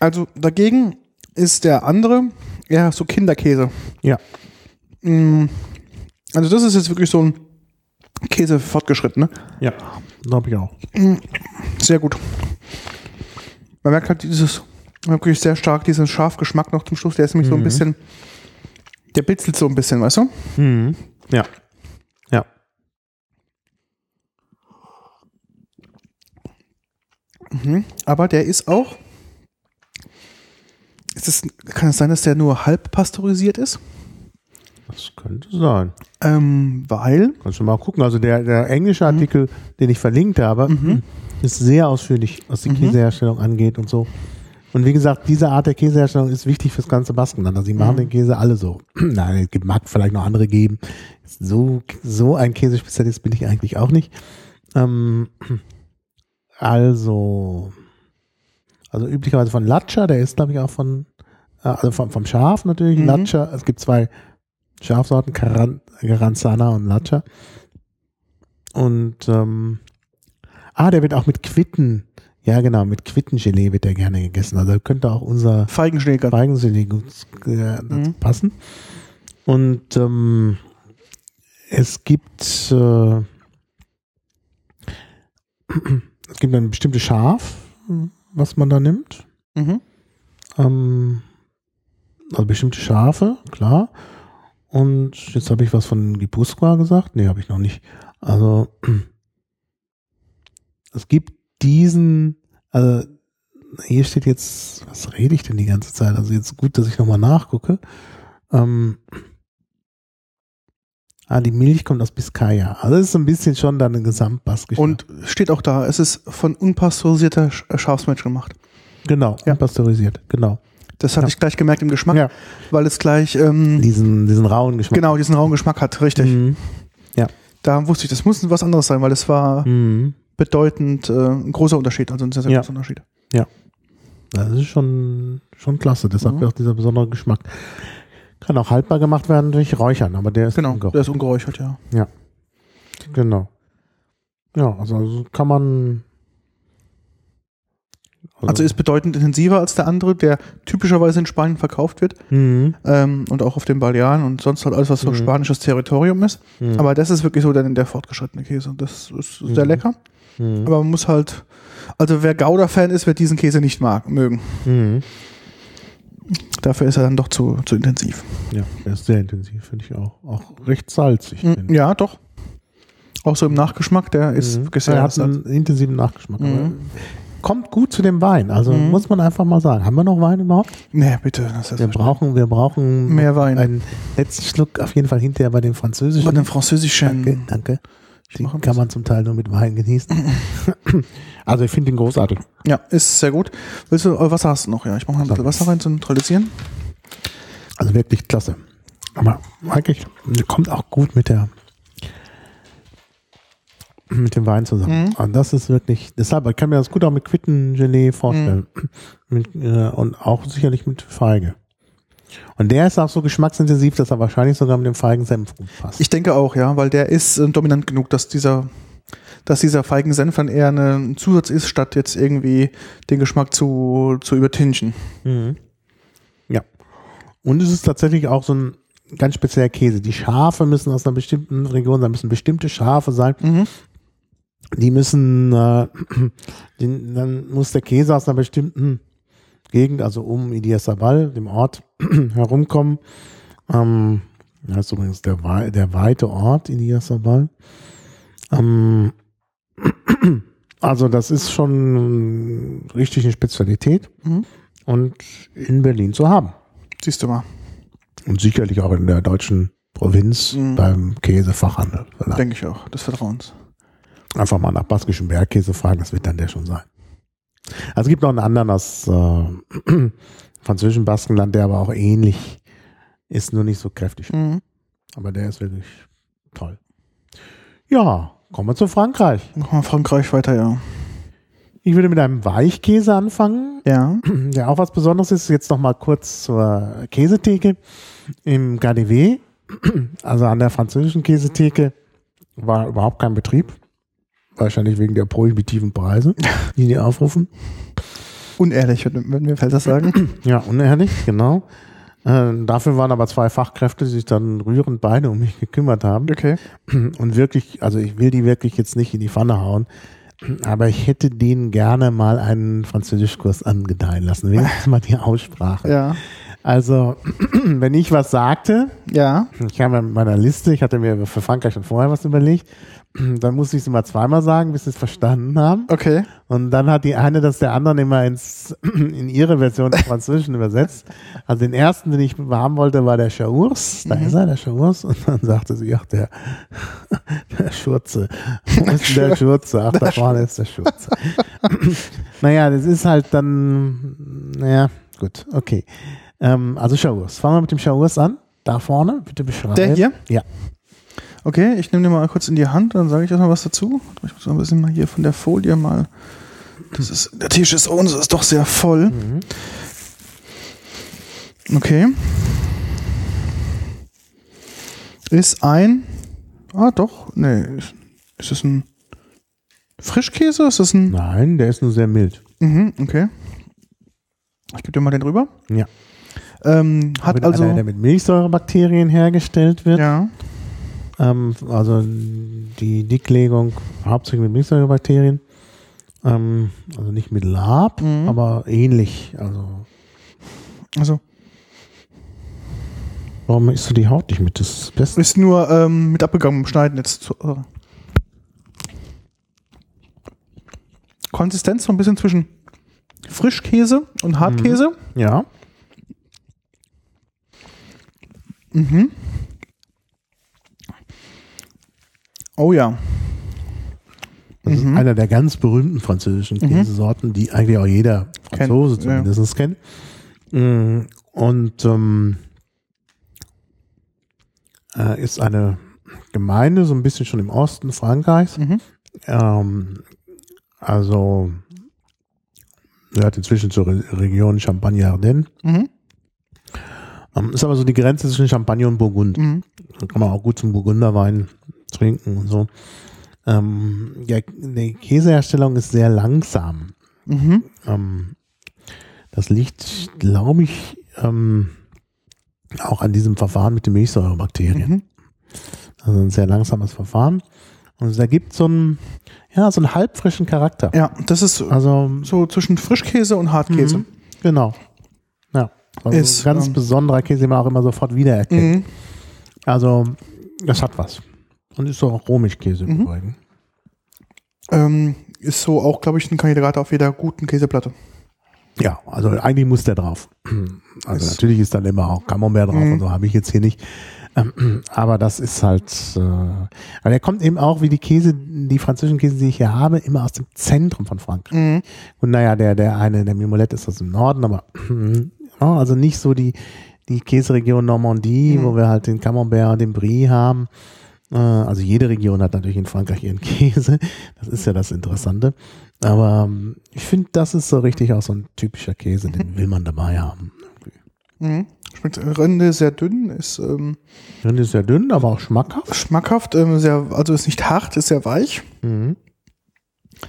Also dagegen ist der andere eher so Kinderkäse. Ja. Mm, Also das ist jetzt wirklich so ein Käse für Fortgeschrittene. Ja. Glaube ich auch. Sehr gut. Man merkt halt dieses wirklich sehr stark diesen Schafgeschmack noch zum Schluss. Der ist nämlich so ein bisschen, der bitzelt so ein bisschen, weißt du? Mhm. Ja. Ja. Aber der ist auch. Ist es, kann es sein, dass der nur halb pasteurisiert ist? Das könnte sein. Ähm, weil. Kannst du mal gucken. Also der, der englische Artikel, den ich verlinkt habe, ist sehr ausführlich, was die Käseherstellung angeht und so. Und wie gesagt, diese Art der Käseherstellung ist wichtig fürs ganze Baskenland. Also sie machen den Käse alle so. Nein, es mag vielleicht noch andere geben. So, so ein Käsespezialist bin ich eigentlich auch nicht. Ähm, also, also üblicherweise von Latscher, der ist glaube ich auch von, äh, also vom, vom Schaf natürlich. Mhm. Latscher, es gibt zwei Schafsorten, Caran- Garanzana und Latscher. Und ähm, ah, der wird auch mit Quitten, ja genau, mit Quittengelee wird der gerne gegessen. Also könnte auch unser Feigenschnee ganz. Feigengelee gut äh, dazu Mhm. passen. Und ähm, es gibt äh, es gibt ein bestimmtes Schaf, was man da nimmt. Mhm. Ähm, also bestimmte Schafe, klar. Und jetzt habe ich was von Gipuzkoa gesagt. Nee, habe ich noch nicht. Also es gibt diesen, also hier steht jetzt, was rede ich denn die ganze Zeit? Also jetzt gut, dass ich nochmal nachgucke. Ähm, ah, die Milch kommt aus Biscaya. Also das ist ein bisschen schon dann ein Gesamtbaskischer. Und steht auch da, es ist von unpasteurisierter äh, Schafsmilch gemacht. genau, Ja. pasteurisiert, genau. Das hatte Ja. ich gleich gemerkt im Geschmack, Ja, weil es gleich ähm, diesen, diesen rauen Geschmack. genau diesen rauen Geschmack hat, richtig. Mhm. Da wusste ich, das muss was anderes sein, weil es war Mhm. Bedeutend äh, ein großer Unterschied, also ein sehr, sehr Ja. großer Unterschied. Das ist schon, schon klasse. Deshalb Mhm. auch dieser besondere Geschmack. Kann auch haltbar gemacht werden durch Räuchern, aber der ist Genau, ungeräuchert. der ist ungeräuchert, ja. Genau. Ja, also, also kann man. Also ist bedeutend intensiver als der andere, der typischerweise in Spanien verkauft wird Mhm. ähm, und auch auf den Balearen und sonst halt alles, was so Mhm. spanisches Territorium ist. Mhm. Aber das ist wirklich so dann der fortgeschrittene Käse und das ist sehr Mhm. lecker. Mhm. Aber man muss halt, also wer Gouda-Fan ist, wird diesen Käse nicht mag, mögen. Mhm. Dafür ist er dann doch zu, zu intensiv. Ja, der ist sehr intensiv, finde ich auch. Auch recht salzig. ich. Ja, doch. Auch so im Nachgeschmack, der ist Mhm. er hat einen intensiven Nachgeschmack. Mhm. kommt gut zu dem Wein. Also Mhm. muss man einfach mal sagen. Haben wir noch Wein überhaupt? Nee, bitte. Wir brauchen, wir brauchen Mehr Wein. einen letzten Schluck auf jeden Fall hinterher bei dem französischen. Bei dem französischen. Danke, danke. Den kann man zum Teil nur mit Wein genießen. also ich finde ihn großartig. Ja, ist sehr gut. Willst du, äh, Wasser hast du noch? Ja, ich mache mal ein bisschen Wasser rein zum Neutralisieren. Also wirklich klasse. Aber eigentlich kommt auch gut mit der mit dem Wein zusammen. Mhm. Und das ist wirklich, deshalb, ich kann mir das gut auch mit Quittengelee vorstellen. Mhm. Mit, äh, und auch sicherlich mit Feige. Und der ist auch so geschmacksintensiv, dass er wahrscheinlich sogar mit dem Feigensenf gut passt. Ich denke auch, ja, weil der ist äh, dominant genug, dass dieser dass dieser Feigensenf dann eher ein Zusatz ist, statt jetzt irgendwie den Geschmack zu, zu übertinchen. Mhm. Ja. Und es ist tatsächlich auch so ein ganz spezieller Käse. Die Schafe müssen aus einer bestimmten Region, da müssen bestimmte Schafe sein. Mhm. Die müssen, äh, die, dann muss der Käse aus einer bestimmten Gegend, also um Idiasabal, dem Ort, herumkommen. Ähm, das ist übrigens der, der weite Ort Idiasabal. Ähm, also das ist schon richtig eine Spezialität Mhm. und in Berlin zu haben. Siehst du mal, Und sicherlich auch in der deutschen Provinz Mhm. beim Käsefachhandel. vielleicht. denke ich auch, des Vertrauens. Einfach mal nach baskischen Bergkäse fragen, das wird dann der schon sein. Also es gibt noch einen anderen aus äh, französischen Baskenland, der aber auch ähnlich ist, nur nicht so kräftig. Mhm. Aber der ist wirklich toll. Ja, kommen wir zu Frankreich. Frankreich weiter, ja. Ich würde mit einem Weichkäse anfangen, Ja. der auch was Besonderes ist. Jetzt noch mal kurz zur Käsetheke im KDW. Also an der französischen Käsetheke war überhaupt kein Betrieb. Wahrscheinlich wegen der prohibitiven Preise, die die aufrufen. Unehrlich, würden wir Felder sagen. Ja, unehrlich, genau. Äh, dafür waren aber zwei Fachkräfte, die sich dann rührend beide um mich gekümmert haben. Okay. Und wirklich, also ich will die wirklich jetzt nicht in die Pfanne hauen, aber ich hätte denen gerne mal einen Französischkurs angedeihen lassen. Wenigstens mal die Aussprache. Ja. Also, wenn ich was sagte, Ja. ich habe in meiner Liste, ich hatte mir für Frankreich schon vorher was überlegt, dann musste ich es immer zweimal sagen, bis sie es verstanden haben. Okay. Und dann hat die eine das der anderen immer ins, in ihre Version des Französischen übersetzt. Also den ersten, den ich haben wollte, war der Chaours. Da ist er, der Chaours. Und dann sagte sie, ach, der, der Schurze. Wo ist denn der Schurze? Ach, da vorne ist der Schurze. naja, das ist halt dann, naja, gut, okay. Ähm, also Chaours. Fangen wir mit dem Chaours an. Da vorne, bitte beschreiben. Der hier? Ja. Okay, ich nehme den mal kurz in die Hand, dann sage ich erstmal was dazu. Ich muss noch ein bisschen mal hier von der Folie mal. Das ist, der Tisch ist uns ist doch sehr voll. Mhm. Okay. Ist ein. Ah, doch. Nee. Ist, ist das ein Frischkäse? Ist das ein. Nein, der ist nur sehr mild. Mhm, okay. Ich gebe dir mal den rüber. Ja. Ähm, hat Mit also. einer, der mit Milchsäurebakterien hergestellt wird. ja. Ähm, also die Dicklegung hauptsächlich mit Milchsäurebakterien. Ähm, also nicht mit Lab, Mhm. aber ähnlich. Also Also warum isst du die Haut nicht mit? Das ist das Beste. ist nur ähm, mit abgegangenem Schneiden jetzt. Zu, äh. Konsistenz so ein bisschen zwischen Frischkäse und Hartkäse. Ja. Mhm. Oh ja. Das Mhm. ist einer der ganz berühmten französischen Käsesorten, die eigentlich auch jeder Franzose Kennt, ja. zumindest kennt. Mm, Und ähm, äh, ist eine Gemeinde, so ein bisschen schon im Osten Frankreichs. Mhm. Ähm, also gehört inzwischen zur Re Region Champagne-Ardenne. Mhm. Ähm, ist aber so die Grenze zwischen Champagne und Burgund. Mhm. Da kann man auch gut zum Burgunderwein trinken und so. Ähm, ja, die Käseherstellung ist sehr langsam. Mhm. Ähm, das liegt, glaube ich, ähm, auch an diesem Verfahren mit den Milchsäurebakterien. Mhm. Also ein sehr langsames Verfahren. Und es ergibt so einen, ja, so einen halbfrischen Charakter. Ja, das ist Also, so zwischen Frischkäse und Hartkäse. Mhm. genau. Ja. Also Ist, ein ganz ähm, besonderer Käse, den man auch immer sofort wiedererkennt. Mhm. Also, das hat was. Und ist so auch Rohmilchkäse im Mhm. Übrigen. Ähm, ist so auch, glaube ich, ein Kandidat auf jeder guten Käseplatte. Ja, also eigentlich muss der drauf. Also Ist- natürlich ist dann immer auch Camembert drauf Mhm. und so habe ich jetzt hier nicht. Aber das ist halt, äh, aber der kommt eben auch wie die Käse, die französischen Käse, die ich hier habe, immer aus dem Zentrum von Frankreich. Mhm. Und naja, der, der eine, der Mimolette ist aus dem Norden, aber also nicht so die, die Käseregion Normandie, Mhm. wo wir halt den Camembert und den Brie haben. Äh, Also jede Region hat natürlich in Frankreich ihren Käse. Das ist ja das Interessante. Aber ähm, ich finde, das ist so richtig auch so ein typischer Käse, den will man dabei haben. Mhm. Schmeckt Rinde sehr dünn, ist ähm, Rinde ist sehr dünn, aber auch schmackhaft. Schmackhaft, ähm, sehr, also ist nicht hart, ist sehr weich. Mhm.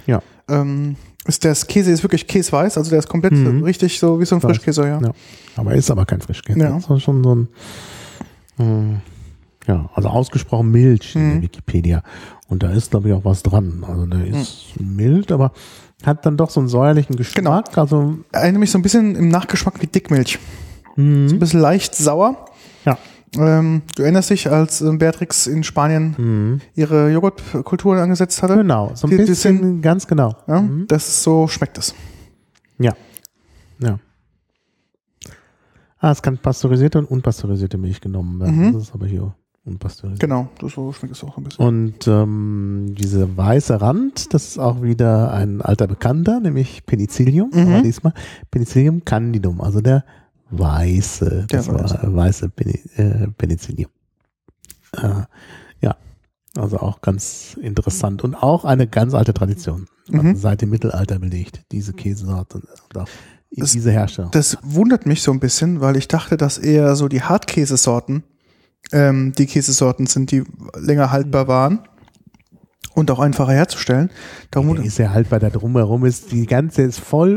Ja. Ähm, ist das Käse ist wirklich käseweiß, also der ist komplett mhm. richtig so wie so ein Frischkäse, ja. ja. Aber ist aber kein Frischkäse. Ja. Ist schon so ein äh, ja, also ausgesprochen mild in mhm. Wikipedia. Und da ist, glaube ich, auch was dran. Also der ist mhm. mild, aber hat dann doch so einen säuerlichen Geschmack. Genau. Also Erinnert mich so ein bisschen im Nachgeschmack wie Dickmilch. Mhm. So ein bisschen leicht sauer. Ja. Ähm, du erinnerst dich, als ähm, Beatrix in Spanien mhm. ihre Joghurtkultur angesetzt hatte? Genau, so ein die, bisschen, bisschen, ganz genau. Ja, mhm. Das ist so schmeckt es. Ja. Ja. Ah, es kann pasteurisierte und unpasteurisierte Milch genommen werden. Mhm. Das ist aber hier unpasteurisiert. Genau, so schmeckt es auch ein bisschen. Und ähm, dieser weiße Rand, das ist auch wieder ein alter Bekannter, nämlich Penicillium, mhm. aber diesmal Penicillium candidum, also der weiße, das der war weiße äh, Penicillium. Äh, ja, also auch ganz interessant und auch eine ganz alte Tradition, mhm. seit dem Mittelalter belegt, diese Käsesorte das, diese Hersteller. Das wundert mich so ein bisschen, weil ich dachte, dass eher so die Hartkäsesorten ähm, die Käsesorten sind, die länger haltbar waren und auch einfacher herzustellen. Darum ist ja haltbar da drumherum ist die ganze ist voll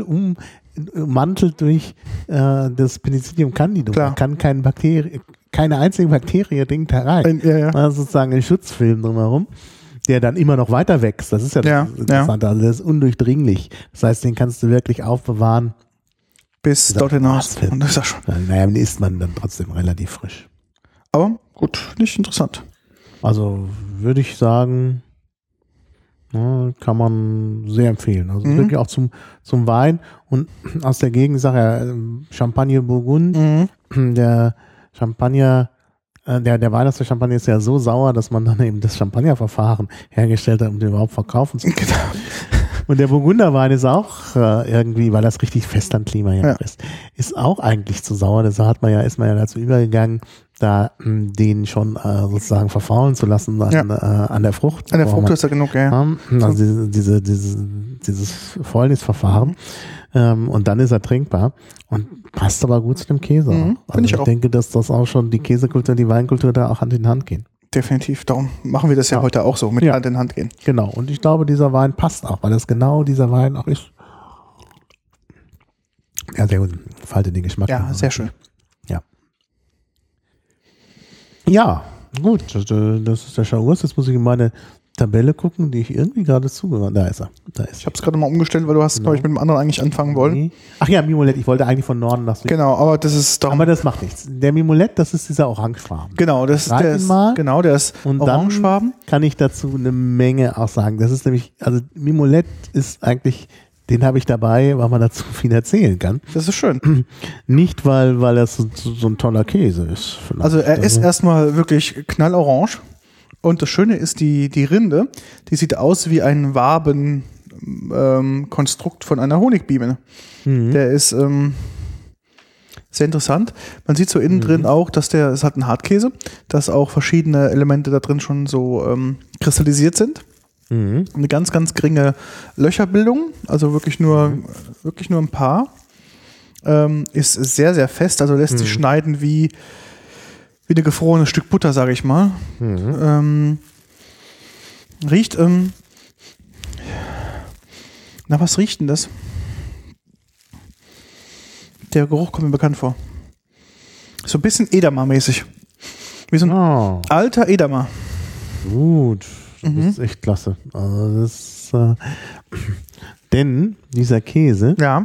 ummantelt durch äh, das Penicillium candidum. Klar. kann keine Bakterie, keine einzige Bakterie dringt da rein. Ja, ja. Also sozusagen ein Schutzfilm drumherum der dann immer noch weiter wächst. Das ist ja, ja das Interessante. Ja. Also der ist undurchdringlich. Das heißt, den kannst du wirklich aufbewahren bis dort hinaus. Und das ist ja schon. Naja, dann isst man dann trotzdem relativ frisch. Aber gut, nicht interessant. Also würde ich sagen, ja, kann man sehr empfehlen. Also mhm. wirklich auch zum, zum Wein und aus der Gegend, sag ja, Champagner Burgund, mhm. der Champagner, äh, der, der Wein aus der Champagner ist ja so sauer, dass man dann eben das Champagnerverfahren hergestellt hat, um den überhaupt verkaufen zu können. Genau. Und der Burgunderwein ist auch äh, irgendwie, weil das richtig fest am Klima ja. ist, ist auch eigentlich zu sauer. Deshalb hat man ja, ist man ja dazu übergegangen, da mh, hm, den schon äh, sozusagen verfaulen zu lassen an, ja. äh, an der Frucht. An der Frucht ist ja genug, ja. Also diese, diese, diese, dieses Fäulnisverfahren. Ähm, und dann ist er trinkbar und passt aber gut zu dem Käse. Mhm, also ich, ich denke, dass das auch schon die Käsekultur, die Weinkultur da auch Hand in Hand gehen. Definitiv, darum machen wir das ja, ja. heute auch so, mit ja. Hand in Hand gehen. Genau, und ich glaube, dieser Wein passt auch, weil das genau dieser Wein auch ist. Ja, sehr gut. Falte den Geschmack. Ja, sehr schön. Ja. Ja, gut. Das ist der Schaurus. Jetzt muss ich in meine Tabelle gucken, die ich irgendwie gerade zugehört Da ist er. Da ist ich habe es gerade mal umgestellt, weil du hast, genau. glaube ich, mit dem anderen eigentlich anfangen wollen. Ach ja, Mimolet. Ich wollte eigentlich von Norden nach Süden. Genau, aber das ist doch. Aber das macht nichts. Der Mimolet, das ist dieser Orangefarben. Genau, das ist der. Ist, genau, der ist und Orangefarben. kann ich dazu eine Menge auch sagen. Das ist nämlich, also Mimolet ist eigentlich den habe ich dabei, weil man dazu viel erzählen kann. Das ist schön. Nicht, weil, weil er so, so ein toller Käse ist. Also er ist erstmal wirklich knallorange. Und das Schöne ist, die, die Rinde, die sieht aus wie ein Wabenkonstrukt ähm, von einer Honigbiene. Mhm. Der ist ähm, sehr interessant. Man sieht so innen mhm. drin auch, dass der, es hat einen Hartkäse, dass auch verschiedene Elemente da drin schon so ähm, kristallisiert sind. Mhm. Eine ganz, ganz geringe Löcherbildung, also wirklich nur, mhm. wirklich nur ein paar. Ähm, ist sehr, sehr fest, also lässt sich mhm. schneiden wie wie eine gefrorene Stück Butter, sage ich mal. Mhm. Ähm, riecht, ähm, na, was riecht denn das? Der Geruch kommt mir bekannt vor. So ein bisschen Edamer-mäßig. Wie so ein oh. alter Edamer. Gut, das mhm. ist echt klasse. Also das, äh, denn dieser Käse ja.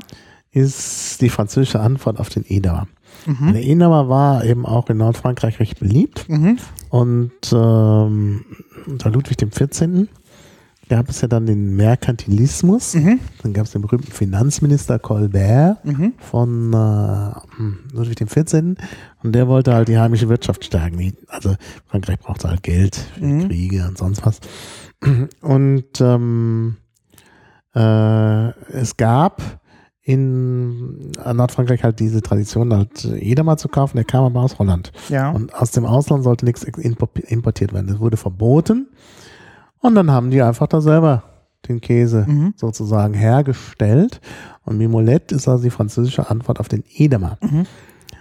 ist die französische Antwort auf den Edamer. Mhm. Der Inhaber war eben auch in Nordfrankreich recht beliebt. Mhm. Und ähm, unter Ludwig XIV. gab es ja dann den Merkantilismus. Mhm. Dann gab es den berühmten Finanzminister Colbert mhm. von äh, Ludwig XIV. Und der wollte halt die heimische Wirtschaft stärken. Also Frankreich brauchte halt Geld für mhm. Kriege und sonst was. Und ähm, äh, es gab in Nordfrankreich halt diese Tradition, halt jeder mal zu kaufen, der kam aber aus Holland. Ja. Und aus dem Ausland sollte nichts importiert werden. Das wurde verboten. Und dann haben die einfach da selber den Käse mhm. sozusagen hergestellt. Und Mimolette ist also die französische Antwort auf den Edamer. Mhm.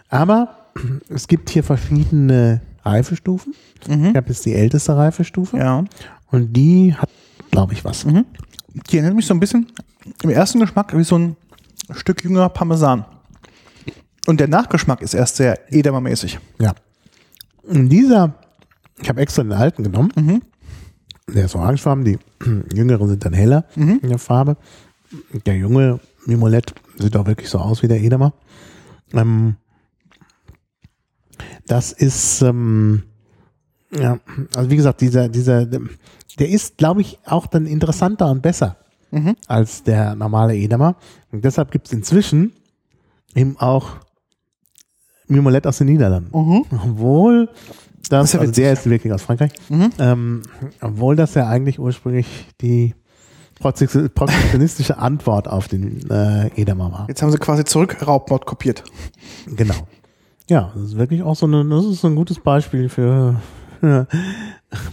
Aber es gibt hier verschiedene Reifestufen. Mhm. Ich habe jetzt die älteste Reifestufe Ja. und die hat, glaube ich, was. Mhm. Die erinnert mich so ein bisschen im ersten Geschmack wie so ein Stück jüngerer Parmesan. Und der Nachgeschmack ist erst sehr Edamer-mäßig. Ja. Und dieser, ich habe extra den alten genommen. Mhm. Der ist orangefarben, die jüngeren sind dann heller Mhm. in der Farbe. Der junge Mimolett sieht auch wirklich so aus wie der Edamer. Ähm, das ist, ähm, ja, also wie gesagt, dieser, dieser, der ist, glaube ich, auch dann interessanter und besser Mhm. als der normale Edamer. Und deshalb gibt es inzwischen eben auch Mimolett aus den Niederlanden. Mhm. Obwohl Das das, ist ja also der ist wirklich aus Frankreich, Mhm. ähm, obwohl das ja eigentlich ursprünglich die protektion- protektionistische Antwort auf den äh, Edamer war. Jetzt haben sie quasi zurück Raubmord kopiert. Genau. Ja, das ist wirklich auch so eine, das ist so ein gutes Beispiel für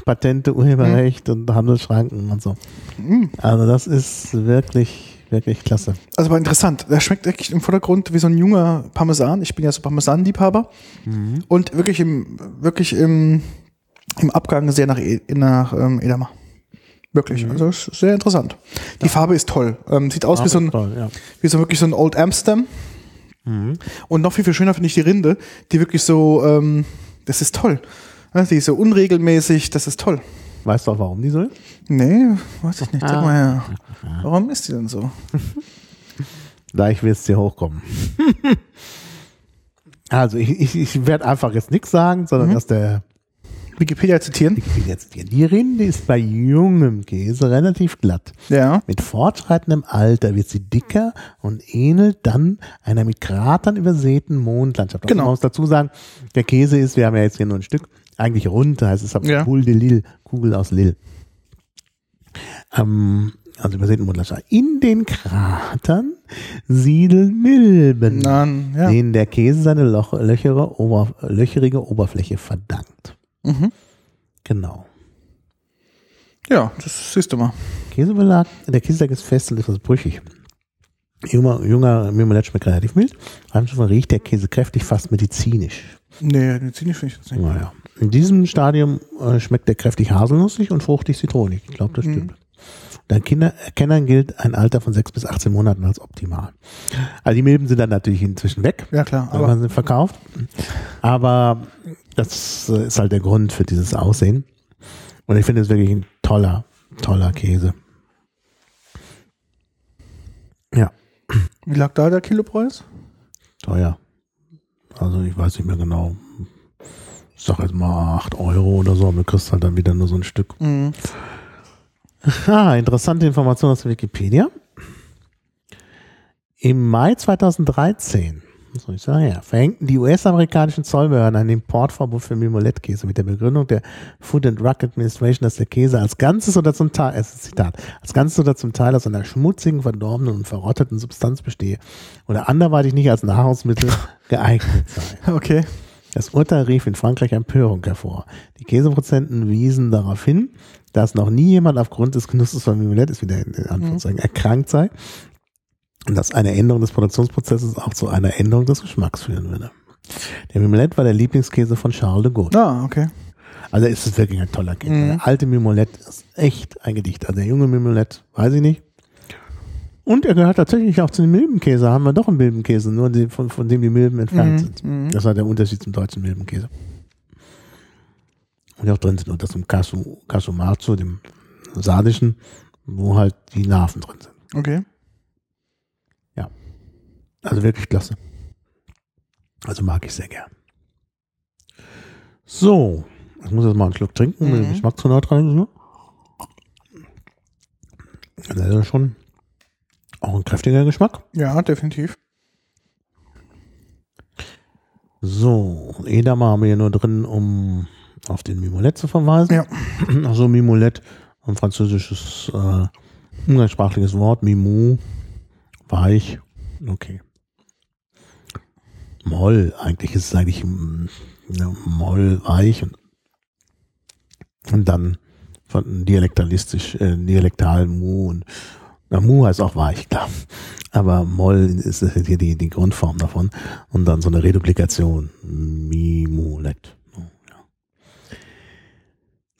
Patente, Urheberrecht und Handelsschranken und so. Mhm. Also das ist wirklich, wirklich klasse. Also aber interessant. Der schmeckt wirklich im Vordergrund wie so ein junger Parmesan. Ich bin ja so Parmesan-Liebhaber. Und wirklich im, wirklich im, im Abgang sehr nach, E- nach ähm, Edamer. Wirklich. Also ist sehr interessant. Die Farbe ist toll. Ähm, sieht aus wie so ein, Toll, ja. wie so wirklich so ein Old Amsterdam. Und noch viel, viel schöner finde ich die Rinde, die wirklich so, ähm, das ist toll. Ja, Die ist so unregelmäßig, das ist toll. Weißt du auch, warum die so ist? Nee, weiß ich nicht. Sag Ah. mal her. Warum ist die denn so? Gleich wird es dir hochkommen. also ich, ich, ich werde einfach jetzt nichts sagen, sondern dass der Wikipedia zitieren? Wikipedia zitieren. Die Rinde ist bei jungem Käse relativ glatt. Ja. Mit fortschreitendem Alter wird sie dicker und ähnelt dann einer mit Kratern übersäten Mondlandschaft. Also Genau. Man muss dazu sagen, der Käse ist, wir haben ja jetzt hier nur ein Stück, eigentlich rund, heißt es Ja. Boule de Lille, Kugel aus Lille. Ähm, also übersäten Mondlandschaft. In den Kratern siedeln Milben, Dann, ja. denen der Käse seine Loch, löchere, Ober, löcherige Oberfläche verdankt. Mhm. Genau. Ja, das siehst du mal. Käsebelag, der Käseteig ist fest und etwas brüchig. Junger, junger Mimolett schmeckt relativ mild. Reifstufe riecht der Käse kräftig, fast medizinisch. Nee, medizinisch finde ich das nicht. Naja. In diesem Stadium äh, schmeckt der kräftig haselnussig und fruchtig zitronig. Ich glaube, das stimmt. Den Kinder, Kennern gilt ein Alter von 6 bis 18 Monaten als optimal. Also die Milben sind dann natürlich inzwischen weg, Ja, klar. Aber sie verkauft. Aber das äh, ist halt der Grund für dieses Aussehen. Und ich finde es wirklich ein toller, toller Käse. Ja, wie lag da der Kilopreis? teuer. Also ich weiß nicht mehr genau. Ich sag jetzt mal 8 Euro oder so, aber du kriegst halt dann wieder nur so ein Stück. Mhm. Ah, interessante Information aus Wikipedia. Im Mai 2013, was soll ich sagen, ja, verhängten die US-amerikanischen Zollbehörden ein Importverbot für Mimolett-Käse mit der Begründung der Food and Drug Administration, dass der Käse als Ganzes oder zum Teil, es ist Zitat, als Ganzes oder zum Teil aus einer schmutzigen, verdorbenen und verrotteten Substanz bestehe oder anderweitig nicht als Nahrungsmittel geeignet sei. Okay. Das Urteil rief in Frankreich Empörung hervor. Die Käseprozenten wiesen darauf hin, dass noch nie jemand aufgrund des Genusses von Mimolette, ist wieder in Anführungszeichen, erkrankt sei und dass eine Änderung des Produktionsprozesses auch zu einer Änderung des Geschmacks führen würde. Der Mimolette war der Lieblingskäse von Charles de Gaulle. Ah, okay. Also ist es wirklich ein toller Käse. Mhm. Der alte Mimolette ist echt ein Gedicht. Also der junge Mimolette, weiß ich nicht. Und er gehört tatsächlich auch zu den Milbenkäse. Haben wir doch einen Milbenkäse, nur von, von dem die Milben entfernt Mhm, sind. mhm. Das war der Unterschied zum deutschen Milbenkäse. Und auch drin sind. Das zum Casu, Casumarzo, dem sardischen, wo halt die Narven drin sind. Okay. Also wirklich klasse. Also mag ich sehr gern. So, ich muss jetzt mal einen Schluck trinken, um den Mhm. Geschmack zu neutralisieren. Das ist ja schon auch ein kräftiger Geschmack. Ja, definitiv. So, Edamer haben wir hier nur drin, um auf den Mimolette zu verweisen. Ja. Also Mimolette, ein französisches äh, umgangssprachliches Wort, Mimou, weich, okay. Moll, eigentlich ist es eigentlich mm, ja, Moll, weich und, und dann von dialektalistisch, äh, dialektal Mu und Na, Mu heißt auch weich, klar. Aber Moll ist hier die, die Grundform davon. Und dann so eine Reduplikation. Mi, Mu, Let.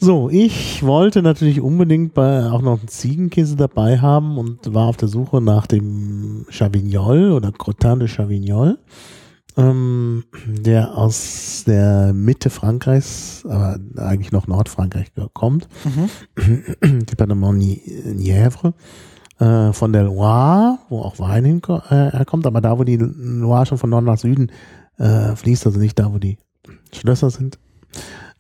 So, ich wollte natürlich unbedingt bei, auch noch einen Ziegenkäse dabei haben und war auf der Suche nach dem Chavignol oder Crottin de Chavignol, ähm, der aus der Mitte Frankreichs, aber eigentlich noch Nordfrankreich kommt, mhm. Departement Nièvre, äh, von der Loire, wo auch Wein herkommt, äh, aber da, wo die Loire schon von Norden nach Süden äh, fließt, also nicht da, wo die Schlösser sind.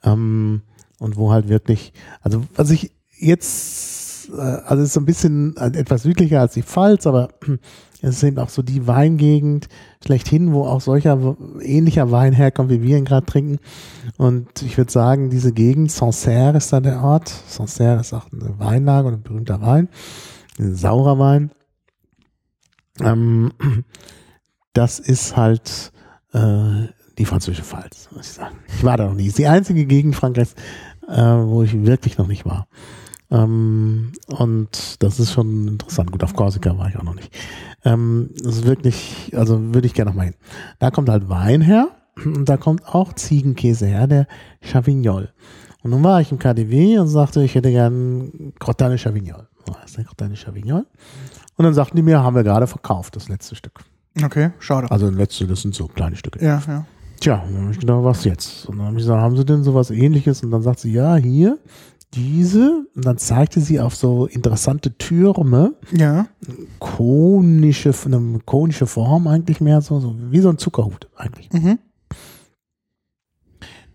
Ähm, und wo halt wirklich, also was ich jetzt, äh, also es ist so ein bisschen etwas südlicher als die Pfalz, aber es ist eben auch so die Weingegend schlechthin, wo auch solcher ähnlicher Wein herkommt, wie wir ihn gerade trinken. Und ich würde sagen, diese Gegend, Sancerre ist da der Ort. Sancerre ist auch eine Weinlage und ein berühmter Wein, ein saurer Wein. Ähm, das ist halt äh, die französische Pfalz, muss ich sagen. Ich war da noch nie. Ist die einzige Gegend Frankreichs, äh, wo ich wirklich noch nicht war. Ähm, und das ist schon interessant. Gut, auf Korsika war ich auch noch nicht. Ähm, das ist wirklich, also würde ich gerne noch mal hin. Da kommt halt Wein her und da kommt auch Ziegenkäse her, der Chavignol. Und nun war ich im KDW und sagte, ich hätte gern Crotane Chavignol. Was ist Chavignol? Und dann sagten die mir, haben wir gerade verkauft, das letzte Stück. Okay, schade. Also das letzte, das sind so kleine Stücke. Ja, ja. Tja, dann habe ich gedacht, was jetzt? Und dann habe ich gesagt, haben Sie denn sowas ähnliches? Und dann sagt sie, ja, hier, diese. Und dann zeigte sie auf so interessante Türme. Ja. Konische, eine konische Form eigentlich mehr so, so wie so ein Zuckerhut eigentlich. Mhm.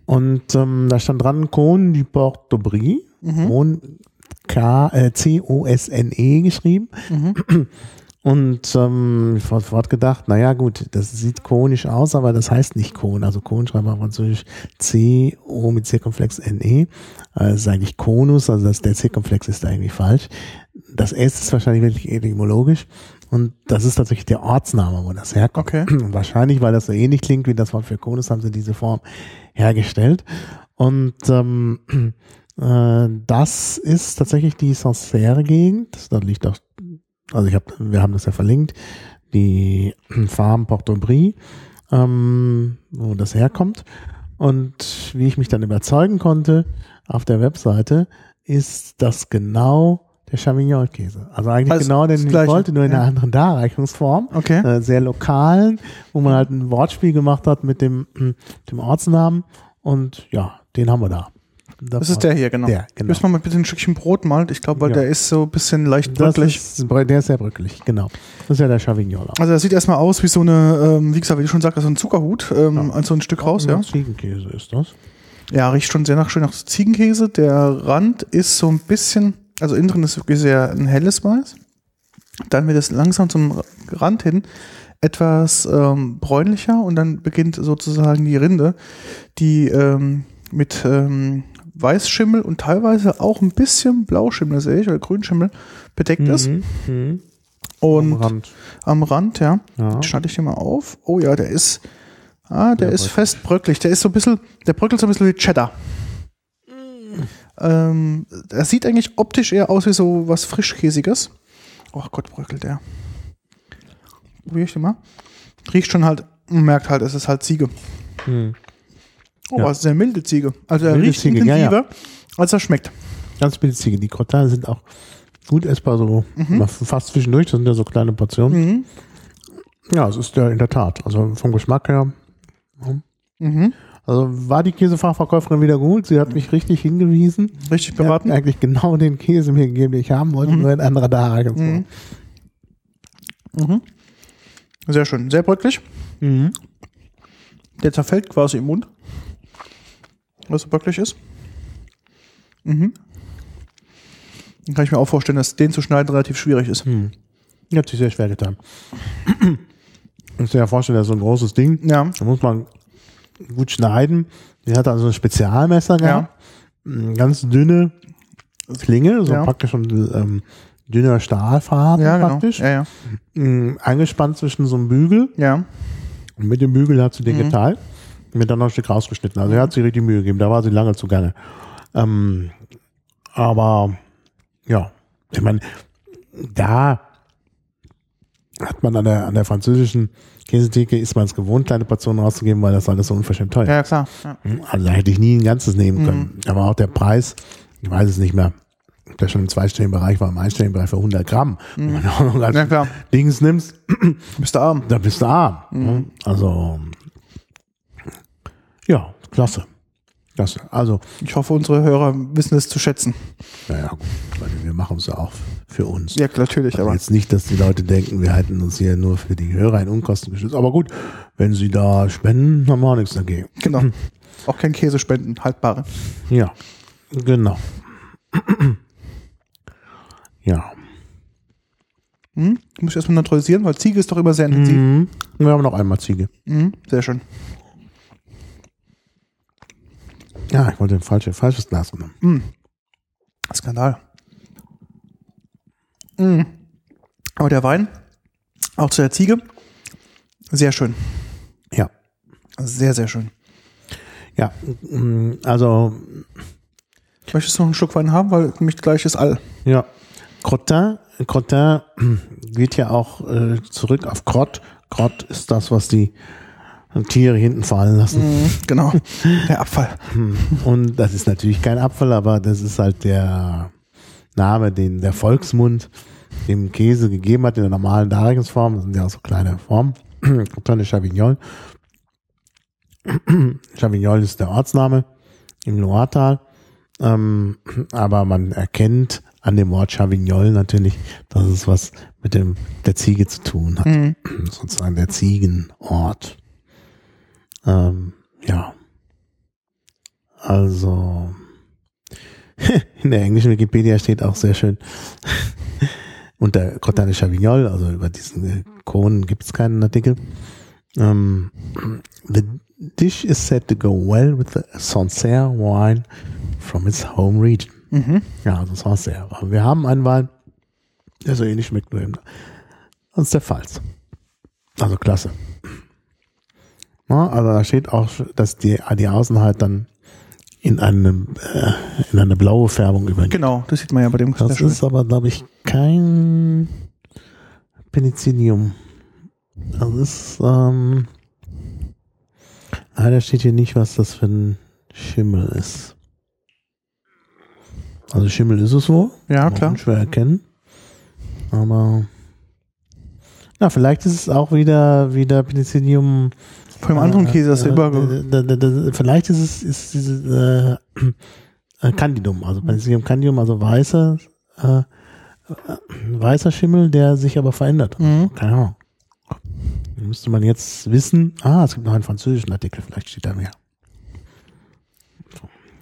Und ähm, da stand dran Cône du Port d'Aubry. Mhm. K, äh, C-O-S-N-E geschrieben. Mhm. Und ähm, ich habe sofort gedacht, naja gut, das sieht konisch aus, aber das heißt nicht Kon. Also Kon schreibt man französisch C, O mit C-Komplex N-E. Also das ist eigentlich Konus, also das, der C-Komplex ist eigentlich falsch. Das S ist wahrscheinlich wirklich etymologisch. Und das ist tatsächlich der Ortsname, wo das herkommt. Okay. Und wahrscheinlich, weil das so ähnlich klingt wie das Wort für Konus, haben sie diese Form hergestellt. Und ähm, äh, das ist tatsächlich die Sancerre-Gegend. Da liegt auch also ich habe, wir haben das ja verlinkt, die Farm Port-au-Brie, ähm, wo das herkommt. Und wie ich mich dann überzeugen konnte auf der Webseite, ist das genau der Chavignol-Käse. Also eigentlich Also genau den ich wollte, nur in ja. einer anderen Darreichungsform. Okay. Äh, sehr lokalen, wo man halt ein Wortspiel gemacht hat mit dem, dem Ortsnamen. Und ja, den haben wir da. Das ist der hier, genau. Der, genau. Müssen wir mal bitte ein Stückchen Brot malen. Ich glaube, weil Ja. der ist so ein bisschen leicht Das bröckelig. ist, der ist sehr bröckelig, genau. Das ist ja der Chavignol. Also er sieht erstmal aus wie so eine, ähm, wie gesagt, wie du schon sagst, so ein Zuckerhut, ähm, Ja. als so ein Stück raus, ja. Ziegenkäse ist das. Ja, riecht schon sehr nach schön nach Ziegenkäse. Der Rand ist so ein bisschen, also innen drin ist wirklich sehr ein helles Weiß. Dann wird es langsam zum Rand hin etwas ähm, bräunlicher und dann beginnt sozusagen die Rinde, die ähm, mit ähm, Weißschimmel und teilweise auch ein bisschen Blauschimmel sehe ich oder Grünschimmel bedeckt ist. Mhm. Und Am Rand. am Rand, ja. Ja. Schneide ich den mal auf. Oh ja, der ist, ah, der Der ist fest bröckelig. Der ist so ein bisschen, der bröckelt so ein bisschen wie Cheddar. Ähm, er sieht eigentlich optisch eher aus wie so was Frischkäsiges. Oh Gott, bröckelt der. Probier ich den mal. Riecht schon halt, man merkt halt, es ist halt Ziege. Mhm. Oh, Ja. es ist eine milde Ziege. Also er Milde riecht Ziege, ja, intensiver, als er schmeckt. Ganz billige. Die Crottins sind auch gut essbar, so mal fast zwischendurch. Das sind ja so kleine Portionen. Mhm. Ja, es ist ja in der Tat. Also vom Geschmack her. Mhm. Also war die Käsefachverkäuferin wieder gut. Sie hat mich richtig hingewiesen. Richtig Sie hat beraten. eigentlich genau den Käse mir gegeben, den ich haben wollte, nur in anderer. Mhm. Mhm. Sehr schön. Sehr bröckelig. Mhm. Der zerfällt quasi im Mund. Was so bröckelig ist. Mhm. Dann kann ich mir auch vorstellen, dass den zu schneiden relativ schwierig ist. Hm. Die hat sich sehr schwer getan. Ich kann mir vorstellen, das ist so ein großes Ding. Ja. Da muss man gut schneiden. Die hat also ein Spezialmesser gehabt. Eine Ganz dünne Klinge, so Ja. praktisch schon ähm, dünner Stahlfaden Ja, genau. praktisch. Ja, ja. Mm, Eingespannt zwischen so einem Bügel. Ja. Und mit dem Bügel hat sie den Mhm. geteilt. Mir dann noch ein Stück rausgeschnitten. Also er hat sich richtig Mühe gegeben. Da war sie lange zugange. Ähm, aber ja, ich meine, da hat man an der, an der französischen Käsetheke, ist man es gewohnt, kleine Portionen rauszugeben, weil das alles so unverschämt teuer Ja, klar. Ja. Also da hätte ich nie ein ganzes nehmen können. Aber auch der Preis, ich weiß es nicht mehr, ob der schon im zweistelligen Bereich war, im einstelligen Bereich für 100 Gramm. Wenn du auch noch Ja, klar. Dings nimmst, Bist du arm. da bist du arm. ne? Also, ja, klasse. Klasse. Also, Ich hoffe, unsere Hörer wissen es zu schätzen. naja, gut, wir machen es ja auch für uns. Ja, natürlich, Also aber. jetzt nicht, dass die Leute denken, wir halten uns hier nur für die Hörer in Unkosten geschützt. Aber gut, wenn sie da spenden, haben wir auch nichts dagegen. Genau. Auch kein Käse spenden, haltbare. Ja, genau. ja. Hm? Muss ich erstmal neutralisieren, weil Ziege ist doch immer sehr intensiv. Mhm. Wir haben noch einmal Ziege. Mhm. Sehr schön. Ja, ich wollte ein falsches, falsches Glas genommen. Skandal. Mhm. Aber der Wein, auch zu der Ziege, sehr schön. Ja. Sehr, sehr schön. Ja, mm, also, Möchtest du noch einen Schluck Wein haben, weil nämlich gleich ist all. ja. Crottin, Crottin geht ja auch äh, zurück auf Crott. Crott ist das, was die Tiere hinten fallen lassen. Mhm, genau. Der Abfall. Und das ist natürlich kein Apfel, aber das ist halt der Name, den der Volksmund dem Käse gegeben hat in der normalen Darreichungsform. Das sind ja auch so kleine Formen. Crottin de Chavignon. Chavignon ist der Ortsname im Loiretal. Ähm, aber man erkennt an dem Wort Chavignon natürlich, dass es was mit dem der Ziege zu tun hat. Mhm. Sozusagen der Ziegenort. Ähm, ja. Also in der englischen Wikipedia steht auch sehr schön unter Crottin de Chavignol, also über diesen äh, Kronen gibt es keinen Artikel. Ähm, the dish is said to go well with the Sancerre wine from its home region. Mhm. Ja, also Sancerre. Aber wir haben einen Wein, der so ähnlich schmeckt, nur eben. Ist der Pfalz. Also klasse. Also da steht auch, dass die, die Außen halt dann in eine, äh, in eine blaue Färbung übergeht. Genau, das sieht man ja bei dem Das schön. ist aber, glaube ich, kein Penicillium. Das ist, ähm, leider steht hier nicht, was das für ein Schimmel ist. Also Schimmel ist es wohl. Ja, Kann klar. man Schwer erkennen. Aber, na, vielleicht ist es auch wieder, wieder Penicillium. Von dem anderen Käse, äh, ist über. Vielleicht ist es ist dieses äh, äh, Candidum, also Penicillium Candidum, also weißer äh, äh, weißer Schimmel, der sich aber verändert. Mhm. Keine Ahnung. Müsste man jetzt wissen. Ah, es gibt noch einen französischen Artikel, vielleicht steht da mehr.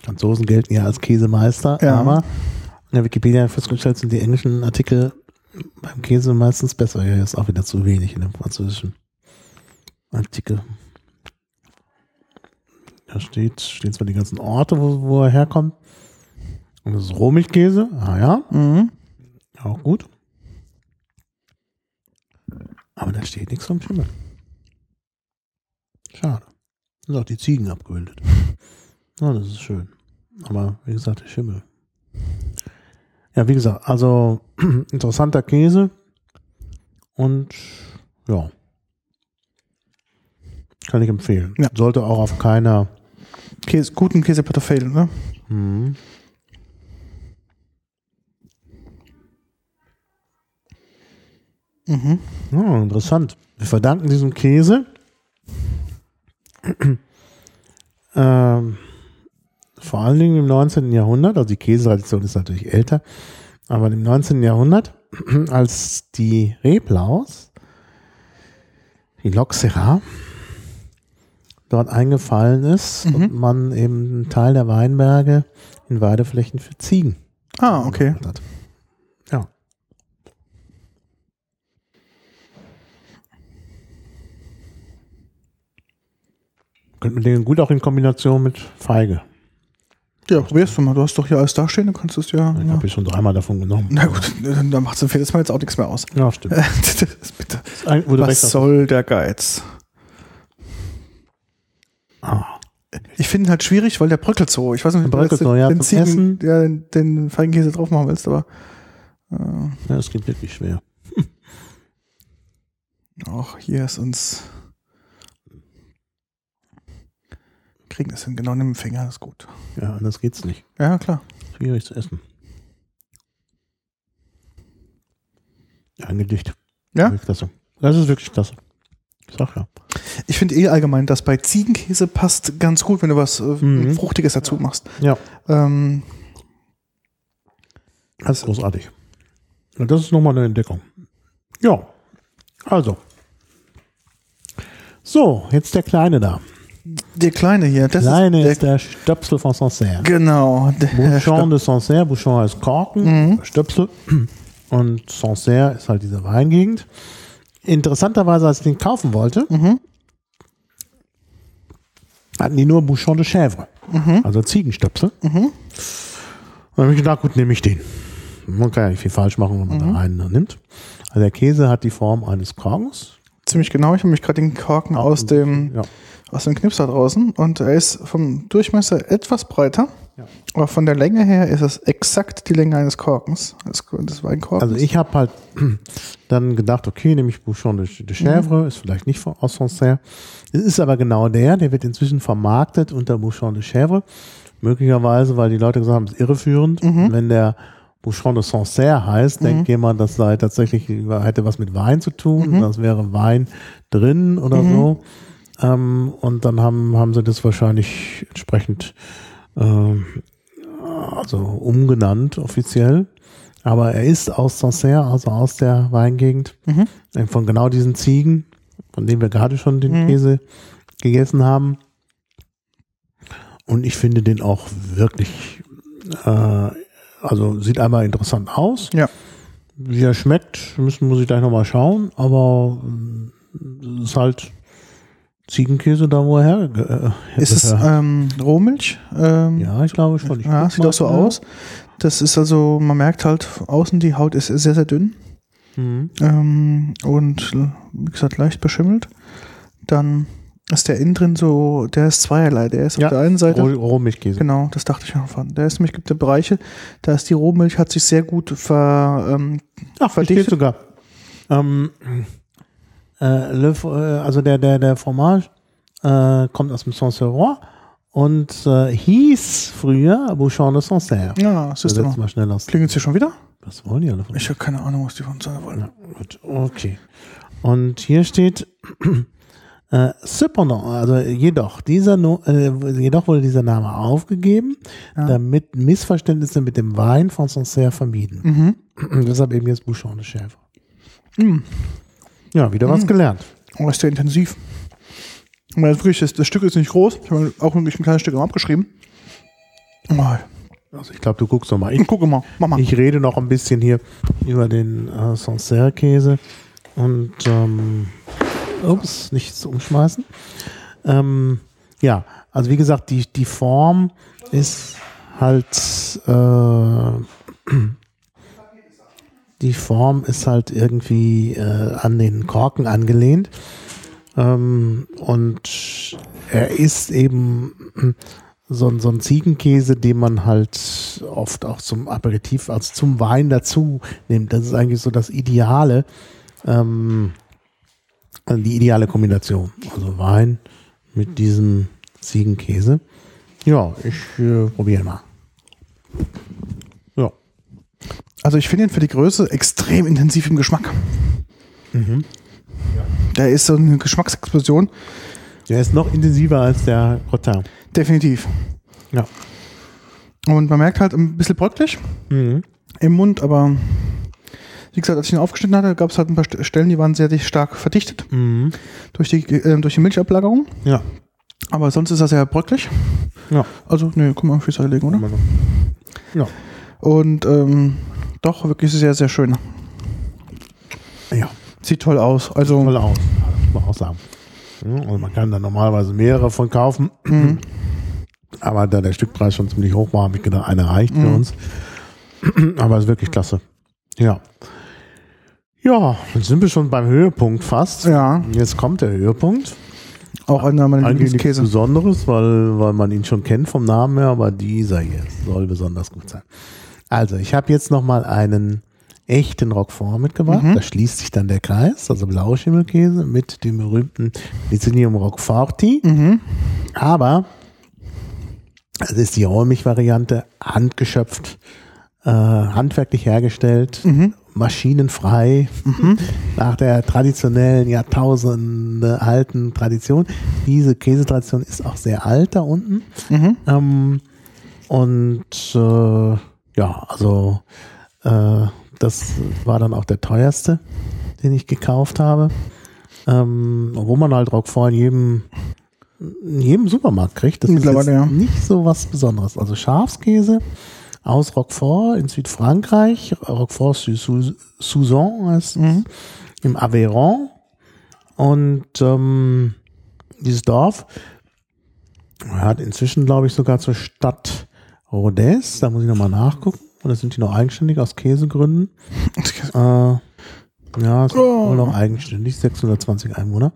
Franzosen gelten ja als Käsemeister, Ja. aber in der Wikipedia festgestellt sind die englischen Artikel beim Käse meistens besser. Hier ist auch wieder zu wenig in dem französischen Artikel. Da steht, stehen zwar die ganzen Orte, wo, wo er herkommt. Und das ist Rohmilchkäse. Ah ja, Mhm. auch gut. Aber da steht nichts vom Schimmel. Schade. Sind auch die Ziegen abgebildet. Ja, das ist schön. Aber wie gesagt, der Schimmel. Ja, wie gesagt, also interessanter Käse. Und ja. Kann ich empfehlen. Ja. Sollte auch auf keiner Käse, guten Käseplatte fehlen, ne? Mhm. Mhm. Ja, interessant. Wir verdanken diesem Käse ähm, vor allen Dingen im 19. Jahrhundert, also die Käsetradition ist natürlich älter, aber im 19. Jahrhundert, als die Reblaus, die Loxera, dort eingefallen ist Mhm. und man eben einen Teil der Weinberge in Weideflächen für Ziegen Ah, okay. hat. Ja. Könnte man den gut auch in Kombination mit Feige. Ja, probierst du mal. Du hast doch hier alles dastehen, du kannst es ja. Ich ja. habe schon dreimal davon genommen. Na gut, dann macht es viertes Mal jetzt auch nichts mehr aus. Ja, stimmt. Das Bitte. Ein- wo du Was soll der Geiz? Ah, Ich finde ihn halt schwierig, weil der bröckelt so. Ich weiß nicht, ob du so, ja, den, Ziegen, ja, den, den Feigenkäse drauf machen willst, aber äh, ja, das geht wirklich schwer. Auch hier ist uns. Kriegen das hin, genau in den Finger, ist gut. Ja, anders geht's nicht. Ja, klar. Schwierig zu essen. Angedicht. Ja? Klasse. Das ist wirklich klasse. Ich sag ja. Ich finde eh allgemein, dass bei Ziegenkäse passt ganz gut, wenn du was äh, Mhm. Fruchtiges dazu machst. Ja, Ähm, das ist großartig. Das ist nochmal eine Entdeckung. Ja, also. So, jetzt der Kleine da. der Kleine hier, das Kleine ist der, ist der Stöpsel von Sancerre. Genau. Der Bouchon de Sancerre. Bouchon heißt Korken, Stöpsel. Und Sancerre ist halt diese Weingegend. Interessanterweise, als ich den kaufen wollte, hatten die nur Bouchon de Chèvre. Also Ziegenstöpsel. Und dann habe ich gedacht, gut, nehme ich den. Man kann ja nicht viel falsch machen, wenn man da einen nimmt. Also der Käse hat die Form eines Korkens. ziemlich genau. Ich habe mich gerade den Korken aus dem, Ja. aus dem Knipser draußen und er ist vom Durchmesser etwas breiter. Ja. Aber von der Länge her ist es exakt die Länge eines Korkens, des, Weinkorkens. Also ich habe halt dann gedacht, okay, nehme ich Bouchon de, de Chèvre, ist vielleicht nicht von, aus Sancerre. Es ist aber genau der, der wird inzwischen vermarktet unter Bouchon de Chèvre. Möglicherweise, weil die Leute gesagt haben, es ist irreführend. Wenn der Bouchon de Sancerre heißt, denkt jemand, das sei tatsächlich, hätte was mit Wein zu tun. Das wäre Wein drin oder so. Ähm, und dann haben, haben sie das wahrscheinlich entsprechend also umgenannt offiziell. Aber er ist aus Sancerre, also aus der Weingegend, äh, von genau diesen Ziegen, von denen wir gerade schon den Käse gegessen haben. Und ich finde den auch wirklich, äh, also sieht einmal interessant aus. ja. Wie er schmeckt, müssen muss ich gleich nochmal schauen, aber äh, es ist halt Ziegenkäse da, wo er her, äh, Ist es ähm, Rohmilch? Ähm, ja, ich glaube schon. Ich Ja, sieht auch so schnell. aus. Das ist also, man merkt halt, außen die Haut ist sehr, sehr dünn Mhm. ähm, und wie gesagt leicht beschimmelt. Dann ist der innen drin so, der ist zweierlei. Der ist Ja, auf der einen Seite, Roh, Rohmilchkäse. genau, das dachte ich schon. Der ist nämlich, gibt ja Bereiche, da ist die Rohmilch, hat sich sehr gut ver, ähm, Ach, verdichtet verdichtet. sogar. Ähm, äh, Le, äh, also der, der, der Fromage äh, kommt aus dem Sancerrois und äh, hieß früher Bouchon de Sancerre. ja, das ist immer. mal schnell aus. Klingelt hier schon wieder? Was wollen die alle von Ich habe keine Ahnung, was die von sein wollen. Ja, gut, okay. Und hier steht äh, cependant, also jedoch, dieser no, äh, jedoch wurde dieser Name aufgegeben, Ja. damit Missverständnisse mit dem Wein von Sancerre vermieden. Mhm. Deshalb eben jetzt Bouchon de Chèvre. Mhm. Ja, wieder was gelernt. Oh, ist der intensiv. Ich meine, wirklich, das, das Stück ist nicht groß. Ich habe auch wirklich ein kleines Stück immer abgeschrieben. Oh, Also ich glaube, du guckst noch mal. Ich, guck mal, mach mal. ich rede noch ein bisschen hier über den äh, Sancerre-Käse und ähm, ups, nichts umschmeißen. Ähm, ja, also wie gesagt, die, die Form ist halt äh, die Form ist halt irgendwie äh, an den Korken angelehnt. Ähm, und er ist eben so, ein- so ein Ziegenkäse, den man halt oft auch zum Aperitif, also zum Wein dazu nimmt. Das ist eigentlich so das Ideale, ähm, die ideale Kombination. Also Wein mit diesem Ziegenkäse. Ja, ich äh, probiere mal. Ja. Also ich finde ihn für die Größe extrem intensiv im Geschmack. Mhm. Der ist so eine Geschmacksexplosion. Der ist noch intensiver als der Crottin. Definitiv. Ja. Und man merkt halt ein bisschen bröcklich Mhm. im Mund, aber wie gesagt, als ich ihn aufgeschnitten hatte, gab es halt ein paar St- Stellen, die waren sehr stark verdichtet Mhm. durch die, äh, durch die Milchablagerung. Ja. Aber sonst ist er sehr bröcklich. Ja. Also, ne, guck mal, Seite legen, oder? Ja. Und ähm, doch, wirklich sehr, sehr schön. Ja. Sieht toll aus. Also, Toll aus. Muss man auch sagen. Ja, Also man kann da normalerweise mehrere von kaufen. Mhm. Aber da der Stückpreis schon ziemlich hoch war, habe ich gedacht, einer reicht für Mhm. uns. Aber ist wirklich klasse. Ja. Ja, jetzt sind wir schon beim Höhepunkt fast. ja, Jetzt kommt der Höhepunkt. auch einer meiner Lieblingskäse. Besonderes, weil, weil man ihn schon kennt vom Namen her, aber dieser hier soll besonders gut sein. Also, ich habe jetzt noch mal einen echten Roquefort mitgebracht. Mhm. Da schließt sich dann der Kreis, also Blauschimmelkäse mit dem berühmten Licinium Roqueforti. Mhm. Aber es ist die Rohrmilch-Variante, handgeschöpft, äh, handwerklich hergestellt, Mhm. maschinenfrei, nach der traditionellen, Jahrtausende alten Tradition. Diese Käsetradition ist auch sehr alt da unten. Mhm. Ähm, und äh, ja, also äh, das war dann auch der teuerste, den ich gekauft habe. Ähm, wo man halt Roquefort in jedem, in jedem Supermarkt kriegt. Das ist ja. nicht so was Besonderes. Also Schafskäse aus Roquefort in Südfrankreich, Roquefort Souzon heißt Mhm. im Aveyron. Und ähm, dieses Dorf hat inzwischen, glaube ich, sogar zur Stadt Rodez, da muss ich nochmal nachgucken, oder sind die noch eigenständig aus Käsegründen? Äh, ja, es sind Oh. noch eigenständig, 620 Einwohner.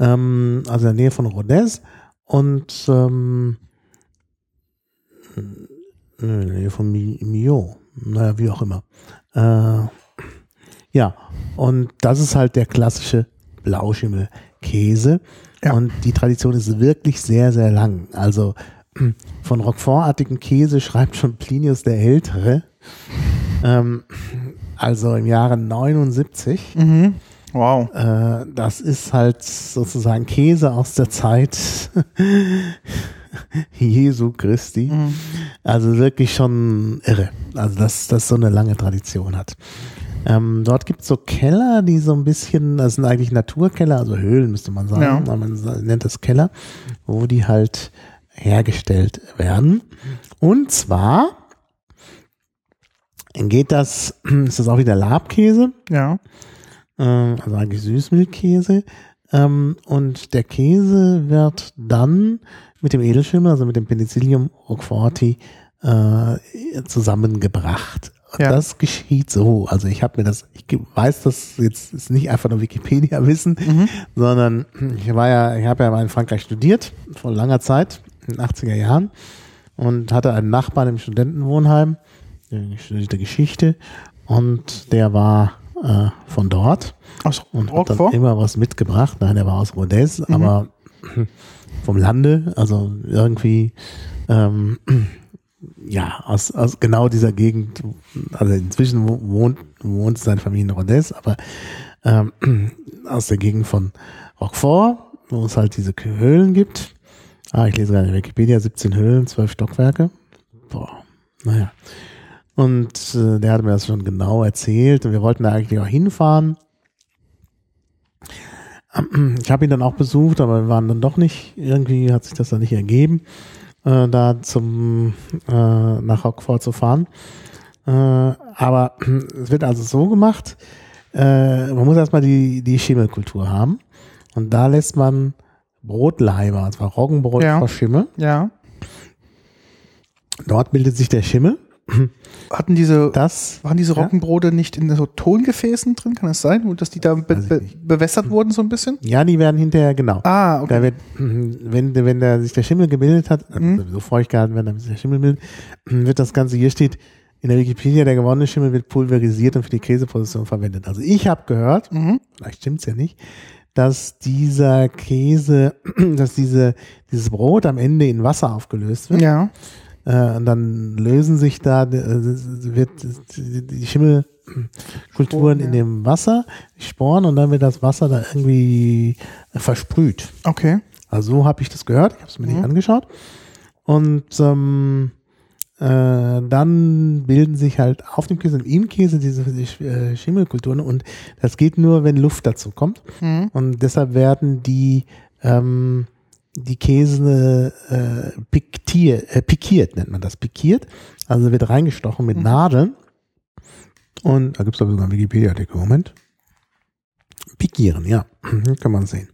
Ähm, also in der Nähe von Rodez und ähm, in der Nähe von Mi- Millau. Naja, wie auch immer. Äh, ja, und das ist halt der klassische Blauschimmelkäse. Ja. Und die Tradition ist wirklich sehr, sehr lang. Also von Roquefort-artigen Käse schreibt schon Plinius der Ältere. Ähm, also im Jahre 79. Mhm. Wow. Äh, das ist halt sozusagen Käse aus der Zeit Jesu Christi. Mhm. Also wirklich schon irre. Also dass das so eine lange Tradition hat. Ähm, dort gibt es so Keller, die so ein bisschen, das sind eigentlich Naturkeller, also Höhlen müsste man sagen, Ja. man nennt das Keller, wo die halt hergestellt werden. Und zwar geht das, ist das auch wieder Labkäse, Ja. ähm, also eigentlich Süßmilchkäse. Ähm, und der Käse wird dann mit dem Edelschimmel, also mit dem Penicillium roqueforti, äh, zusammengebracht. Und Ja. Das geschieht so. Also ich habe mir das, ich weiß das jetzt ist nicht einfach nur Wikipedia-Wissen, Mhm. sondern ich war ja, ich habe ja mal in Frankreich studiert, vor langer Zeit, in den 80er Jahren, und hatte einen Nachbarn im Studentenwohnheim, der studierte Geschichte, und der war äh, von dort Aus und hat dann immer was mitgebracht. Nein, er war aus Rodez, aber vom Lande, also irgendwie ähm, ja, aus, aus genau dieser Gegend, also inzwischen wo- wohnt, wohnt seine Familie in Rodez, aber ähm, aus der Gegend von Roquefort, wo es halt diese Höhlen gibt. Ah, ich lese gerade in Wikipedia, 17 Höhlen, 12 Stockwerke. Boah, naja. Und äh, der hat mir das schon genau erzählt und wir wollten da eigentlich auch hinfahren. Ich habe ihn dann auch besucht, aber wir waren dann doch nicht, irgendwie hat sich das dann nicht ergeben, äh, da zum äh, nach Rockford zu fahren. Äh, aber es wird also so gemacht, äh, man muss erstmal die, die Schimmelkultur haben. Und da lässt man Brotleimer, und zwar Roggenbrot Ja. vor Schimmel. Ja. Dort bildet sich der Schimmel. Hatten diese, Das waren diese Ja. Roggenbrote nicht in so Tongefäßen drin? Kann das sein? Und dass die da be be bewässert wurden so ein bisschen? Ja, die werden hinterher, genau. Ah, okay. Da wird, wenn, wenn der, sich der Schimmel gebildet hat, also Mhm. sowieso feucht gehalten werden, damit sich der Schimmel bildet, wird das Ganze, hier steht, in der Wikipedia, der gewonnene Schimmel wird pulverisiert und für die Käseposition verwendet. Also ich habe gehört, Mhm. vielleicht stimmt's ja nicht, dass dieser Käse, dass diese, dieses Brot am Ende in Wasser aufgelöst wird. Ja. Äh, und dann lösen sich da, äh, wird die Schimmelkulturen ja. in dem Wasser, die Sporen, und dann wird das Wasser da irgendwie versprüht. Okay. Also so habe ich das gehört, ich habe es mir Mhm. nicht angeschaut. Und ähm, äh, dann bilden sich halt auf dem Käse und im Käse diese die, äh, Schimmelkulturen und das geht nur, wenn Luft dazu kommt. Mhm. Und deshalb werden die ähm, die Käse äh, piktier, äh, pikiert, nennt man das, pikiert. Also wird reingestochen mit Mhm. Nadeln. Und da gibt es sogar einen Wikipedia-Artikel, Moment. Pikieren, ja, kann man sehen.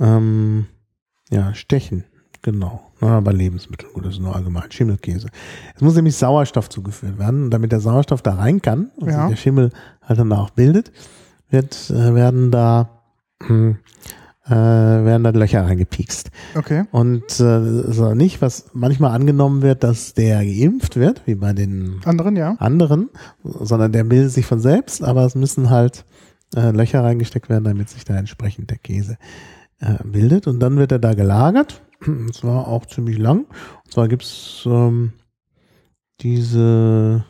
Ähm, ja, stechen, genau. Na, bei Lebensmitteln, gut, das ist nur allgemein. Schimmelkäse. Es muss nämlich Sauerstoff zugeführt werden. Und damit der Sauerstoff da rein kann und Ja. sich der Schimmel halt dann auch bildet, wird, äh, werden da hm, äh, werden da Löcher reingepiekst. Okay. Und äh, so nicht, was manchmal angenommen wird, dass der geimpft wird, wie bei den Anderen, ja. anderen, sondern der bildet sich von selbst, aber es müssen halt äh, Löcher reingesteckt werden, damit sich da entsprechend der Käse äh, bildet. Und dann wird er da gelagert. Und zwar auch ziemlich lang. Und zwar gibt's ähm, diese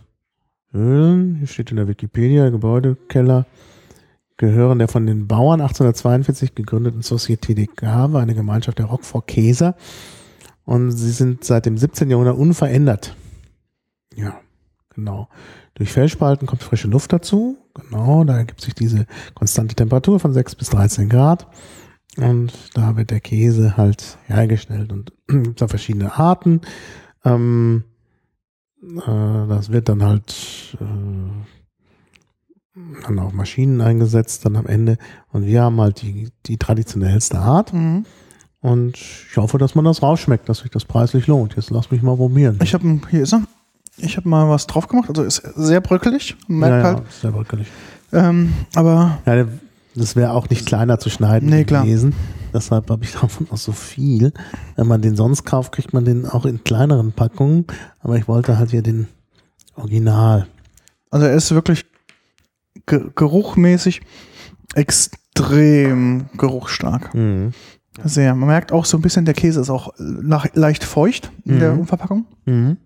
Höhlen, hier steht in der Wikipedia, Gebäudekeller, gehören der von den Bauern 1842 gegründeten Société des Gave, eine Gemeinschaft der Roquefort-Käser. Und sie sind seit dem 17. Jahrhundert unverändert. Ja, genau. Durch Felsspalten kommt frische Luft dazu. Genau, da ergibt sich diese konstante Temperatur von 6 bis 13 Grad. Und da wird der Käse halt hergestellt. Und gibt da verschiedene Arten. Ähm, äh, das wird dann halt äh, dann auch Maschinen eingesetzt dann am Ende. Und wir haben halt die, die traditionellste Art. Mhm. Und ich hoffe, dass man das rausschmeckt, dass sich das preislich lohnt. Jetzt lass mich mal probieren. Ich habe, hier ist er. Ich habe mal was drauf gemacht. Also ist sehr bröckelig. Merkt ja, ja, halt. sehr bröckelig. Ähm, aber Ja, das wäre auch nicht kleiner zu schneiden Nee, klar. gewesen. Deshalb habe ich davon auch so viel. Wenn man den sonst kauft, kriegt man den auch in kleineren Packungen. Aber ich wollte halt hier den Original. Also er ist wirklich ge geruchmäßig extrem geruchsstark. Mhm. Sehr. Man merkt auch so ein bisschen, der Käse ist auch leicht feucht in Mhm. der Verpackung. Mhm.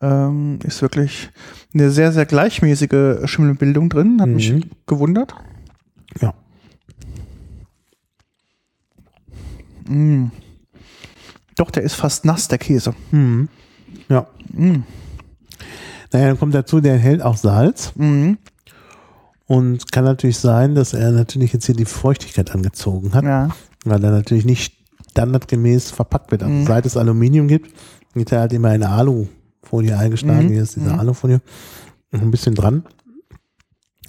Ähm, ist wirklich eine sehr, sehr gleichmäßige Schimmelbildung drin. Hat mich Mhm. gewundert. Ja. Mm. Doch, der ist fast nass, der Käse. Mhm. Ja. Mm. Naja, dann kommt dazu, der enthält auch Salz. Mhm. Und kann natürlich sein, dass er natürlich jetzt hier die Feuchtigkeit angezogen hat, Ja. weil er natürlich nicht standardgemäß verpackt wird. Also Mhm. seit es Aluminium gibt, gibt er halt immer eine Alufolie eingeschlagen. Mhm. Hier ist diese Mhm. Alufolie noch ein bisschen dran.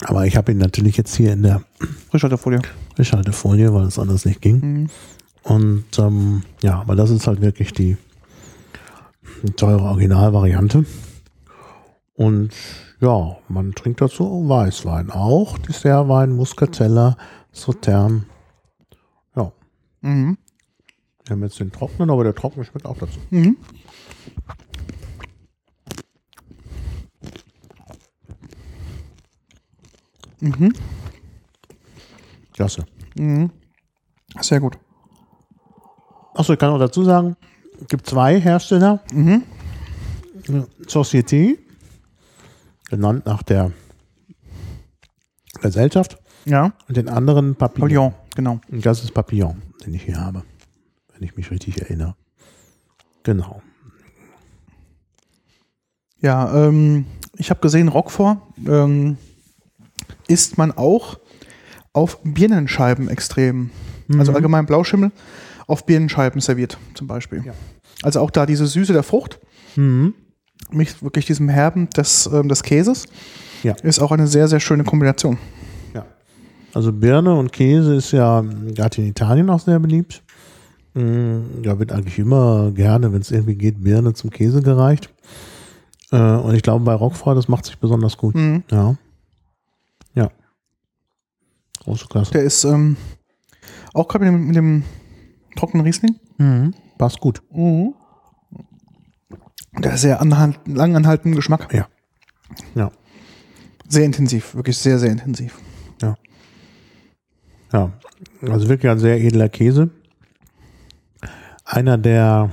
Aber ich habe ihn natürlich jetzt hier in der Frischhaltefolie. Frischhaltefolie, weil es anders nicht ging. Mhm. Und ähm, ja, aber das ist halt wirklich die, die teure Originalvariante. Und ja, man trinkt dazu Weißwein auch, Dessertwein, Muscatella, Sautern. Ja, Mhm. wir haben jetzt den trockenen, aber der trockene schmeckt auch dazu. Mhm. Mhm. Klasse. Mhm. Sehr gut. Achso, ich kann auch dazu sagen, es gibt zwei Hersteller. Mhm. Société, genannt nach der Gesellschaft, Ja. und den anderen Papillon. Papillon, genau. Und das ist Papillon, den ich hier habe, wenn ich mich richtig erinnere. Genau. Ja, ähm, ich habe gesehen, Roquefort ähm, isst man auch auf Birnenscheiben extrem. Also allgemein Blauschimmel auf Birnenscheiben serviert, zum Beispiel. Ja. Also auch da diese Süße der Frucht, Mhm. mich wirklich diesem Herben des, ähm, des Käses, Ja. ist auch eine sehr, sehr schöne Kombination. Ja. Also Birne und Käse ist ja gerade in Italien auch sehr beliebt. Da wird eigentlich immer gerne, wenn es irgendwie geht, Birne zum Käse gereicht. Äh, Und ich glaube, bei Roquefort, das macht sich besonders gut. Mhm. Ja. Große Klasse. Der ist ähm, auch gerade mit dem, mit dem trockenen Riesling. Mhm. Passt gut. Der ist sehr anhalt, lang anhaltenden Geschmack. Ja. Ja. Sehr intensiv, wirklich sehr, sehr intensiv. Ja. Also wirklich ein sehr edler Käse. Einer der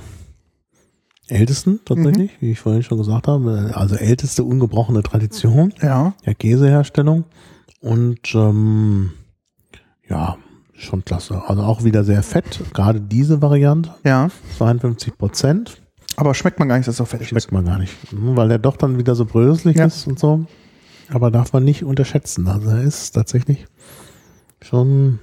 ältesten tatsächlich, wie ich vorhin schon gesagt habe. Also älteste ungebrochene Tradition Ja. der Käseherstellung. Und ähm, ja, schon klasse. Also auch wieder sehr fett. Gerade diese Variante, Ja. 52 Prozent. Aber schmeckt man gar nicht, dass es so fettig ist. Schmeckt man gar nicht, Mhm, weil der doch dann wieder so bröselig Ja. ist und so. Aber darf man nicht unterschätzen. Also er ist tatsächlich schon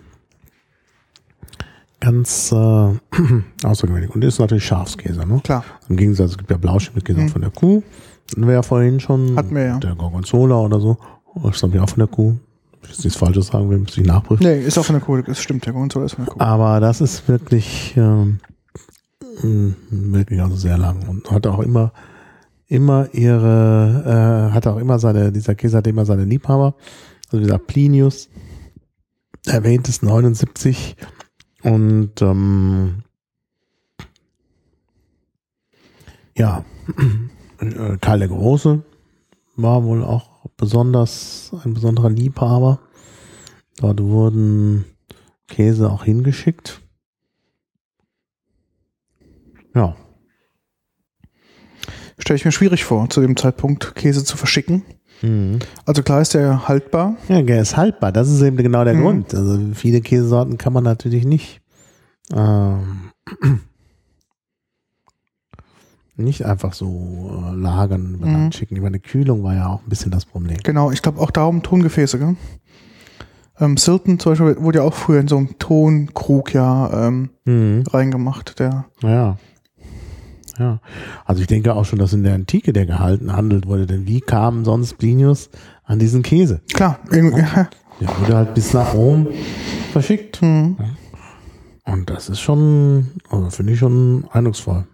ganz äh, außergewöhnlich. Und ist natürlich Schafskäse. Ne? Klar. Im Gegensatz, es gibt ja Blauschimmelkäse Mhm. auch von der Kuh. Hatten wir ja vorhin schon. Hatten wir ja. Der Gorgonzola oder so. Das ist ja auch von der Kuh. Ich will jetzt nichts Falsches sagen, wir müssen nicht nachprüfen. Nee, ist auch von der Kuh. Das stimmt, der Gorgonzola ist von der Kuh. Aber das ist wirklich, ähm, mh, wirklich also sehr lang und hat auch immer, immer ihre, äh, hat auch immer seine, dieser Käse hat immer seine Liebhaber. Also dieser Plinius erwähnt es 79 Und ähm, ja, Karl der Große war wohl auch besonders ein besonderer Liebhaber. Dort wurden Käse auch hingeschickt. Ja. Stelle ich mir schwierig vor, zu dem Zeitpunkt Käse zu verschicken. Mhm. Also klar ist der haltbar. Ja, der ist haltbar. Das ist eben genau der Mhm. Grund. Also viele Käsesorten kann man natürlich nicht ähm, nicht einfach so äh, lagern, über Mhm. Nacht schicken. Über eine Kühlung war ja auch ein bisschen das Problem. Genau, ich glaube auch darum Tongefäße, gell? Ähm, Silton zum Beispiel wurde ja auch früher in so einem Tonkrug ja ähm, Mhm. reingemacht. Der, Ja. Ja. Also ich denke auch schon, dass in der Antike der gehalten handelt wurde, denn wie kam sonst Plinius an diesen Käse? klar, irgendwie, Der wurde halt bis nach Rom verschickt. Mhm. Und das ist schon, also finde ich schon eindrucksvoll.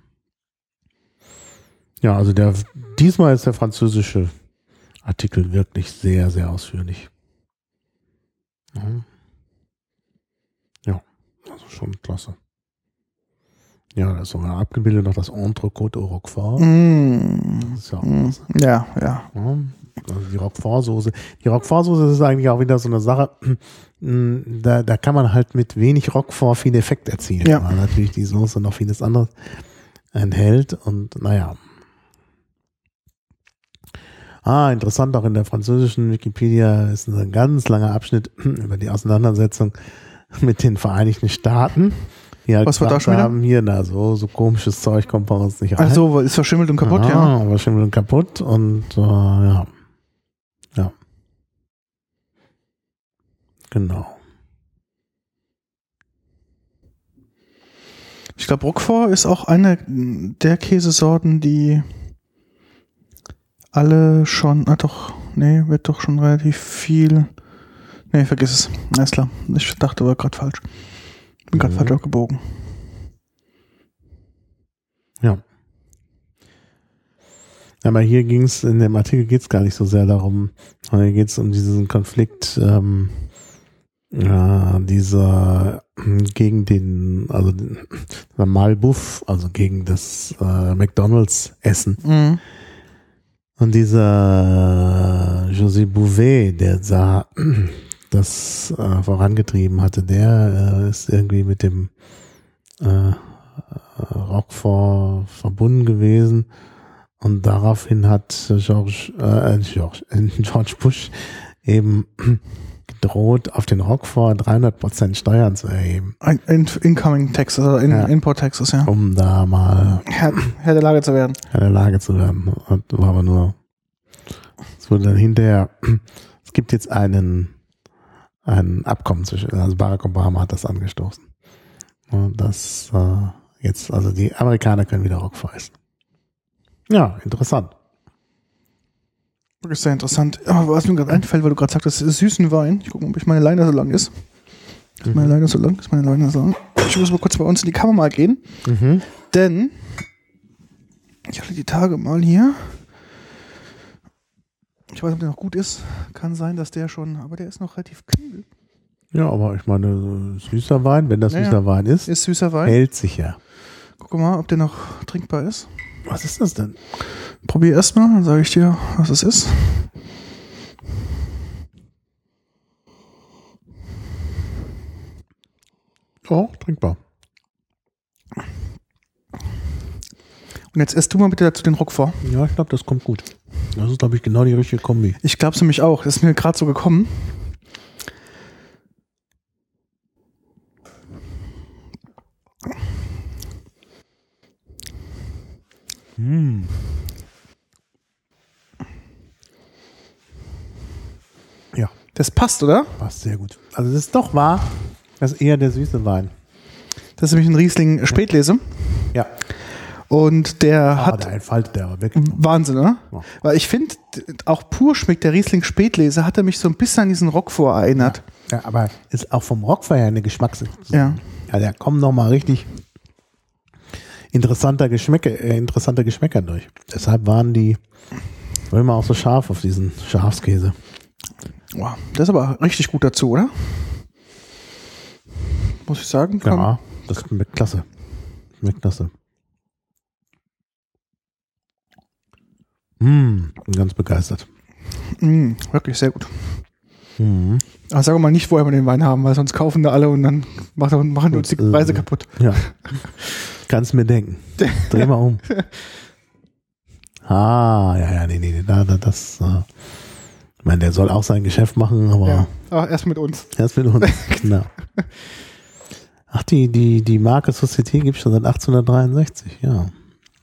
Ja, also der, diesmal ist der französische Artikel wirklich sehr, sehr ausführlich. Ja, also schon klasse. Ja, da ist sogar abgebildet noch das Entrecôte au Roquefort. Mhm. Das ist ja auch klasse. Ja, ja. Ja, also die Roquefort-Soße. Die Roquefort-Soße ist eigentlich auch wieder so eine Sache, mm, da, da kann man halt mit wenig Roquefort viel Effekt erzielen, Ja. weil natürlich die Soße noch vieles anderes enthält und naja. Ah, interessant, auch in der französischen Wikipedia ist ein ganz langer Abschnitt über die Auseinandersetzung mit den Vereinigten Staaten. Die halt Was war da schon wieder? haben, hier, na, so, so komisches Zeug kommt bei uns nicht rein. Also ist verschimmelt und kaputt, ja. Ah, aber Schimmel und kaputt und äh, ja. Ja. Genau. Ich glaube, Roquefort ist auch eine der Käsesorten, die alle schon, ah doch, nee, wird doch schon relativ viel. Nee, vergiss es. Alles klar. Ich dachte, war gerade falsch. Bin gerade Mhm. falsch abgebogen. Ja. Aber hier ging es, in dem Artikel geht es gar nicht so sehr darum, sondern hier geht es um diesen Konflikt, ähm, ja, dieser äh, gegen den, also den, Malbuff, also gegen das äh, McDonalds-Essen. Mhm. Und dieser José Bouvet, der da das äh, vorangetrieben hatte, der äh, ist irgendwie mit dem äh, Roquefort verbunden gewesen. Und daraufhin hat George, äh, George, George Bush eben gedroht, auf den Roquefort 300% Steuern zu erheben, Ein, in, incoming Texas, also in, Ja. Import Texas, ja. um da mal Herr, Herr der Lage zu werden. in der Lage zu werden. Und war aber nur, es wurde dann hinterher, es gibt jetzt einen, ein Abkommen zwischen, also Barack Obama hat das angestoßen. Und das äh, jetzt, also die Amerikaner können wieder Rockfort essen. Ja, interessant. Wirklich sehr interessant. Aber was mir gerade einfällt, weil du gerade sagtest, es ist süßen Wein. Ich gucke mal, ob ich meine Leine so lang ist. Ist meine Leine so lang? Ist meine Leine so lang? Ich muss mal kurz bei uns in die Kammer mal gehen. Mhm. Denn ich hatte die Tage mal hier. Ich weiß nicht, ob der noch gut ist. Kann sein, dass der schon, aber der ist noch relativ kühl. Ja, aber ich meine, süßer Wein, wenn das Ja, ja. süßer Wein ist, Ist süßer Wein. hält sich ja. Guck mal, ob der noch trinkbar ist. Was ist das denn? Probier erstmal, dann sage ich dir, was es ist. Oh, trinkbar. Und jetzt isst du mal bitte dazu den Rock vor. Ja, ich glaube, das kommt gut. Das ist, glaube ich, genau die richtige Kombi. Ich glaube es nämlich auch. Das ist mir gerade so gekommen. Mm. Ja, Das passt, oder? passt sehr gut. Also es ist doch wahr, das ist eher der süße Wein. Das ist nämlich ein Riesling Spätlese. Ja. Und der Ah, hat der entfaltet der aber wirklich. Wahnsinn, oder? Ja. Weil ich finde, auch pur schmeckt der Riesling Spätlese, hat er mich so ein bisschen an diesen Roquefort erinnert. Ja, aber ist auch vom Rockfeuer eine Geschmacksexplosion. Ja. Ja, da kommen nochmal richtig interessanter Geschmäcker, äh, interessante Geschmäcker durch. Deshalb waren die Römer auch so scharf auf diesen Schafskäse. Wow, das ist aber richtig gut dazu, oder? muss ich sagen. Ja, das schmeckt klasse. Schmeckt klasse. Hm, bin ganz begeistert. Mm, wirklich sehr gut. Mhm. Aber wir mal nicht, woher wir den Wein haben, weil sonst kaufen da alle und dann machen, machen die uns die äh, Preise kaputt. Ja. Kannst mir denken. Dreh mal um. Ah, ja, ja, nee, nee, nee, da, da, das, äh, ich meine, der soll auch sein Geschäft machen, aber Ja. Aber erst mit uns. erst mit uns. genau. Ach, die, die, die Marke Société gibt es schon seit 1863, ja.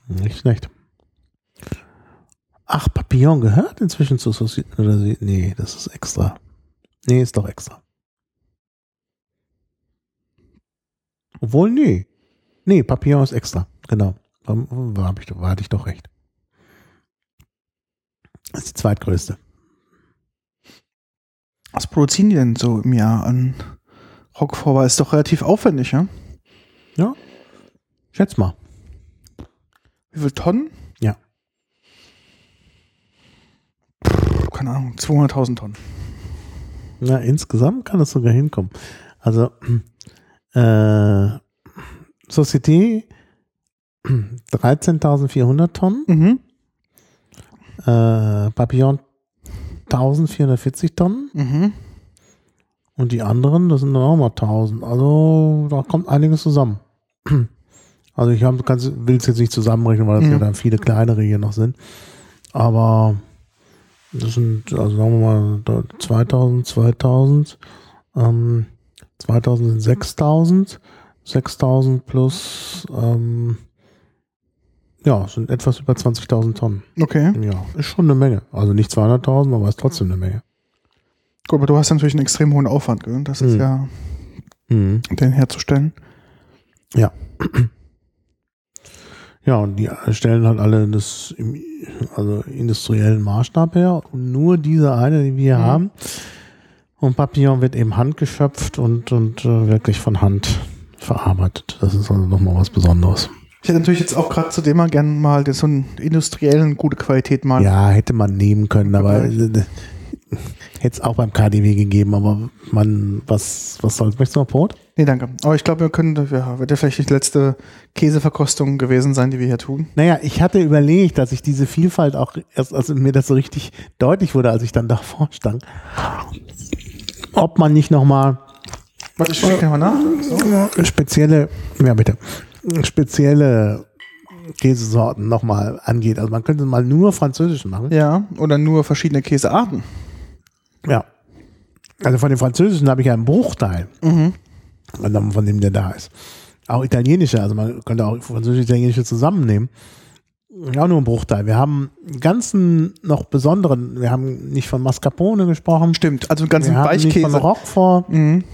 Nicht schlecht. Ach, Papillon gehört inzwischen zu Société, oder nee, das ist extra. Nee, ist doch extra. Obwohl, nee. Nee, Papillon ist extra, genau. Da war, hab ich, da hatte ich doch recht. Das ist die zweitgrößte. Was produzieren die denn so im Jahr an? Weil Ist doch relativ aufwendig, ja? Schätz mal. Wie viel Tonnen? Ja. Pff, Keine Ahnung, 200.000 Tonnen. Na, insgesamt kann es sogar hinkommen. Also, äh, Société 13.400 Tonnen, Mhm. äh, Papillon 1.440 Tonnen Mhm. und die anderen, das sind dann auch mal 1.000. Also, da kommt einiges zusammen. Also, ich will es jetzt nicht zusammenrechnen, weil das Mhm. ja dann viele kleinere hier noch sind. Aber das sind, also sagen wir mal, da 2000, 2000, ähm, 2000 sind 6000, 6000 plus, ähm, ja, sind etwas über 20.000 Tonnen Okay. Jahr. Ist schon eine Menge. Also nicht 200.000, aber ist trotzdem eine Menge. Gut, aber du hast natürlich einen extrem hohen Aufwand, gell? Das ist Mhm. ja, Mhm. den herzustellen. Ja, und die stellen halt alle das im also industriellen Maßstab her. Und nur diese eine, die wir Mhm. haben. Und Papillon wird eben handgeschöpft und, und äh, wirklich von Hand verarbeitet. Das ist also nochmal was Besonderes. Ich hätte natürlich jetzt auch gerade zu dem mal gerne mal so einen industriellen, gute Qualität mal. Ja, hätte man nehmen können, aber äh, hätte es auch beim KDW gegeben, aber man, was, was soll's? Möchtest du noch Brot? Nee, danke. Aber ich glaube, wir können, ja, wird ja vielleicht nicht die letzte Käseverkostung gewesen sein, die wir hier tun. Naja, ich hatte überlegt, dass ich diese Vielfalt auch erst, also mir das so richtig deutlich wurde, als ich dann davor stand, ob man nicht nochmal Warte, ich schicke mal nach. So. spezielle, ja bitte, spezielle Käsesorten nochmal angeht. Also man könnte mal nur französisch machen. Ja, oder nur verschiedene Käsearten. Ja. Also von den französischen habe ich ja einen Bruchteil, Mhm. Von von dem der da ist. Auch italienische, also man könnte auch französisch-italienische zusammennehmen. Ja, nur ein Bruchteil. Wir haben einen ganzen noch besonderen, wir haben nicht von Mascarpone gesprochen. Stimmt, also einen ganzen wir haben nicht Weichkäse. von Roquefort. Mhm.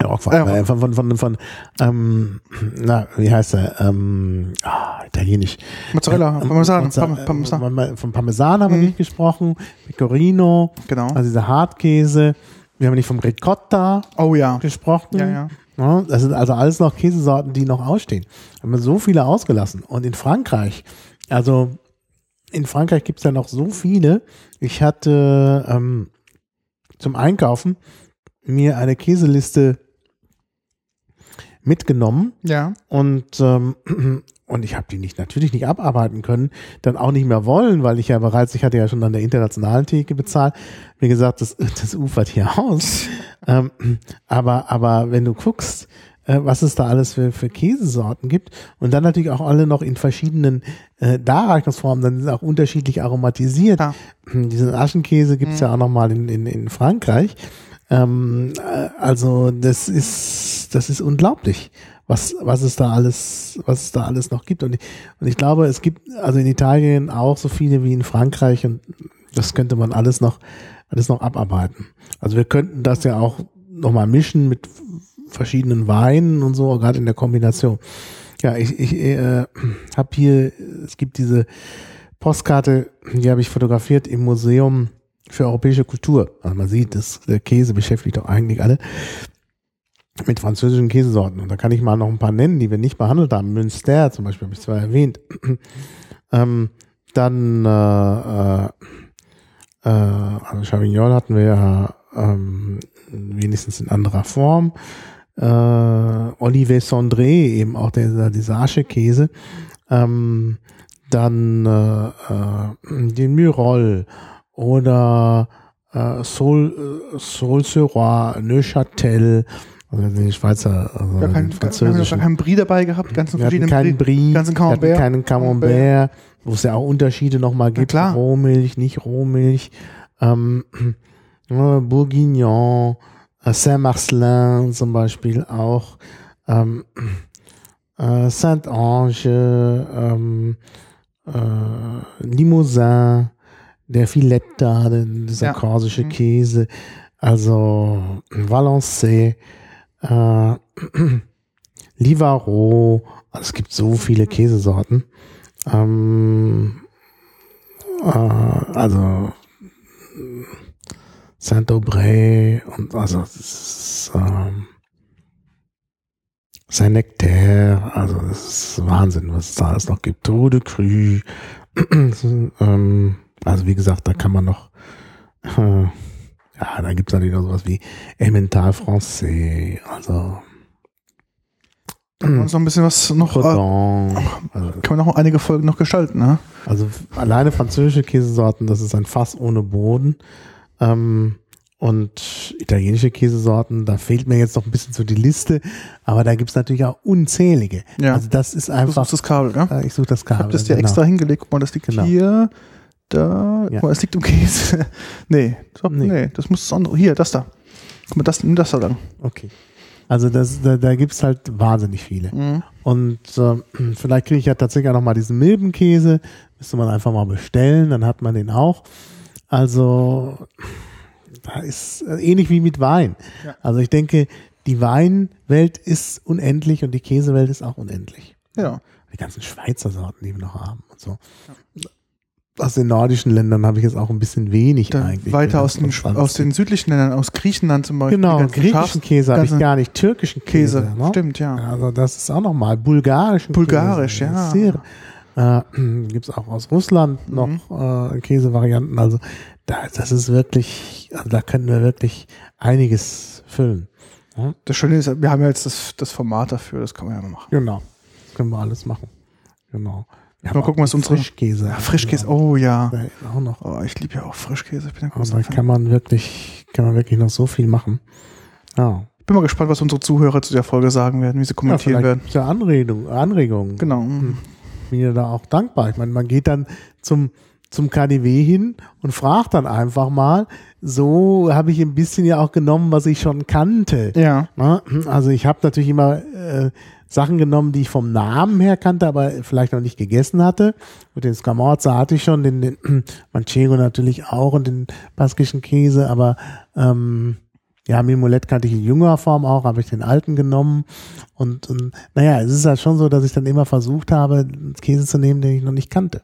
Ja, Roquefort, Ja, äh, von, von, von, von ähm, na, wie heißt er? Ähm, ah, italienisch. Mozzarella, Ähm, Parmesan, Mozza- Parm- Parmesan. äh, Von Parmesan haben wir Mhm. nicht gesprochen. Pecorino, Genau. also dieser Hartkäse. Wir haben nicht vom Ricotta Oh ja. gesprochen. Ja, ja. Ja, das sind also alles noch Käsesorten, die noch ausstehen. Haben wir so viele ausgelassen. Und in Frankreich, also in Frankreich gibt es ja noch so viele. Ich hatte ähm, zum Einkaufen mir eine Käseliste mitgenommen Ja. und ähm, und ich habe die nicht natürlich nicht abarbeiten können, dann auch nicht mehr wollen, weil ich ja bereits, ich hatte ja schon an der internationalen Theke bezahlt. Wie gesagt, das, das ufert hier aus. ähm, aber aber wenn du guckst, äh, was es da alles für, für Käsesorten gibt und dann natürlich auch alle noch in verschiedenen äh, Darreichungsformen, dann sind auch unterschiedlich aromatisiert. Ja. Diesen Aschenkäse gibt's ja auch noch mal in, in, in Frankreich. Ähm, äh, also das ist das ist unglaublich, was was es da alles was es da alles noch gibt und ich, und ich glaube es gibt also in Italien auch so viele wie in Frankreich und das könnte man alles noch alles noch abarbeiten. Also wir könnten das ja auch noch mal mischen mit verschiedenen Weinen und so gerade in der Kombination. Ja, ich ich äh, habe hier es gibt diese Postkarte, die habe ich fotografiert im Museum für europäische Kultur. Also man sieht, dass der Käse beschäftigt doch eigentlich alle mit französischen Käsesorten. Und da kann ich mal noch ein paar nennen, die wir nicht behandelt haben. Münster zum Beispiel habe ich zwar erwähnt. ähm, dann äh, äh, äh, also Chavignon hatten wir ja ähm, wenigstens in anderer Form. äh, Olivier Sondré, eben auch der, dieser Aschekäse, ähm, dann äh, äh, den Myrol oder äh, Sol, äh, Sol-sur-Roi, Neuchâtel, also den Schweizer, also Gar kein, französischen. gar keinen Brie dabei gehabt, ganzen verschiedenen keinen Brie, ganzen Camembert. keinen Camembert, wo es ja auch Unterschiede nochmal gibt. klar. Rohmilch, nicht Rohmilch, ähm, äh, Bourguignon, äh, Saint-Marcelin zum Beispiel auch, ähm, äh, Saint-Ange, ähm, äh, Limousin, der Filetta, dieser Ja. korsische Mhm. Käse, also Valençay, äh, Livaro, also es gibt so viele Käsesorten. Ähm, äh, also Saint-Aubray und also das ist, ähm, Saint-Nectaire, also das ist Wahnsinn, was es da alles noch gibt. Eau de Cru, ähm, also wie gesagt, da kann man noch äh, ja, da gibt es natürlich noch sowas wie Emmental Francais, also Können wir uns noch ein bisschen was noch, äh, Cordon, also, kann man noch einige Folgen noch gestalten, ne? also alleine französische Käsesorten, das ist ein Fass ohne Boden. Ähm, und italienische Käsesorten, da fehlt mir jetzt noch ein bisschen so die Liste, aber da gibt es natürlich auch unzählige. Ja. Also das ist Du einfach, suchst das Kabel, äh, ich suche das Ich Kabel. habe das dir genau. extra hingelegt. Guck mal, das liegt Genau. hier, da. Ja. Guck mal, es liegt im Käse. nee, so, Nee. nee. das muss das andere. Hier, das da. Guck mal, das, nimm das da lang. Okay. Also das, da, da gibt es halt wahnsinnig viele. Mhm. Und äh, vielleicht kriege ich ja tatsächlich auch noch mal diesen Milbenkäse. Müsste man einfach mal bestellen, dann hat man den auch. Also da ist äh, ähnlich wie mit Wein. Ja. Also ich denke, die Weinwelt ist unendlich und die Käsewelt ist auch unendlich. Ja. Die ganzen Schweizer Sorten, die wir noch haben und so. Aus den nordischen Ländern habe ich jetzt auch ein bisschen wenig Dann eigentlich. weiter aus den, gehört. aus den südlichen Ländern, aus Griechenland zum Beispiel. Genau, griechischen Schafs- Käse habe ich gar nicht, türkischen Käse. Käse. ne? Stimmt, ja. Also das ist auch nochmal bulgarischen Bulgarisch, Käse. ja. Sehr. Äh, Gibt es auch aus Russland noch Mhm. äh, Käsevarianten. Also da, das ist wirklich, also da können wir wirklich einiges füllen. Das Schöne ist, wir haben ja jetzt das, das Format dafür, das kann man ja machen. Genau. Das können wir alles machen. Genau. Wir Mal gucken, was unsere- Frischkäse. Ja, Frischkäse, oh ja. Auch noch. Oh, ich liebe ja auch Frischkäse. Ich bin, ein Aber großer Fan. kann man wirklich, kann man wirklich noch so viel machen. Ja. bin mal gespannt, was unsere Zuhörer zu der Folge sagen werden, wie sie Ja, kommentieren vielleicht werden. ja Anregungen, Anregungen. Genau. bin ja da auch dankbar. Ich meine, man geht dann zum, zum KDW hin und fragt dann einfach mal. So habe ich ein bisschen ja auch genommen, was ich schon kannte. Ja. Also ich habe natürlich immer äh, Sachen genommen, die ich vom Namen her kannte, aber vielleicht noch nicht gegessen hatte. Mit den Scamorza hatte ich schon, den, den Manchego natürlich auch und den baskischen Käse, aber ähm, ja, Mimolette kannte ich in jüngerer Form auch, habe ich den alten genommen. Und, und naja, es ist halt schon so, dass ich dann immer versucht habe, Käse zu nehmen, den ich noch nicht kannte.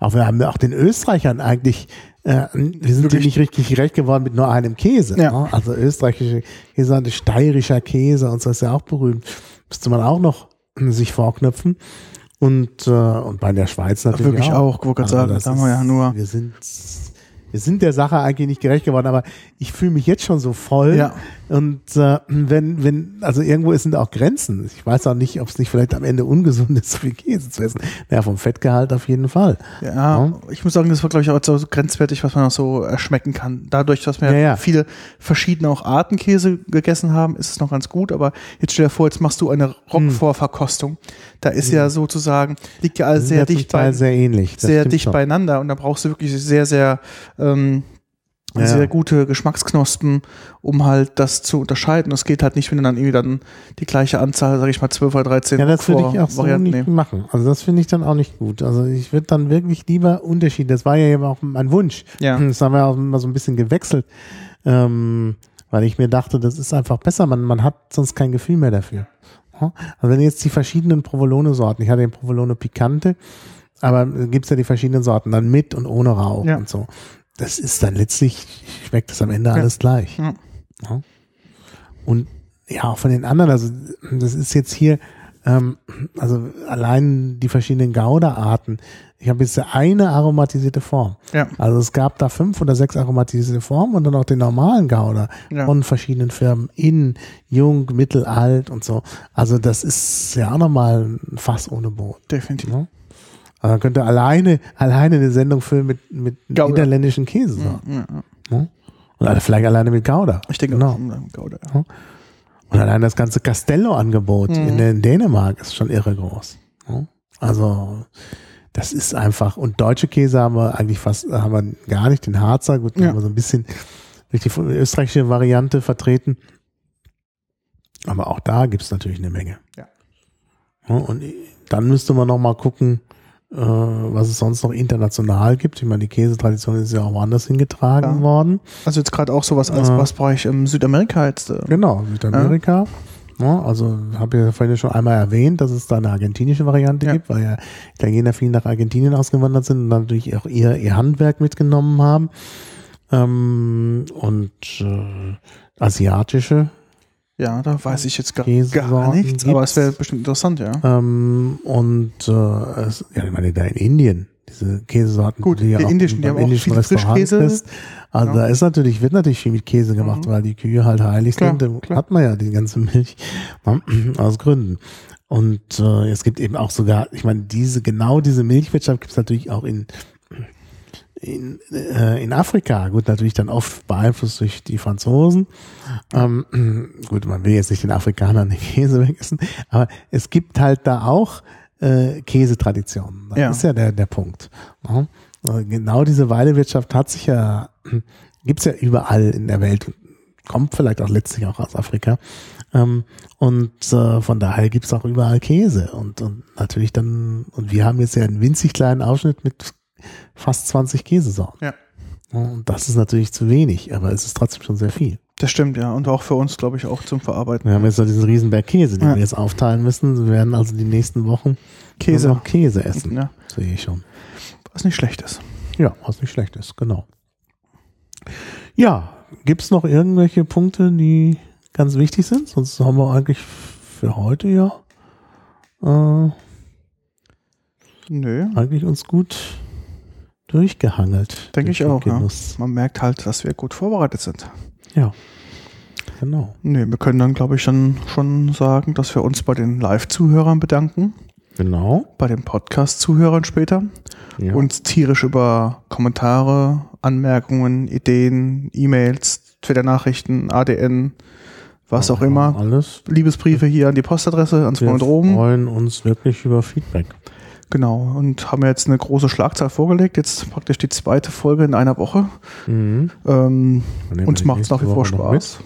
Auch wir haben auch den Österreichern eigentlich, äh, wir sind Wirklich? nicht richtig gerecht geworden mit nur einem Käse. Ja. Ne? Also österreichische Käse, steirischer Käse und so ist ja auch berühmt. Müsste man auch noch äh, sich vorknöpfen. Und, äh, und bei der Schweiz natürlich Wirklich auch, wollte gerade sagen, das da haben wir ja nur- Wir sind, wir sind der Sache eigentlich nicht gerecht geworden, aber ich fühle mich jetzt schon so voll. Ja. Und äh, wenn, wenn, also irgendwo sind auch Grenzen. Ich weiß auch nicht, ob es nicht vielleicht am Ende ungesund ist, so viel Käse zu essen. Naja, vom Fettgehalt auf jeden Fall. Ja, ich muss sagen, das war, glaube ich, auch so grenzwertig, was man auch so erschmecken kann. Dadurch, dass wir Ja, ja. viele verschiedene auch Arten Käse gegessen haben, ist es noch ganz gut. Aber jetzt stell dir vor, jetzt machst du eine Roquefort-Verkostung. Da ist ja sozusagen, liegt ja alles sehr ja dicht, bei, sehr ähnlich. Das sehr dicht schon. beieinander. Und da brauchst du wirklich sehr, sehr, ähm, Ja, sehr gute Geschmacksknospen, um halt das zu unterscheiden. Es geht halt nicht, wenn du dann irgendwie dann die gleiche Anzahl, sag ich mal, 12 oder 13 Ja, das würde ich auch so Varianten nicht nehmen. machen. Also das finde ich dann auch nicht gut. Also ich würde dann wirklich lieber Unterschied. Das war ja eben auch mein Wunsch. Ja. Das haben wir auch immer so ein bisschen gewechselt, ähm, weil ich mir dachte, das ist einfach besser. Man, man hat sonst kein Gefühl mehr dafür. Also wenn jetzt die verschiedenen Provolone-Sorten, ich hatte den Provolone Picante, aber gibt's ja die verschiedenen Sorten, dann mit und ohne Rauch Ja. und so. Das ist dann letztlich, schmeckt das am Ende alles gleich. Ja. Ja. Und ja, auch von den anderen, also das ist jetzt hier, Ähm, also allein die verschiedenen Gouda-Arten. Ich habe jetzt eine aromatisierte Form. Ja. Also es gab da fünf oder sechs aromatisierte Formen und dann auch den normalen Gouda Ja. von verschiedenen Firmen. In, jung, mittel, alt und so. Also das ist ja auch nochmal ein Fass ohne Boden. Definitiv. Ne? Also man könnte alleine, alleine eine Sendung füllen mit, mit Gouda. niederländischen Käsesorten. Ja, ja. Ne? Oder vielleicht alleine mit Gouda. Ich denke genau. auch, um, Gouda, ja. Und allein das ganze Castello-Angebot Mhm. in, Dänemark ist schon irre groß. ne? Also das ist einfach, und deutsche Käse haben wir eigentlich fast, haben wir gar nicht, den Harzer, gut, Ja. haben wir so ein bisschen durch die österreichische Variante vertreten. Aber auch da gibt's natürlich eine Menge. Ja. Ja, Und dann müsste man noch mal gucken, äh, was es sonst noch international gibt. Ich meine, die Käsetradition ist ja auch woanders hingetragen Ja. worden. Also jetzt gerade auch sowas als Ja. was brauche ich in Südamerika jetzt. Äh, Genau, Südamerika. Ja, also habe ja vorhin schon einmal erwähnt, dass es da eine argentinische Variante Ja. gibt, weil ja Italiener viel nach Argentinien ausgewandert sind und natürlich auch ihr, ihr Handwerk mitgenommen haben. Ähm, und äh, asiatische ja, da weiß ich jetzt gar, gar nichts, aber gibt's. es wäre bestimmt interessant, ja. ähm, und äh, es, ja, ich meine, da in Indien, diese Käsesorten, Gut, ja die auch indischen, die haben auch indischen viel Restaurant Frischkäse. kriegst. Also Ja. da ist natürlich, wird natürlich viel mit Käse gemacht, Mhm. weil die Kühe halt heilig Klar, sind. Da klar. hat man ja die ganze Milch ne, aus Gründen. Und äh, es gibt eben auch sogar, ich meine, diese, genau diese Milchwirtschaft gibt es natürlich auch in, in, äh, in Afrika. Gut, natürlich dann oft beeinflusst durch die Franzosen. Ähm, gut, man will jetzt nicht den Afrikanern den Käse wegessen, aber es gibt halt da auch äh, Käsetraditionen. Das Ja. ist ja der, der Punkt. Ja. Äh, Genau diese Weidewirtschaft hat sich ja, gibt's ja überall in der Welt, kommt vielleicht auch letztlich auch aus Afrika. Ähm, und äh, von daher gibt's auch überall Käse. Und, und natürlich dann, und wir haben jetzt ja einen winzig kleinen Ausschnitt mit fast 20 Käsesorten. Ja. Und das ist natürlich zu wenig, aber es ist trotzdem schon sehr viel. Das stimmt, ja. Und auch für uns, glaube ich, auch zum Verarbeiten. Wir haben jetzt noch diesen Riesenberg Käse, den Ja. wir jetzt aufteilen müssen. Wir werden also die nächsten Wochen Käse. noch Käse essen. Ja, Sehe ich schon. was nicht schlecht ist. Ja, was nicht schlecht ist, genau. Ja, gibt's noch irgendwelche Punkte, die ganz wichtig sind? Sonst haben wir eigentlich für heute ja äh, Nö, eigentlich uns gut durchgehangelt. denke durch ich auch. Ja. Man merkt halt, dass wir gut vorbereitet sind. Ja. Genau. Nö, wir können dann, glaube ich, schon, schon sagen, dass wir uns bei den Live-Zuhörern bedanken, Genau. bei den Podcast-Zuhörern später, Ja. uns tierisch über Kommentare, Anmerkungen, Ideen, E-Mails, Twitter-Nachrichten, ADN, was auch immer, Alles. Liebesbriefe hier an die Postadresse, ans Wir freuen uns wirklich über Feedback. Genau, und haben jetzt eine große Schlagzahl vorgelegt, jetzt praktisch die zweite Folge in einer Woche. Mhm. Ähm, uns macht es nach wie vor Woche. Spaß.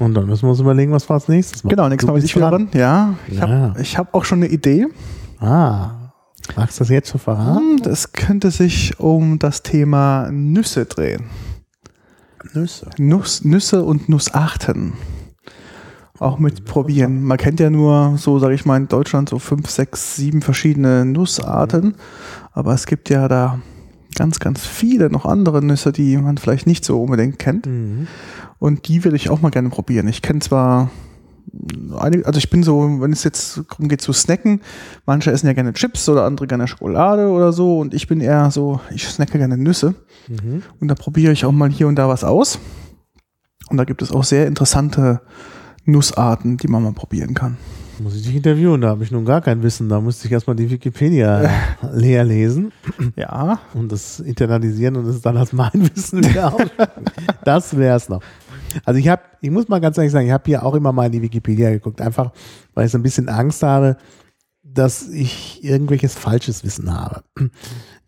Und dann müssen wir uns überlegen, was wir als nächstes machen. Genau, nächstes Mal bin ich wieder dran. Ja, ich Ja. habe hab auch schon eine Idee. Ah, magst du das jetzt schon verraten? Hm, Das könnte sich um das Thema Nüsse drehen. Nüsse. Nuss, Nüsse und Nussarten. Auch mit probieren. Man kennt ja nur so, sage ich mal, in Deutschland so fünf, sechs, sieben verschiedene Nussarten. Aber es gibt ja da ganz, ganz viele noch andere Nüsse, die man vielleicht nicht so unbedingt kennt. Mhm. Und die würde ich auch mal gerne probieren. Ich kenne zwar einige, also ich bin so, wenn es jetzt darum geht zu snacken, manche essen ja gerne Chips oder andere gerne Schokolade oder so und ich bin eher so, ich snacke gerne Nüsse Mhm. und da probiere ich auch mal hier und da was aus. Und da gibt es auch sehr interessante Nussarten, die man mal probieren kann. Muss ich dich interviewen, da habe ich nun gar kein Wissen. Da musste ich erstmal die Wikipedia leer lesen Ja, und das internalisieren und es dann als mein Wissen wieder. Das wäre es noch. Also ich habe, ich muss mal ganz ehrlich sagen, ich habe hier auch immer mal in die Wikipedia geguckt, einfach weil ich so ein bisschen Angst habe, dass ich irgendwelches falsches Wissen habe.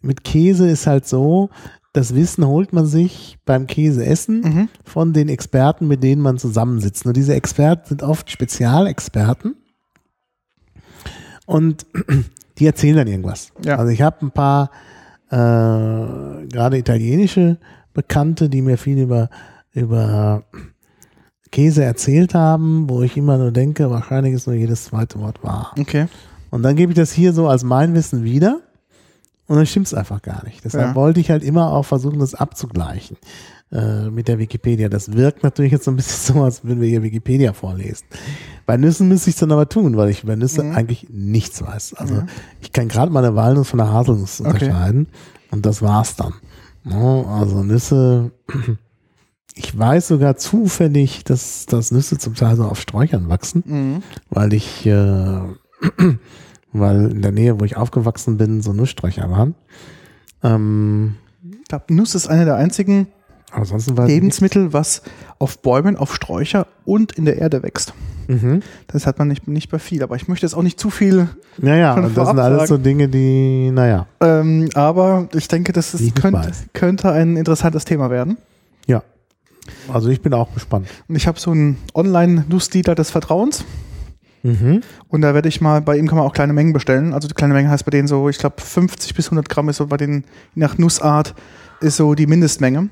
Mit Käse ist halt so, das Wissen holt man sich beim Käseessen Mhm. von den Experten, mit denen man zusammensitzt. Nur diese Experten sind oft Spezialexperten und die erzählen dann irgendwas. Ja. Also ich habe ein paar äh, gerade italienische Bekannte, die mir viel über, über Käse erzählt haben, wo ich immer nur denke, wahrscheinlich ist nur jedes zweite Wort wahr. okay. Und dann gebe ich das hier so als mein Wissen wieder. Und dann stimmt es einfach gar nicht. Deshalb Ja. wollte ich halt immer auch versuchen, das abzugleichen äh, mit der Wikipedia. Das wirkt natürlich jetzt so ein bisschen so, als würden wir hier Wikipedia vorlesen. Bei Nüssen müsste ich es dann aber tun, weil ich über Nüsse Mhm. eigentlich nichts weiß. Also Ja. ich kann gerade meine Walnuss von der Haselnuss Okay. unterscheiden und das war's dann. Ne? Also Nüsse, ich weiß sogar zufällig, dass, dass Nüsse zum Teil so auf Sträuchern wachsen Mhm. weil ich, äh, weil in der Nähe, wo ich aufgewachsen bin, so Nusssträucher waren. Ähm, Ich glaube, Nuss ist eine der einzigen Lebensmittel, was auf Bäumen, auf Sträucher und in der Erde wächst. Mhm. Das hat man nicht, nicht bei viel, aber ich möchte jetzt auch nicht zu viel. Ja, ja, Schon und das sind alles so Dinge, die, naja, Ähm, aber ich denke, das ist, könnte, könnte ein interessantes Thema werden. ja. Also ich bin auch gespannt. Und ich habe so einen Online-Nussdealer des Vertrauens. Mhm. Und da werde ich mal, bei ihm kann man auch kleine Mengen bestellen. Also die kleine Menge heißt bei denen so, ich glaube 50 bis 100 Gramm ist so bei denen, je nach Nussart, ist so die Mindestmenge.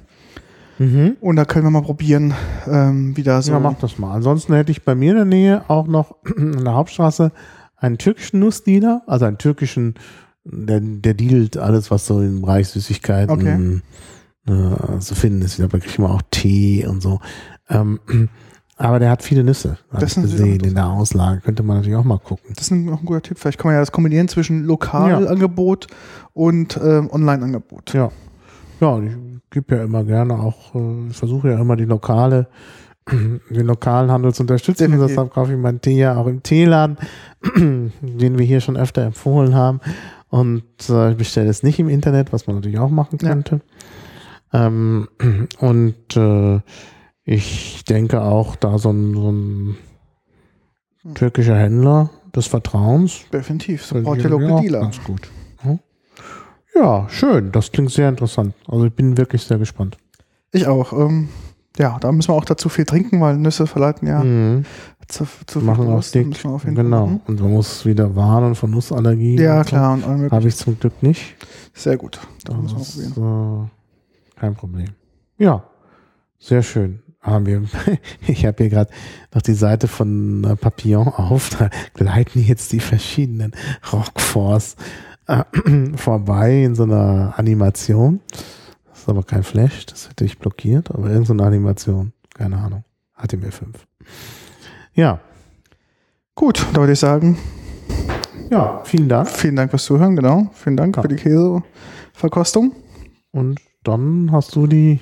Mhm. Und da können wir mal probieren, ähm, wie da so. Ja, mach das mal. Ansonsten hätte ich bei mir in der Nähe auch noch an der Hauptstraße einen türkischen Nussdealer, also einen türkischen, der, der dealt alles, was so im Bereich Süßigkeiten äh, zu finden ist. Ich glaube, da kriegt man auch Tee und so. Ähm, aber der hat viele Nüsse, Das ist gesehen in der Auslage. Könnte man natürlich auch mal gucken. Das ist ein, auch ein guter Tipp. Vielleicht kann man ja das kombinieren zwischen Lokalangebot und ähm, Online-Angebot. Ja. Ja, ich gebe ja immer gerne auch, äh, ich versuche ja immer die lokale, den lokalen Handel zu unterstützen. Definitiv. deshalb kaufe ich meinen Tee ja auch im Teeladen, den wir hier schon öfter empfohlen haben. Und äh, ich bestelle es nicht im Internet, was man natürlich auch machen Ja. könnte. Ähm, und äh, ich denke auch, da so ein, so ein Hm. türkischer Händler des Vertrauens Definitiv. Support your local dealer. Ganz gut. Ja. Ja, schön. Das klingt sehr interessant. Also ich bin wirklich sehr gespannt. Ich auch. Ähm, ja, da müssen wir auch dazu viel trinken, weil Nüsse verleiten ja Mhm. zu, zu viel Machen auch Durst. Dick. müssen wir auf jeden Fall Genau. machen. Und man muss wieder warnen von Nussallergie. Ja, so. klar. Und. Habe ich zum Glück nicht. Sehr gut. Da müssen wir Das probieren. ist äh, kein Problem. Ja, sehr schön. Ich habe hier gerade noch die Seite von äh, Papillon auf. Da gleiten jetzt die verschiedenen Rockforce äh, vorbei in so einer Animation. Das ist aber kein Flash, das hätte ich blockiert, aber irgendeine Animation. Keine Ahnung. HTML5. Ja, Gut, da würde ich sagen, ja, vielen Dank. vielen Dank fürs Zuhören, genau. Vielen Dank Ja. für die Käseverkostung. Und dann hast du die,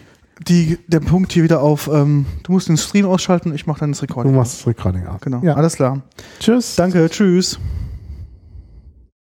Die, der Punkt hier wieder auf, ähm, du musst den Stream ausschalten, ich mache dann das du Recording. machst das Recording ab. Genau, Ja. alles klar. Tschüss. Danke, tschüss.